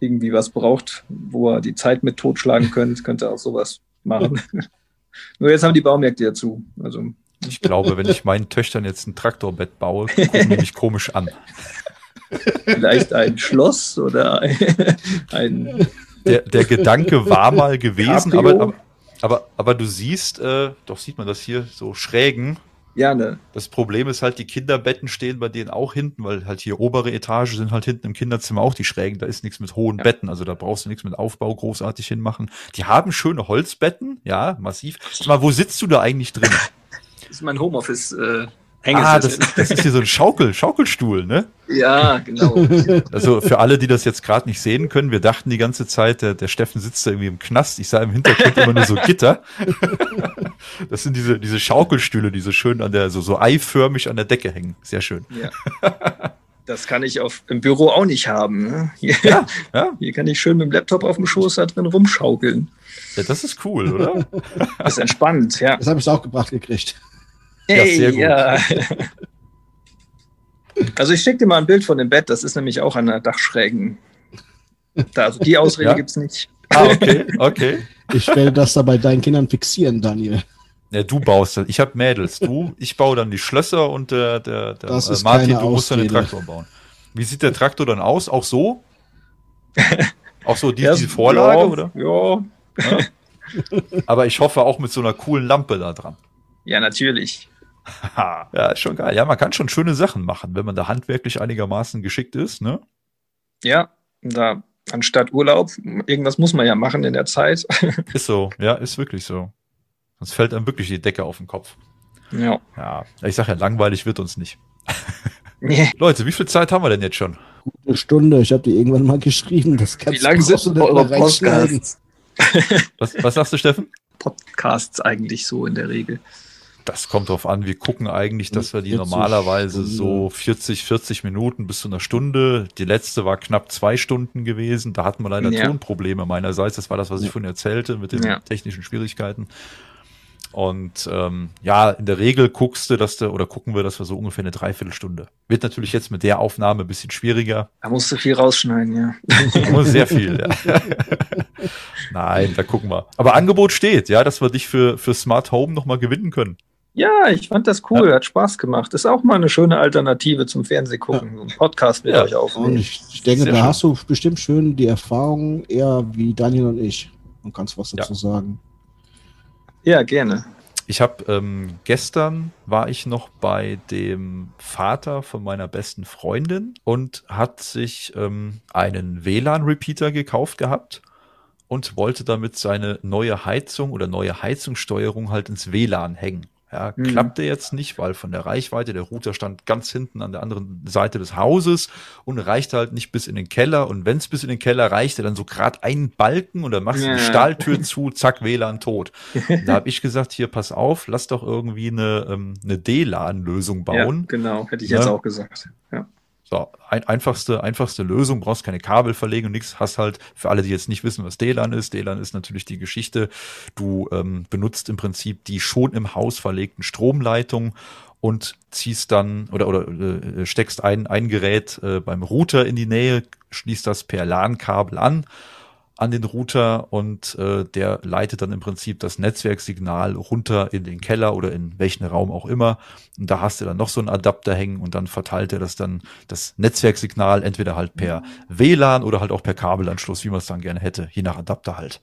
irgendwie was braucht, wo er die Zeit mit totschlagen könnt, könnte er auch sowas machen. Nur jetzt haben die Baumärkte ja zu. Also. Ich glaube, wenn ich meinen Töchtern jetzt ein Traktorbett baue, gucken die mich komisch an. Vielleicht ein Schloss oder ein. Der, der Gedanke war mal gewesen, aber, aber, aber, aber, du siehst, äh, doch sieht man das hier so schrägen, ja, ne. Das Problem ist halt, die Kinderbetten stehen bei denen auch hinten, weil halt hier obere Etage sind halt hinten im Kinderzimmer auch die Schrägen. Da ist nichts mit hohen ja. Betten, also da brauchst du nichts mit Aufbau großartig hinmachen. Die haben schöne Holzbetten, ja, massiv. Mal, wo sitzt du da eigentlich drin? Das ist mein Homeoffice. Äh Ah, das ist, das ist hier so ein Schaukel, Schaukelstuhl, ne? Ja, genau. Also für alle, die das jetzt gerade nicht sehen können, wir dachten die ganze Zeit, der, der Steffen sitzt da irgendwie im Knast. Ich sah im Hintergrund immer nur so Gitter. Das sind diese, diese Schaukelstühle, die so schön an der, so, so eiförmig an der Decke hängen. Sehr schön. Ja. Das kann ich auf, im Büro auch nicht haben. Ne? Hier, ja, ja. hier kann ich schön mit dem Laptop auf dem Schoß da drin rumschaukeln. Ja, das ist cool, oder? Das ist entspannt, ja. Das habe ich auch gebracht gekriegt. Hey, ja, sehr gut. Ja. Also ich schicke dir mal ein Bild von dem Bett, das ist nämlich auch an der Dachschrägen. Da, also die Ausrede ja? gibt es nicht. Ah, okay, okay. Ich werde das da bei deinen Kindern fixieren, Daniel. Ja, du baust das. Ich habe Mädels. Du, ich baue dann die Schlösser und der, der, der äh, Martin, du musst dann den Traktor bauen. Wie sieht der Traktor dann aus? Auch so? Auch so die, ja, diese Vorlage, ja, oder? Ja, Ja? Aber ich hoffe auch mit so einer coolen Lampe da dran. Ja, natürlich. ja, ist schon geil. Ja, man kann schon schöne Sachen machen, wenn man da handwerklich einigermaßen geschickt ist, ne? Ja, da anstatt Urlaub, irgendwas muss man ja machen in der Zeit. ist so, ja, ist wirklich so. Sonst fällt einem wirklich die Decke auf den Kopf. Ja. Ja, ich sag ja, langweilig wird uns nicht. Leute, wie viel Zeit haben wir denn jetzt schon? Gute Stunde. Ich habe dir irgendwann mal geschrieben. Das kannst wie lange sind eure Podcasts? was, was sagst du, Steffen? Podcasts eigentlich so in der Regel. Das kommt drauf an. Wir gucken eigentlich, dass wir die normalerweise Stunde. so 40, 40 Minuten bis zu einer Stunde. Die letzte war knapp zwei Stunden gewesen. Da hatten wir leider ja. Tonprobleme meinerseits. Das war das, was ich vorhin erzählte mit den ja. technischen Schwierigkeiten. Und ähm, ja, in der Regel guckst du, dass du, oder gucken wir, dass wir so ungefähr eine Dreiviertelstunde. Wird natürlich jetzt mit der Aufnahme ein bisschen schwieriger. Da musst du viel rausschneiden, ja. Da muss sehr viel, ja. Nein, da gucken wir. Aber Angebot steht, ja, dass wir dich für, für Smart Home nochmal gewinnen können. Ja, ich fand das cool, ja. hat Spaß gemacht. Ist auch mal eine schöne Alternative zum Fernsehgucken, ja. ein Podcast mit ja. euch aufnehmen. Und ich, ich denke, Sehr da schön. hast du bestimmt schön die Erfahrung eher wie Daniel und ich und kannst was dazu sagen. Ja, gerne. Ich habe ähm, gestern war ich noch bei dem Vater von meiner besten Freundin und hat sich ähm, einen WLAN-Repeater gekauft gehabt und wollte damit seine neue Heizung oder neue Heizungssteuerung halt ins WLAN hängen. Ja, mhm. klappte jetzt nicht, weil von der Reichweite der Router stand ganz hinten an der anderen Seite des Hauses und reichte halt nicht bis in den Keller. Und wenn es bis in den Keller reichte, dann so gerade einen Balken und dann machst du ja. die Stahltür zu, zack, WLAN tot. da habe ich gesagt, hier, pass auf, lass doch irgendwie eine, ähm, eine D-LAN-Lösung bauen. Ja, genau, hätte ich ja. jetzt auch gesagt. Ja. So, ein, einfachste, einfachste Lösung, brauchst keine Kabel verlegen und nichts, hast halt, für alle, die jetzt nicht wissen, was DLAN ist, DLAN ist natürlich die Geschichte, du ähm, benutzt im Prinzip die schon im Haus verlegten Stromleitungen und ziehst dann oder, oder äh, steckst ein, ein Gerät äh, beim Router in die Nähe, schließt das per LAN-Kabel an an den Router und äh, der leitet dann im Prinzip das Netzwerksignal runter in den Keller oder in welchen Raum auch immer. Und da hast du dann noch so einen Adapter hängen und dann verteilt er das dann, das Netzwerksignal entweder halt per WLAN oder halt auch per Kabelanschluss, wie man es dann gerne hätte, je nach Adapter halt.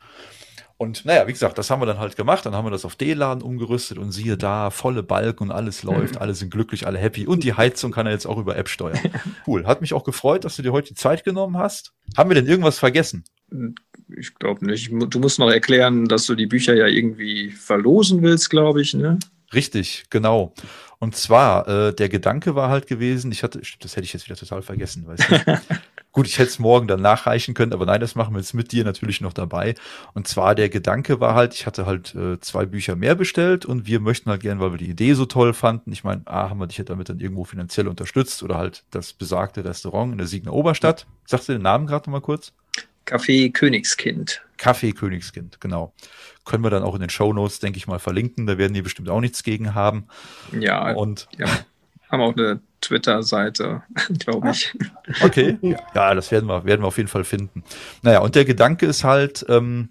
Und naja, wie gesagt, das haben wir dann halt gemacht. Dann haben wir das auf D-Laden umgerüstet und siehe da, volle Balken und alles läuft, alle sind glücklich, alle happy. Und die Heizung kann er jetzt auch über App steuern. Cool. Hat mich auch gefreut, dass du dir heute die Zeit genommen hast. Haben wir denn irgendwas vergessen? Ich glaube nicht. Du musst noch erklären, dass du die Bücher ja irgendwie verlosen willst, glaube ich, ne? Richtig, genau. Und zwar, äh, der Gedanke war halt gewesen, ich hatte, das hätte ich jetzt wieder total vergessen, weißt du? Gut, ich hätte es morgen dann nachreichen können, aber nein, das machen wir jetzt mit dir natürlich noch dabei. Und zwar der Gedanke war halt, ich hatte halt äh, zwei Bücher mehr bestellt und wir möchten halt gern, weil wir die Idee so toll fanden. Ich meine, A, haben wir dich ja damit dann irgendwo finanziell unterstützt oder halt das besagte Restaurant in der Siegner Oberstadt. Sagst du den Namen gerade mal kurz? Café Königskind. Café Königskind, genau. Können wir dann auch in den Show Notes, denke ich mal, verlinken. Da werden die bestimmt auch nichts gegen haben. Ja, und ja, haben auch eine Twitter-Seite, glaube ich. Okay, ja, das werden wir, werden wir auf jeden Fall finden. Naja, und der Gedanke ist halt, ähm,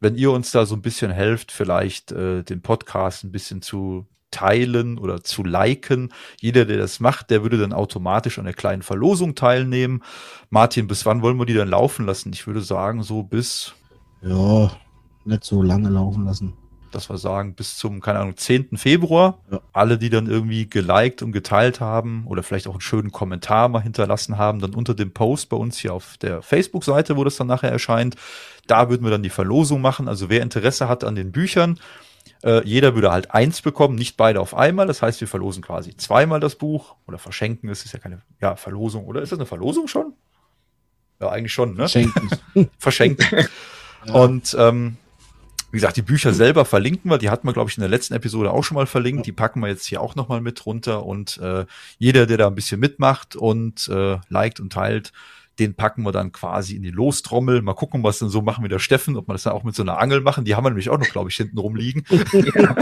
wenn ihr uns da so ein bisschen helft, vielleicht äh, den Podcast ein bisschen zu teilen oder zu liken. Jeder, der das macht, der würde dann automatisch an der kleinen Verlosung teilnehmen. Martin, bis wann wollen wir die dann laufen lassen? Ich würde sagen, so bis. Ja, nicht so lange laufen lassen dass wir sagen, bis zum, keine Ahnung, 10. Februar. Ja. Alle, die dann irgendwie geliked und geteilt haben oder vielleicht auch einen schönen Kommentar mal hinterlassen haben, dann unter dem Post bei uns hier auf der Facebook-Seite, wo das dann nachher erscheint. Da würden wir dann die Verlosung machen. Also wer Interesse hat an den Büchern, äh, jeder würde halt eins bekommen, nicht beide auf einmal. Das heißt, wir verlosen quasi zweimal das Buch oder verschenken. Es ist ja keine ja, Verlosung, oder? Ist das eine Verlosung schon? Ja, eigentlich schon, ne? Verschenken. verschenken. Ja. Und ähm, wie gesagt, die Bücher selber verlinken wir. Die hatten wir, glaube ich, in der letzten Episode auch schon mal verlinkt. Die packen wir jetzt hier auch nochmal mit runter. Und äh, jeder, der da ein bisschen mitmacht und äh, liked und teilt, den packen wir dann quasi in die Lostrommel. Mal gucken, was dann so machen wir der Steffen, ob wir das dann auch mit so einer Angel machen. Die haben wir nämlich auch noch, glaube ich, hinten rumliegen. Ja,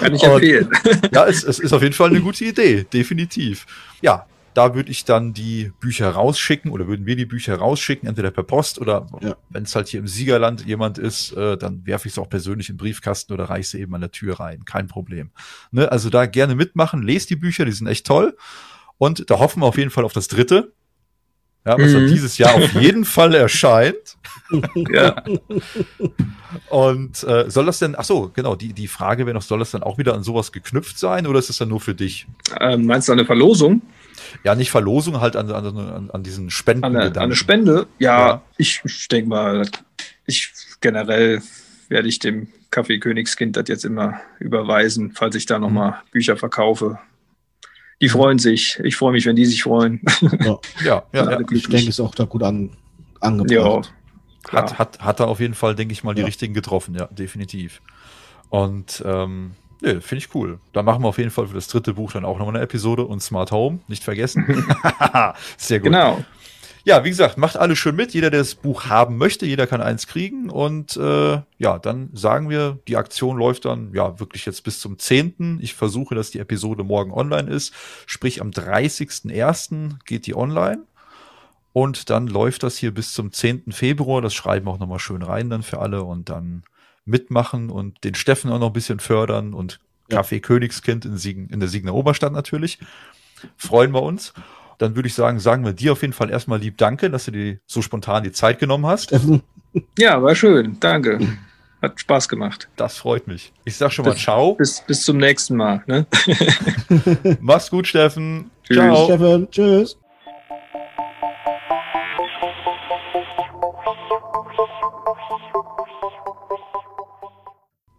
kann ich empfehlen. Und, ja, es, es ist auf jeden Fall eine gute Idee, definitiv. Ja, da würde ich dann die Bücher rausschicken oder würden wir die Bücher rausschicken, entweder per Post oder ja. wenn es halt hier im Siegerland jemand ist, äh, dann werfe ich es auch persönlich in den Briefkasten oder reiche sie eben an der Tür rein. Kein Problem. Ne? Also da gerne mitmachen, lest die Bücher, die sind echt toll. Und da hoffen wir auf jeden Fall auf das dritte. Ja, was mhm. dieses Jahr auf jeden Fall erscheint. ja. Und äh, soll das denn, ach so, genau, die, die Frage wäre noch, soll das dann auch wieder an sowas geknüpft sein oder ist es dann nur für dich? Ähm, meinst du eine Verlosung? Ja, nicht Verlosung, halt an, an, an diesen Spenden. An eine, eine Spende? Ja, ja. ich, ich denke mal, ich generell werde ich dem Kaffee Königskind das jetzt immer überweisen, falls ich da nochmal mhm. Bücher verkaufe. Die freuen sich. Ich freue mich, wenn die sich freuen. Ja, ja, ja, ja. ich denke, es ist auch da gut an, angebracht. Ja, hat, hat, hat er auf jeden Fall, denke ich mal, die richtigen getroffen, ja, definitiv. Und ähm, Nee, finde ich cool. Da machen wir auf jeden Fall für das dritte Buch dann auch nochmal eine Episode und Smart Home, nicht vergessen. Sehr gut. Genau. Ja, wie gesagt, macht alles schön mit. Jeder, der das Buch haben möchte, jeder kann eins kriegen. Und äh, ja, dann sagen wir, die Aktion läuft dann ja wirklich jetzt bis zum 10. Ich versuche, dass die Episode morgen online ist. Sprich, am 30.01. geht die online. Und dann läuft das hier bis zum 10. Februar. Das schreiben wir auch nochmal schön rein dann für alle. Und dann mitmachen und den Steffen auch noch ein bisschen fördern und Kaffee Königskind in, Siegen, in der Siegener Oberstadt natürlich. Freuen wir uns. Dann würde ich sagen, sagen wir dir auf jeden Fall erstmal lieb Danke, dass du dir so spontan die Zeit genommen hast. Ja, war schön. Danke. Hat Spaß gemacht. Das freut mich. Ich sag schon mal bis, Ciao. Bis, bis zum nächsten Mal. Ne? Mach's gut, Steffen. Tschüss. Ciao. Steffen. Tschüss.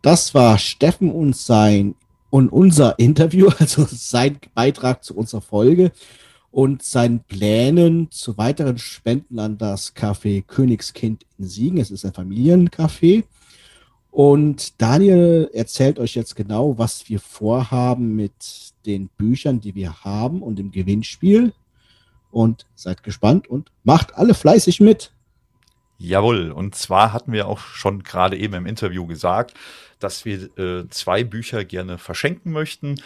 Das war Steffen und sein und unser Interview, also sein Beitrag zu unserer Folge und seinen Plänen zu weiteren Spenden an das Café Königskind in Siegen. Es ist ein Familiencafé. Und Daniel erzählt euch jetzt genau, was wir vorhaben mit den Büchern, die wir haben und dem Gewinnspiel. Und seid gespannt und macht alle fleißig mit. Jawohl, und zwar hatten wir auch schon gerade eben im Interview gesagt, dass wir äh, zwei Bücher gerne verschenken möchten.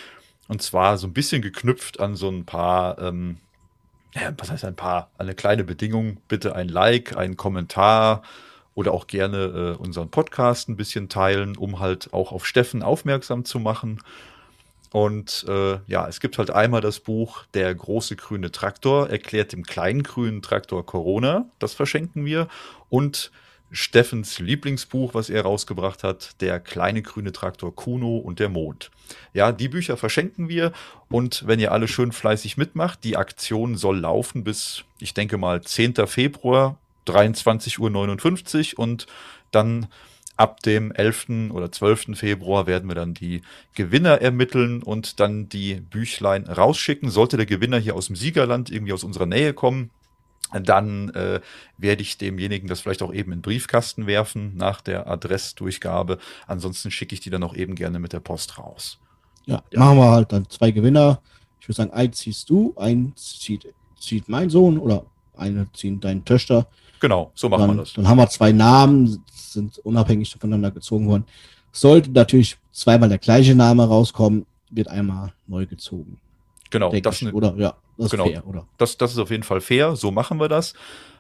Und zwar so ein bisschen geknüpft an so ein paar, ähm, ja, was heißt ein paar, eine kleine Bedingung. Bitte ein Like, ein Kommentar oder auch gerne äh, unseren Podcast ein bisschen teilen, um halt auch auf Steffen aufmerksam zu machen. Und äh, ja, es gibt halt einmal das Buch Der große grüne Traktor erklärt dem kleinen grünen Traktor Corona. Das verschenken wir. Und Steffens Lieblingsbuch, was er rausgebracht hat, Der kleine grüne Traktor Kuno und der Mond. Ja, die Bücher verschenken wir und wenn ihr alle schön fleißig mitmacht, die Aktion soll laufen bis, ich denke mal, 10. Februar, 23.59 Uhr und dann ab dem 11. oder 12. Februar werden wir dann die Gewinner ermitteln und dann die Büchlein rausschicken. Sollte der Gewinner hier aus dem Siegerland irgendwie aus unserer Nähe kommen, dann äh, werde ich demjenigen das vielleicht auch eben in den Briefkasten werfen nach der Adressdurchgabe. Ansonsten schicke ich die dann auch eben gerne mit der Post raus. Ja, ja. machen wir halt dann zwei Gewinner. Ich würde sagen, eins ziehst du, eins zieht, zieht mein Sohn oder eine ziehen deine Töchter. Genau, so machen dann, wir das. Dann haben wir zwei Namen, sind unabhängig voneinander gezogen worden. Sollte natürlich zweimal der gleiche Name rauskommen, wird einmal neu gezogen. Genau, das ich, oder ja, das genau. ist fair, oder? Das, das ist auf jeden Fall fair, so machen wir das.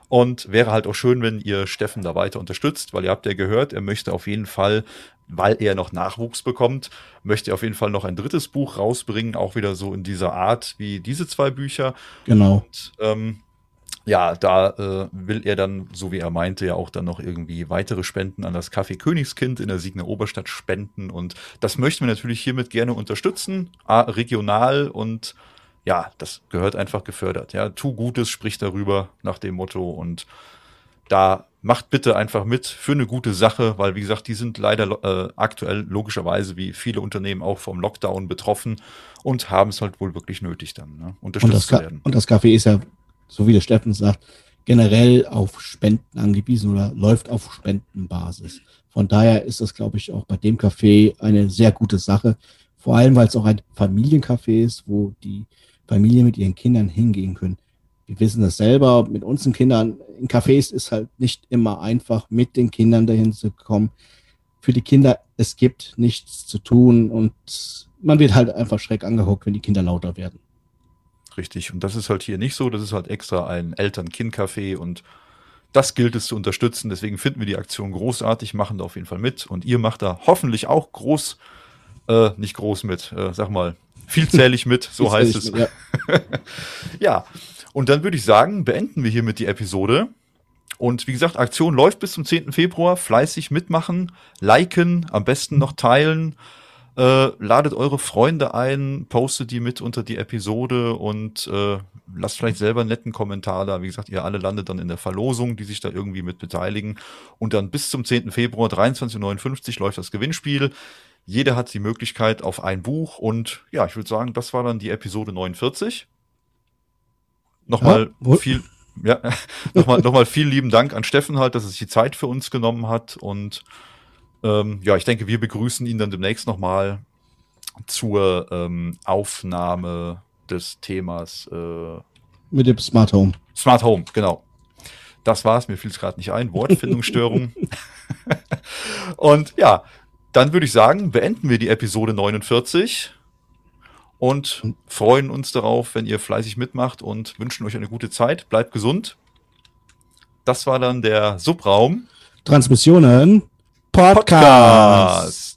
Und wäre halt auch schön, wenn ihr Steffen da weiter unterstützt, weil ihr habt ja gehört, er möchte auf jeden Fall, weil er noch Nachwuchs bekommt, möchte er auf jeden Fall noch ein drittes Buch rausbringen, auch wieder so in dieser Art wie diese zwei Bücher. Genau. Und, ähm, ja, da äh, will er dann, so wie er meinte, ja auch dann noch irgendwie weitere Spenden an das Café Königskind in der Siegner Oberstadt spenden. Und das möchten wir natürlich hiermit gerne unterstützen, regional und ja, das gehört einfach gefördert. Ja, tu Gutes, sprich darüber nach dem Motto und da macht bitte einfach mit für eine gute Sache, weil wie gesagt, die sind leider äh, aktuell logischerweise wie viele Unternehmen auch vom Lockdown betroffen und haben es halt wohl wirklich nötig dann, ne, unterstützt zu werden. Und das Café ist ja so wie der Steffen sagt, generell auf Spenden angewiesen oder läuft auf Spendenbasis. Von daher ist das, glaube ich, auch bei dem Café eine sehr gute Sache. Vor allem, weil es auch ein Familiencafé ist, wo die Familien mit ihren Kindern hingehen können. Wir wissen das selber, mit unseren Kindern in Cafés ist halt nicht immer einfach, mit den Kindern dahin zu kommen. Für die Kinder, es gibt nichts zu tun und man wird halt einfach schräg angeguckt, wenn die Kinder lauter werden. Richtig. Und das ist halt hier nicht so. Das ist halt extra ein Eltern-Kind-Café und das gilt es zu unterstützen. Deswegen finden wir die Aktion großartig, machen da auf jeden Fall mit. Und ihr macht da hoffentlich auch groß, äh, nicht groß mit, äh, sag mal, vielzählig mit, so heißt es. Mit, ja. ja. Und dann würde ich sagen, beenden wir hiermit die Episode. Und wie gesagt, Aktion läuft bis zum 10. Februar. Fleißig mitmachen, liken, am besten noch teilen. Äh, ladet eure Freunde ein, postet die mit unter die Episode und äh, lasst vielleicht selber einen netten Kommentar da. Wie gesagt, ihr alle landet dann in der Verlosung, die sich da irgendwie mit beteiligen. Und dann bis zum 10. Februar 23.59 Uhr läuft das Gewinnspiel. Jeder hat die Möglichkeit auf ein Buch und ja, ich würde sagen, das war dann die Episode 49. Nochmal ja, viel, ja, nochmal, nochmal vielen lieben Dank an Steffen halt, dass er sich die Zeit für uns genommen hat und ähm, ja, ich denke, wir begrüßen ihn dann demnächst nochmal zur ähm, Aufnahme des Themas äh, mit dem Smart Home. Smart Home, genau. Das war's, mir fiel es gerade nicht ein. Wortfindungsstörung. und ja, dann würde ich sagen, beenden wir die Episode 49 und freuen uns darauf, wenn ihr fleißig mitmacht und wünschen euch eine gute Zeit. Bleibt gesund. Das war dann der Subraum. Transmissionen Podcast. Podcast.